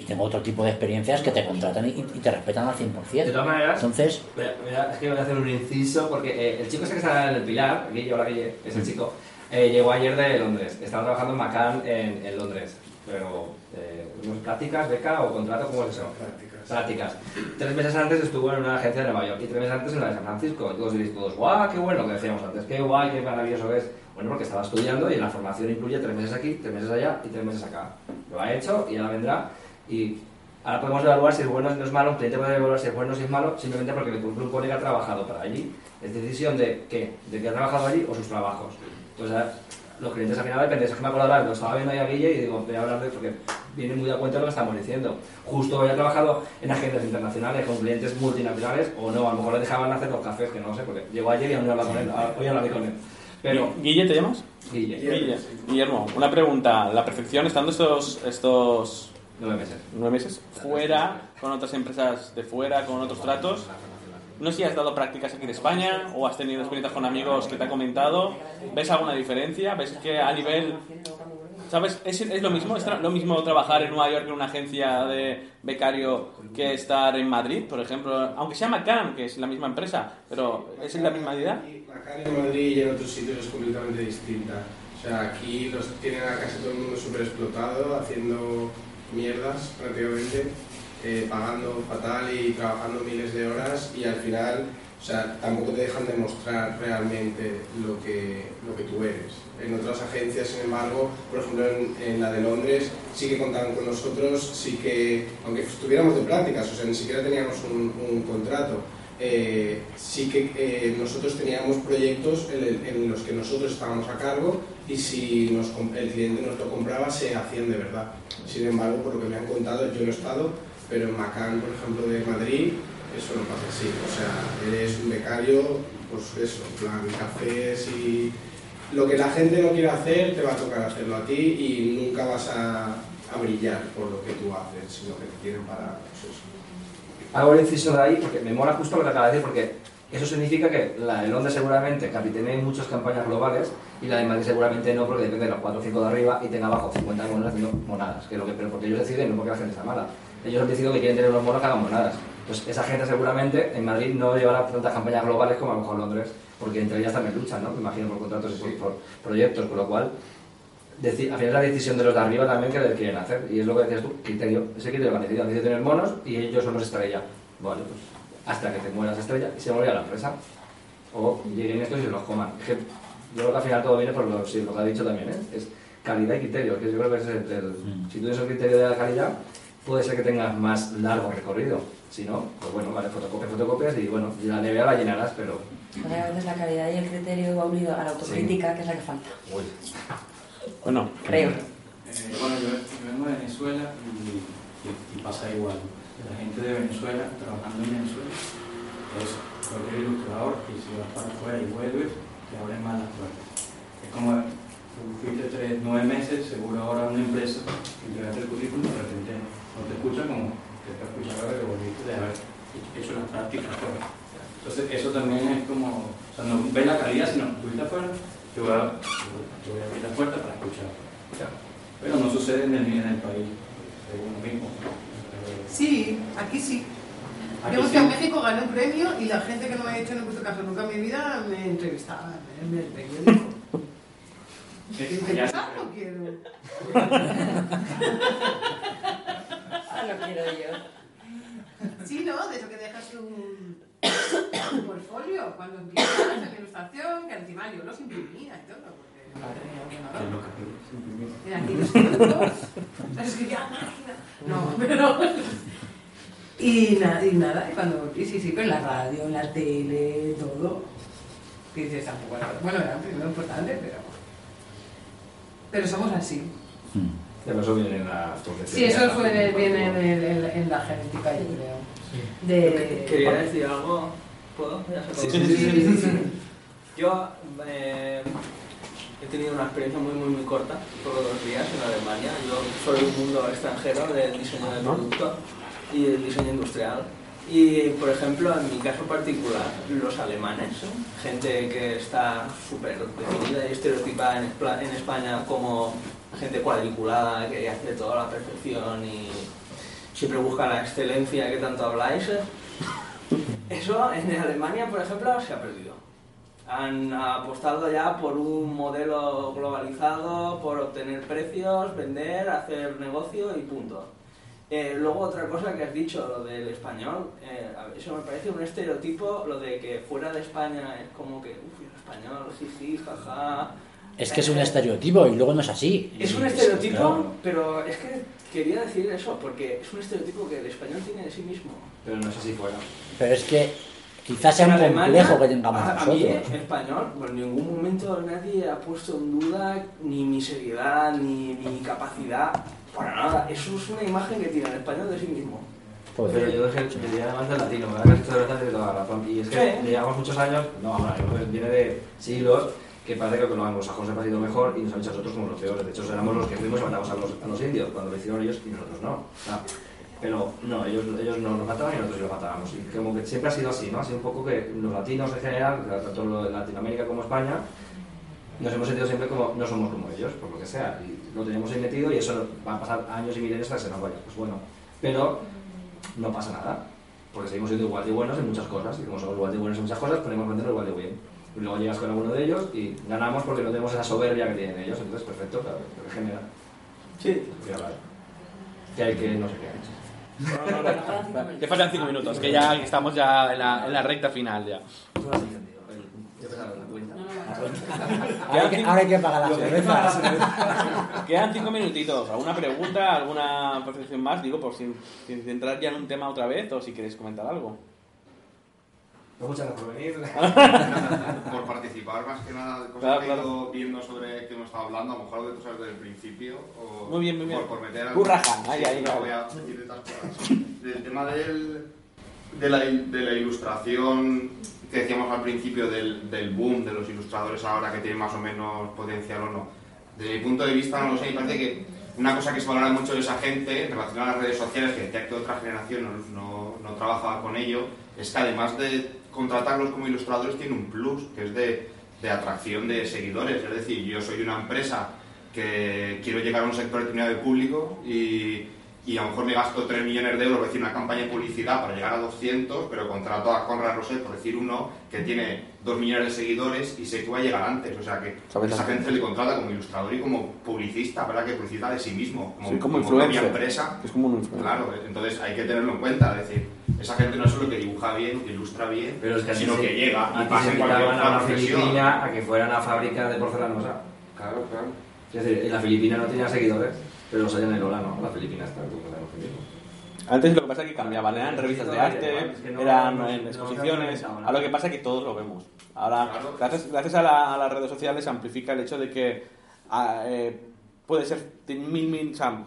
S5: tengo otro tipo de experiencias que te contratan y, y te respetan al 100%.
S9: De todas maneras,
S5: Entonces,
S9: Mira, mira, es que voy a hacer un inciso porque eh, el chico ese que está en el Pilar, Guille, hola Guille, es el chico, eh, llegó ayer de Londres. Estaba trabajando en Macan en, en Londres. Pero, eh, ¿no es prácticas, beca o contrato? ¿Cómo es eso? Prácticas. Prácticas. Tres meses antes estuvo en una agencia de Nueva York y tres meses antes en la de San Francisco. Y todos diréis todos, guau, qué bueno, lo que decíamos antes, qué guay, qué maravilloso es. Bueno, porque estaba estudiando y en la formación incluye tres meses aquí, tres meses allá y tres meses acá. Lo ha hecho y ahora vendrá y Ahora podemos evaluar si es bueno o no es malo, un cliente puede evaluar si es bueno o si es malo, simplemente porque un colega ha trabajado para allí. Es decisión de qué, de que ha trabajado allí o sus trabajos. Entonces, los clientes al final depende, es que me acuerdo ahora, lo estaba viendo ahí a Guille y digo, voy a hablar de porque viene muy a cuenta de lo que estamos diciendo. Justo hoy ha trabajado en agencias internacionales con clientes multinacionales o no, a lo mejor le dejaban hacer los cafés, que no sé, porque llegó ayer y aún no he hablado con él, hoy hablaré con él. Pero,
S6: Guille, ¿te llamas?
S9: Guille.
S6: Guille. Guillermo, una pregunta. ¿La perfección estando estos, estos
S9: nueve meses,
S6: nueve meses fuera, con otras empresas de fuera, con otros tratos? No sé si has dado prácticas aquí en España o has tenido experiencias con amigos que te han comentado. ¿Ves alguna diferencia? ¿Ves que a nivel... ¿Sabes? ¿Es, es lo mismo? ¿Es lo mismo trabajar en Nueva York en una agencia de becario que estar en Madrid, por ejemplo? Aunque se llama CAM, que es la misma empresa, pero ¿es la misma idea?
S15: Acá en Madrid y en otros sitios es completamente distinta. O sea, aquí los tienen a casi todo el mundo súper explotado, haciendo mierdas prácticamente, eh, pagando fatal y trabajando miles de horas y al final, o sea, tampoco te dejan demostrar realmente lo que, lo que tú eres. En otras agencias, sin embargo, por ejemplo en, en la de Londres, sí que contaban con nosotros, sí que, aunque estuviéramos de prácticas, o sea, ni siquiera teníamos un, un contrato, eh, sí que eh, nosotros teníamos proyectos en, en los que nosotros estábamos a cargo y si nos el cliente nos lo compraba se hacían de verdad. Sin embargo, por lo que me han contado, yo no he estado, pero en Macán, por ejemplo, de Madrid, eso no pasa así. O sea, eres un becario, pues eso, en plan cafés y lo que la gente no quiere hacer, te va a tocar hacerlo a ti y nunca vas a, a brillar por lo que tú haces, sino que te quieren para pues eso.
S9: Hago el inciso de ahí porque me mola justo lo que acaba de decir, porque eso significa que la de Londres seguramente capitene muchas campañas globales y la de Madrid seguramente no, porque depende de los 4 o 5 de arriba y tenga abajo 50 monos haciendo monadas. Que es lo que, pero porque ellos deciden, no porque la gente está mala. Ellos han decidido que quieren tener unos monos que hagan monadas. Pues esa gente seguramente en Madrid no llevará tantas campañas globales como a lo mejor Londres, porque entre ellas también luchan, ¿no? Me imagino por contratos y por, proyectos, con lo cual deci- al final es la decisión de los de arriba también que quieren hacer. Y es lo que decías tú, criterio. Ese criterio que han decidido, han decidido tener monos y ellos son los estrella. Vale, pues hasta que te mueras estrella y se a la empresa. O lleguen estos y se los coman. Es que yo creo que al final todo viene por lo, sí, lo que ha dicho también, ¿eh? Es calidad y criterio. Que yo creo que es el, el- si tú tienes el criterio de la calidad, puede ser que tengas más largo recorrido. Si no, pues bueno, vale, fotocopias, fotocopias y bueno, la nevera la llenarás, pero
S8: Porque a veces la calidad y el criterio va unido a la autocrítica, que es la que falta.
S9: Uy.
S6: Bueno,
S8: Creo.
S16: Eh, bueno, yo, yo vengo de Venezuela y, y- y pasa igual. La gente de Venezuela, trabajando en Venezuela, es cualquier ilustrador y si vas para afuera y vuelves, te abren más las puertas. Es como fuiste tres, nueve meses, seguro ahora una empresa, entregaste el currículum, de repente no te escucha como te está escuchando que volviste de haber hecho las prácticas afuera. Entonces, eso también es como, o sea, no ves la calidad, sino estás afuera, te voy a, voy a abrir las puertas para escuchar. Pero no sucede en el, en el país, según lo mismo.
S7: Sí, aquí sí.
S16: Aquí
S7: Yo
S16: sí.
S7: que en México gané un premio y la gente que no me ha hecho no he puesto caso nunca en mi vida me entrevistaba en el periódico. "Ah, no quiero. <laughs>
S8: Ah, lo quiero yo.
S7: Sí, ¿no? De eso que dejas un, un portfolio cuando empiezas en ilustración, que encima yo los imprimía y todo, porque no tenía ordenador. Era aquí los títulos, las escribía a máquina. No, pero... Y, na- y nada, y cuando... Y sí, sí, pero en la radio, en la tele, todo. Que dices, tampoco era... Bueno, era primero importante, pero... Pero somos así.
S9: pero eso viene en la
S7: Sí, eso suele, viene en, el- en- en la genética, yo creo. De...
S17: Quería decir algo. ¿Puedo? Ya se
S6: Sí, sí, sí, sí, sí.
S17: Yo eh, he tenido una experiencia muy, muy, muy corta, solo dos días en Alemania. Yo soy un mundo extranjero del diseño de producto y el diseño industrial. Y, por ejemplo, en mi caso particular, los alemanes, gente que está súper definida y estereotipada en, España como gente cuadriculada, que hace todo a la perfección y siempre busca la excelencia que tanto habláis, <laughs> eso en Alemania, por ejemplo, se ha perdido. Han apostado ya por un modelo globalizado, por obtener precios, vender, hacer negocio y punto. Eh, luego otra cosa que has dicho, lo del español, eh, eso me parece un estereotipo, lo de que fuera de España es como que, uff, el español, jiji, jaja.
S5: Es que es un estereotipo y luego no es así.
S17: Es un
S5: Es-
S17: estereotipo,
S5: claro.
S17: pero es que quería decir eso, porque es un estereotipo que el español tiene de sí mismo.
S9: Pero no es así fuera.
S5: Pero es que quizás sea un
S17: Alemania,
S5: complejo que tengamos
S17: a, a mí, español, pues en ningún momento nadie ha puesto en duda ni mi seriedad, ni mi capacidad, para nada. Eso es una imagen que tiene el español de sí mismo.
S5: Pues
S9: Pero yo dejé, diría además del latino, ¿verdad? Dicho de verdad de toda la razón. Y es que
S17: Sí.
S9: llevamos muchos años, no, ahora, viene de siglos, que parece que lo los sajones ha sido mejor y nos han hecho a nosotros como los peores. De hecho, éramos los que fuimos y matamos a los, a los indios, cuando lo hicieron ellos y nosotros no. O sea, pero no, ellos, ellos no nos mataban y nosotros los matábamos. Y como que siempre ha sido así, ¿no? Ha sido un poco que los latinos en general, tanto lo de Latinoamérica como España, nos hemos sentido siempre como no somos como ellos, por lo que sea. Y lo teníamos ahí metido y eso va a pasar años y milenios hasta que se nos vaya. Pues bueno, pero no pasa nada, porque seguimos siendo igual de buenos en muchas cosas. Y como somos igual de buenos en muchas cosas, podemos venderlo igual de bien. Y luego llegas con alguno de ellos y ganamos porque no tenemos esa soberbia que tienen ellos. Entonces, perfecto, claro, pero genera.
S17: Sí.
S9: Que hay que no sé qué
S6: Que faltan 5 minutos, que ya estamos ya en la, en la recta final ya.
S5: Ahora hay que- ahora hay que pagar las cervezas.
S6: Quedan 5 minutitos. ¿Alguna pregunta, alguna percepción más? Digo, por sin, sin centrar ya en un tema otra vez o si queréis comentar algo.
S9: Muchas gracias por venir. <laughs>
S18: por participar más que nada de cosas
S6: Claro,
S18: que he
S6: claro.
S18: ido viendo sobre que hemos estado hablando, a lo mejor de tú sabes desde el principio. O
S6: Muy bien, muy bien.
S18: Por, por meter
S6: raja, ahí, ahí,
S18: no voy a decir de. Del tema del, de, la, de la ilustración que decíamos al principio del, del boom de los ilustradores ahora que tienen más o menos potencial o no. Desde mi punto de vista, no lo sé, me parece que una cosa que se valora mucho de esa gente en relación a las redes sociales, que decía que otra generación no, no, no trabajaba con ello, es que además de contratarlos como ilustradores tiene un plus, que es de, de atracción de seguidores. Es decir, yo soy una empresa que quiero llegar a un sector determinado de público y, y a lo mejor me gasto 3 millones de euros por decir una campaña de publicidad para llegar a 200, pero contrato a Conrad Roset, por decir uno, que tiene 2 millones de seguidores y sé que va a llegar antes. O sea que
S6: Sabes
S18: esa gente le contrata como ilustrador y como publicista, ¿verdad? Que publicita de sí mismo, como,
S6: Sí, como
S18: como propia empresa.
S6: Es como un influencer.
S18: Claro, entonces hay que tenerlo en cuenta. Es decir, esa gente no es solo que dibuja bien, que ilustra bien,
S9: Pero es que
S18: sino que llega y pasa en cualquier
S9: a
S18: otra profesión.
S9: Filipina a que fuera una fábrica de porcelanosa.
S18: Claro, claro.
S9: Es decir, en la Filipina no tenía seguidores, pero los hay en el Ola, ¿no? La Filipina está.
S6: Antes lo que pasa es que cambiaban, eran revistas de arte, eran en exposiciones, ahora lo que pasa es que todos lo vemos. Ahora, gracias, gracias a, la- a las redes sociales se amplifica el hecho de que ah, eh, puede ser mil, mil, o sea,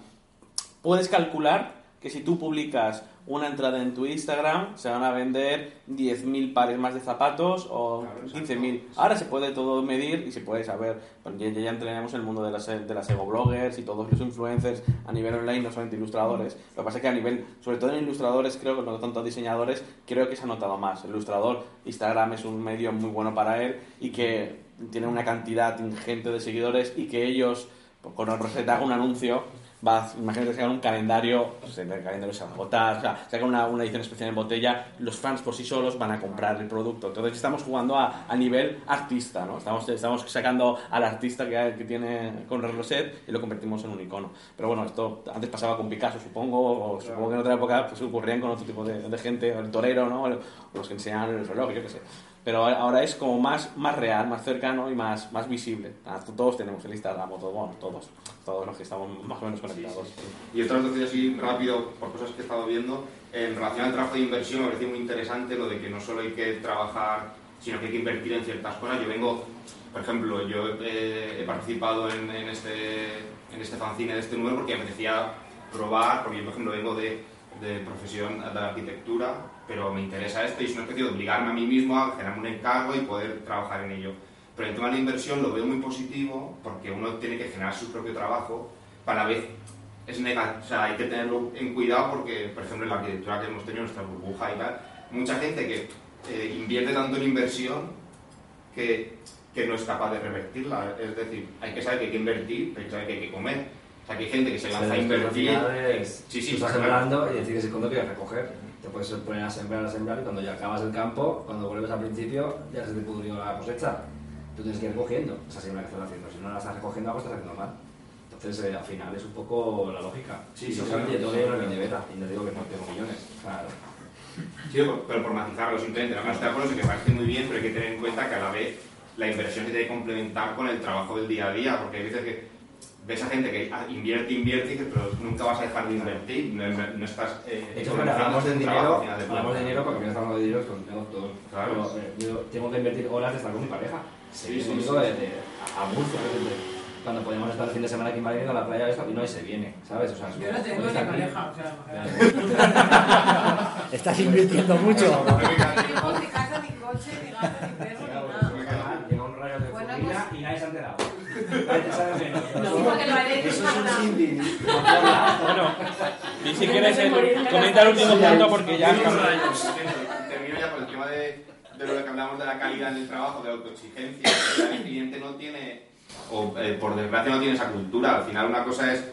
S6: puedes calcular que si tú publicas una entrada en tu Instagram se van a vender 10.000 pares más de zapatos o 15.000. Ahora se puede todo medir y se puede saber. Ya, ya entraremos en el mundo de las, de las ego bloggers y todos los influencers a nivel online, no solamente ilustradores. Lo que pasa es que a nivel, sobre todo en ilustradores, creo que no tanto diseñadores, creo que se ha notado más. El ilustrador, Instagram es un medio muy bueno para él y que tiene una cantidad ingente de seguidores y que ellos, pues, con el haga un anuncio, va, imagínate hagan un calendario, pues el calendario se va a agotar, o sea, sacan una, una edición especial en botella, los fans por sí solos van a comprar el producto. Entonces estamos jugando a, a nivel artista, ¿no? Estamos, estamos sacando al artista que, que tiene con Roset y lo convertimos en un icono. Pero bueno, esto antes pasaba con Picasso, supongo, o supongo que en otra época pues, ocurrían con otro tipo de, de gente, el torero, ¿no? O los que enseñaban el reloj, yo qué sé. Pero ahora es como más, más real, más cercano y más, más visible. Ah, Todos tenemos el Instagram, o todo, bueno, todos, todos los que estamos más o menos conectados.
S18: Y otra cosa así rápido, por cosas que he estado viendo, en relación al trabajo de inversión me parece muy interesante lo de que no solo hay que trabajar sino que hay que invertir en ciertas cosas. Yo vengo, por ejemplo, yo eh, he participado en, en este, en este fanzine de este número porque me apetecía probar, porque yo, por ejemplo, vengo de, de profesión de arquitectura, pero me interesa esto y es una especie de obligarme a mí mismo a generarme un encargo y poder trabajar en ello. Pero el tema de la inversión lo veo muy positivo porque uno tiene que generar su propio trabajo, para la vez es negativo, o sea, hay que tenerlo en cuidado porque, por ejemplo, en la arquitectura que hemos tenido, nuestra burbuja y tal, mucha gente que eh, invierte tanto en inversión que, que no es capaz de revertirla. Es decir, hay que saber que hay que invertir, hay que saber que hay que comer. O sea, que hay gente que se lanza a invertir.
S9: Es-
S18: Sí, sí,
S9: estás sembrando y decides cuándo quieres recoger. Te puedes poner a sembrar, a sembrar y cuando ya acabas el campo, cuando vuelves al principio, ya se te pudrió la cosecha. Tú tienes que ir recogiendo esa siembra que estás haciendo. Si no la estás recogiendo, algo estás haciendo mal. Entonces, eh, al final es un poco la lógica.
S18: Sí, sí, sí.
S9: yo tengo que ir a mi nevera y no digo que no tengo millones. Claro.
S18: Sí, pero por matizarlo simplemente, no estoy de acuerdo que parece muy bien, pero hay que tener en cuenta que a la vez la inversión se tiene que complementar con el trabajo del día a día, porque hay veces que ves a gente que ah, invierte, invierte, y dices, pero nunca vas a dejar de invertir, no, no- no estás... Eh,
S9: De hecho,
S18: economizando
S9: hablamos de dinero,
S18: de
S9: hablamos de dinero porque final hablamos de dinero con tengo todo.
S18: Claro.
S9: Pero, eh, yo tengo que invertir horas de estar con mi pareja.
S18: Sí,
S9: sí, conmigo
S18: sí.
S9: de, de- a de repente. Cuando podíamos estar el fin de semana aquí en Madrid a la playa esto, y no, y se viene, ¿sabes? O sea,
S7: Yo no tengo
S9: puedes
S7: ni pareja, o sea, <laughs>
S5: Estás invirtiendo mucho.
S7: No tengo ni casa, ni coche, ni gato, ni perro, ni nada.
S9: Llega un rayo de
S7: pues-
S9: y nadie se ha enterado. Eso es un sinfín.
S6: Bueno, y si quieres, eh, comenta el último punto porque ya
S18: Termino ya con el tema de, de lo que hablamos de la calidad en el trabajo, de la autoexigencia. El cliente no tiene, o eh, por desgracia no tiene esa cultura. Al final una cosa es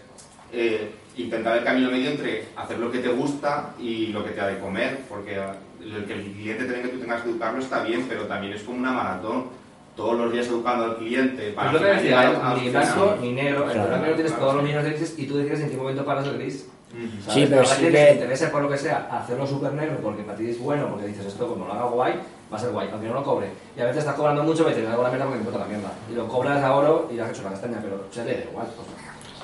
S18: eh, intentar el camino medio entre hacer lo que te gusta y lo que te ha de comer, porque el que el cliente tenga que tú tengas que educarlo está bien, pero también es como una maratón. Todos los días educando al cliente para
S9: Es lo que decía, ni blanco ni negro. En el
S18: Claro.
S9: blanco tienes
S18: Claro.
S9: todos los millones de grises y tú decides en qué momento paras el gris. ¿sabes?
S5: Sí, pero
S9: Habrá
S5: sí
S9: te interese por lo que sea hacerlo súper negro porque para ti es bueno, porque dices esto como lo haga guay, va a ser guay, aunque no lo cobre. Y a veces estás cobrando mucho, me dices, hago la mierda porque me importa la mierda. Y lo cobras a oro y le has hecho la castaña, pero se le da igual. pues.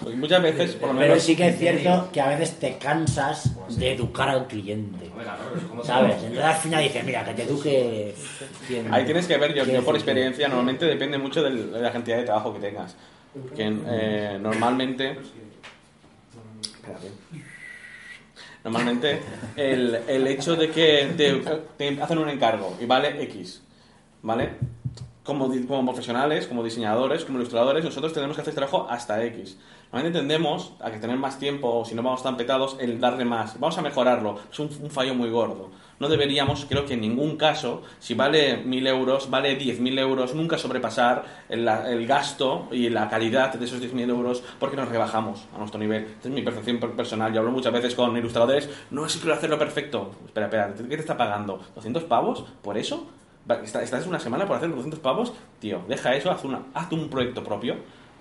S6: Pues muchas veces, por lo
S5: Pero
S6: menos.
S5: sí que es cierto que a veces te cansas de educar al cliente. ¿Sabes? Entonces al final dices, mira, que te eduque.
S6: Ahí tienes que ver, yo, yo por experiencia, normalmente depende mucho de la cantidad de trabajo que tengas. Que eh, normalmente. Espérate. Normalmente el, el hecho de que te, te hacen un encargo y vale X, ¿vale? Como, como profesionales, como diseñadores, como ilustradores, nosotros tenemos que hacer trabajo hasta X. Normalmente tendemos a que tener más tiempo, o si no vamos tan petados, el darle más. Vamos a mejorarlo. Es un, fallo muy gordo. No deberíamos, creo que en ningún caso, si vale 1.000 euros, vale 10.000 euros, nunca sobrepasar el, el gasto y la calidad de esos 10.000 euros porque nos rebajamos a nuestro nivel. Esta es mi percepción per- personal. Yo hablo muchas veces con ilustradores, no es que quiero hacerlo perfecto. Espera, espera, ¿qué te está pagando? ¿200 pavos por eso? ¿Estás una semana por hacer 200 pavos? Tío, deja eso, haz, una, haz un proyecto propio,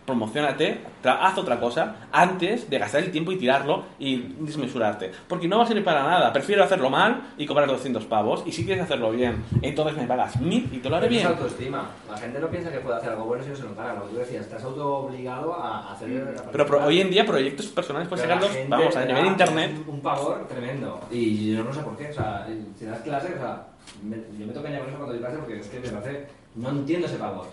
S6: promocionate, haz otra cosa antes de gastar el tiempo y tirarlo y desmesurarte. Porque no va a servir para nada. Prefiero hacerlo mal y cobrar 200 pavos. Y si quieres hacerlo bien, entonces me pagas 1000 y te lo haré
S9: Eso es
S6: bien.
S9: autoestima. La gente no piensa que puede hacer algo bueno si no se lo paga. Lo que tú decías, estás auto obligado a hacer. a
S6: Pero, pro- hoy en día proyectos personales puedes
S9: Pero la
S6: sacarlos, vamos, a nivel internet.
S9: Un pavor tremendo. Y yo no sé por qué. O sea, si das clase, o sea, me- yo me toca con eso cuando doy clase porque es que me parece. No entiendo ese pavor.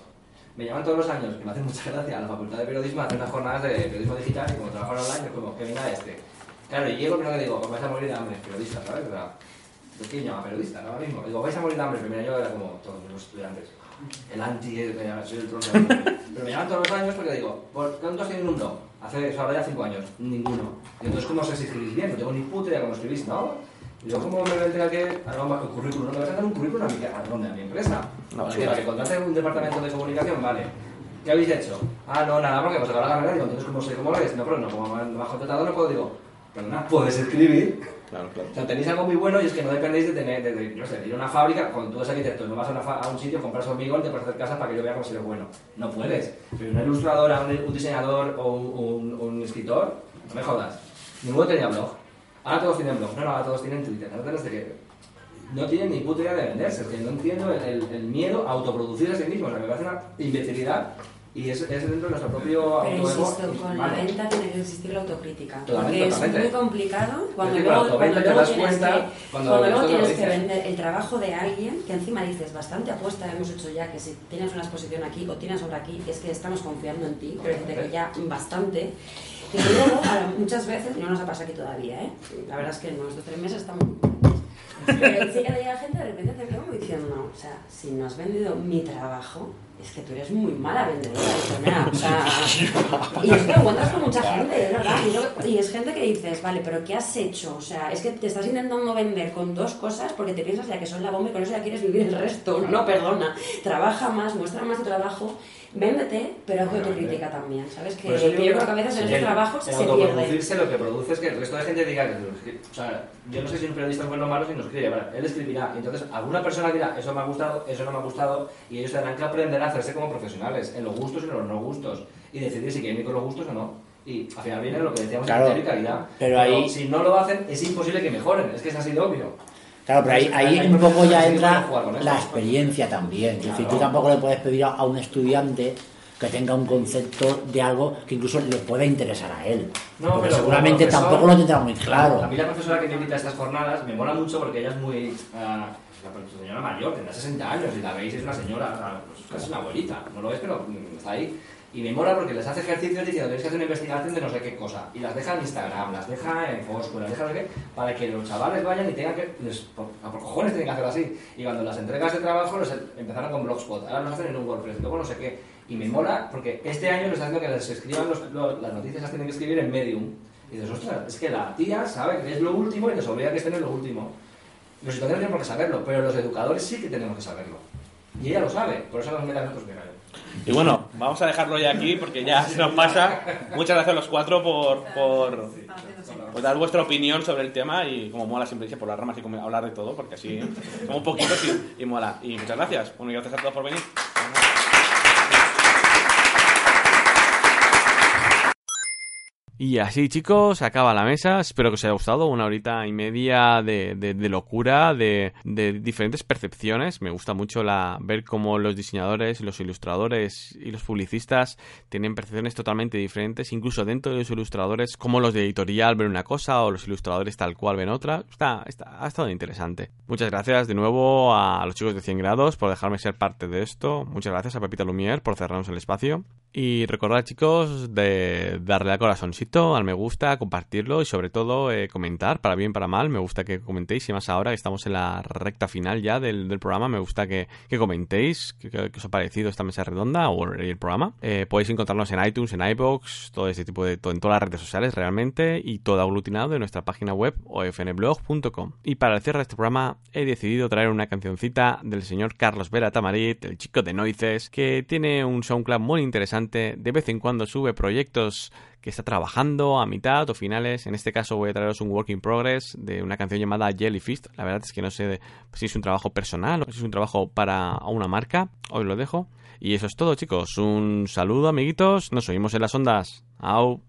S9: Me llaman todos los años, que me hace mucha gracia, a la Facultad de Periodismo a hacer unas jornadas de periodismo digital y como trabajo online, es como que venga este. Claro, y llego primero que digo, vais a morir de hambre, periodista, ¿sabes? O sea, ¿de quién llama periodista ahora mismo? Digo, vais a morir de hambre. El primer año era como todos los estudiantes. El anti, me soy el trono. Pero me llaman todos los años porque digo, ¿por cuánto has tenido un? Hace ahora ya cinco años. Ninguno. Y entonces, ¿cómo sé si escribís bien? No tengo ni puta idea cómo escribís, ¿no? Y yo, ¿cómo me voy a enterar que hagamos el currículum? ¿No me vas a dar un currículum a mi, a? ¿A mi empresa?
S6: No,
S9: Para
S6: sí,
S9: que- para que contrate un departamento de comunicación, vale. ¿Qué habéis hecho? Ah, no, nada, porque hemos acabado la carrera. Digo, entonces, ¿cómo sé cómo lo es? No, pero no, como me me has contratado, no puedo. Digo, perdona, puedes escribir.
S6: Claro, claro.
S9: O sea, tenéis algo muy bueno y es que no dependéis de tener, de, de, yo sé, de ir a una fábrica, cuando tú eres arquitecto, no vas a, una fa- a un sitio, compras hormigón y te puedes hacer casas para que yo vea cómo se ve bueno. No puedes. Pero una ilustradora, un, un diseñador o un, un- un escritor, no me jodas. Ninguno tenía blog. Ahora todos tienen blog. No, no, ahora todos tienen Twitter. Ahora todos tienen- no tienen ni puta idea de venderse. Es que no entiendo el, el- el miedo a autoproducir a sí mismo. O sea, me parece una imbecilidad Y es, es dentro de nuestro propio
S8: Pero insisto, con la
S9: humano.
S8: venta tiene que existir la autocrítica.
S9: Totalmente,
S8: porque es
S9: totalmente.
S8: muy complicado cuando
S9: Es que
S8: luego,
S9: cuando
S8: luego tienes,
S9: cuenta,
S8: que,
S9: cuando
S8: cuando tienes que vender el trabajo de alguien, que encima dices bastante apuesta, hemos hecho ya que si tienes una exposición aquí o tienes otra aquí, es que estamos confiando en ti, decirte que ya bastante. Y luego, muchas veces, no nos ha pasado aquí todavía, ¿eh? La verdad es que en nuestros tres meses estamos. Pero sí que llega gente de repente te como diciendo, o sea, si no has vendido mi trabajo, es que tú eres muy mala vendedora. Dices, "Mira, o sea, y es que encuentras con mucha gente, verdad. Y es gente que dices, vale, pero ¿qué has hecho? O sea, es que te estás intentando vender con dos cosas porque te piensas ya que son la bomba y con eso ya quieres vivir el resto. No, perdona. Trabaja más, muestra más tu trabajo, véndete, pero haz autocrítica también. ¿Sabes? Que,
S9: eso
S8: que yo creo que a veces en
S9: el-
S8: estos trabajos se pierde.
S9: autoproducirse lo que produce es que el resto de gente diga que, o sea, yo no sé si un periodista es bueno o malo si no escribe, pero él escribirá. Y entonces alguna persona dirá, eso me ha gustado, eso no me ha gustado, y ellos tendrán que aprender a hacerse como profesionales, en los gustos y en los no gustos, y decidir si quieren ir con los gustos o no. Y al final viene lo que decíamos
S5: Claro,
S9: y calidad.
S5: pero ahí-
S9: si no lo hacen, es imposible que mejoren, es que es así de obvio.
S5: Claro, pero ahí, ahí un poco ya entra la experiencia también. Es decir, tú tampoco le puedes pedir a, un estudiante que tenga un concepto de algo que incluso le pueda interesar a él.
S9: No,
S5: porque
S9: pero
S5: seguramente
S9: profesor-
S5: tampoco lo tendrá muy claro.
S9: A mí la profesora que me invita a estas jornadas me mola mucho porque ella es muy... ah, una señora mayor, tendrá 60 años y la veis es una señora, sea, pues casi una abuelita, no lo es, pero mm, está ahí. Y me mola porque les hace ejercicios diciendo tenéis que hacer una investigación de no sé qué cosa. Y las deja en Instagram, las deja en Foursquare, las deja no sé qué, para que los chavales vayan y tengan que... Les, por, por cojones tienen que hacerlo así. Y cuando las entregas de trabajo los empezaron con Blogspot, ahora los hacen en un WordPress, luego no sé qué. Y me mola porque este año lo está haciendo que les escriban los- lo- las noticias, las tienen que escribir en Medium. Y dices, ostras, es que la tía sabe que es lo último y les obliga que estén en lo último. Los estudiantes no tienen por qué saberlo, pero los educadores sí que tenemos que saberlo. Y ella lo sabe, por eso nos mete a nosotros.
S6: Y bueno, vamos a dejarlo ya aquí porque ya se nos pasa. Muchas gracias a los cuatro por, por, dar vuestra opinión sobre el tema y como mola siempre dice por las ramas y hablar de todo porque así somos poquitos y, y mola. Y muchas gracias. Bueno, y gracias a todos por venir.
S3: Y así, chicos, acaba la mesa. Espero que os haya gustado. Una horita y media de, de- de locura, de, de diferentes percepciones. Me gusta mucho la, ver cómo los diseñadores, los ilustradores y los publicistas tienen percepciones totalmente diferentes. Incluso dentro de los ilustradores, como los de editorial ven una cosa o los ilustradores tal cual ven otra. Está, está- ha estado interesante. Muchas gracias de nuevo a los chicos de 100 grados por dejarme ser parte de esto. Muchas gracias a Pepita Lumier por cerrarnos el espacio. Y recordad, chicos, de darle al corazoncito, al me gusta, compartirlo y sobre todo eh, comentar, para bien, para mal. Me gusta que comentéis y más ahora que estamos en la recta final ya del, programa. Me gusta que, que comentéis qué os ha parecido esta mesa redonda o el programa. Eh, podéis encontrarnos en iTunes, en iBox, todo ese tipo de todo, en todas las redes sociales realmente y todo aglutinado en nuestra página web ofnblog.com. Y para el cierre de este programa he decidido traer una cancioncita del señor Carlos Vera Tamarit, el chico de Noices, que tiene un SoundCloud muy interesante. De vez en cuando sube proyectos que está trabajando a mitad o finales. En este caso voy a traeros un work in progress de una canción llamada Jellyfish. La verdad es que no sé si es un trabajo personal o si es un trabajo para una marca. Hoy lo dejo. Y eso es todo, chicos. Un saludo, amiguitos. Nos oímos en las ondas. Au.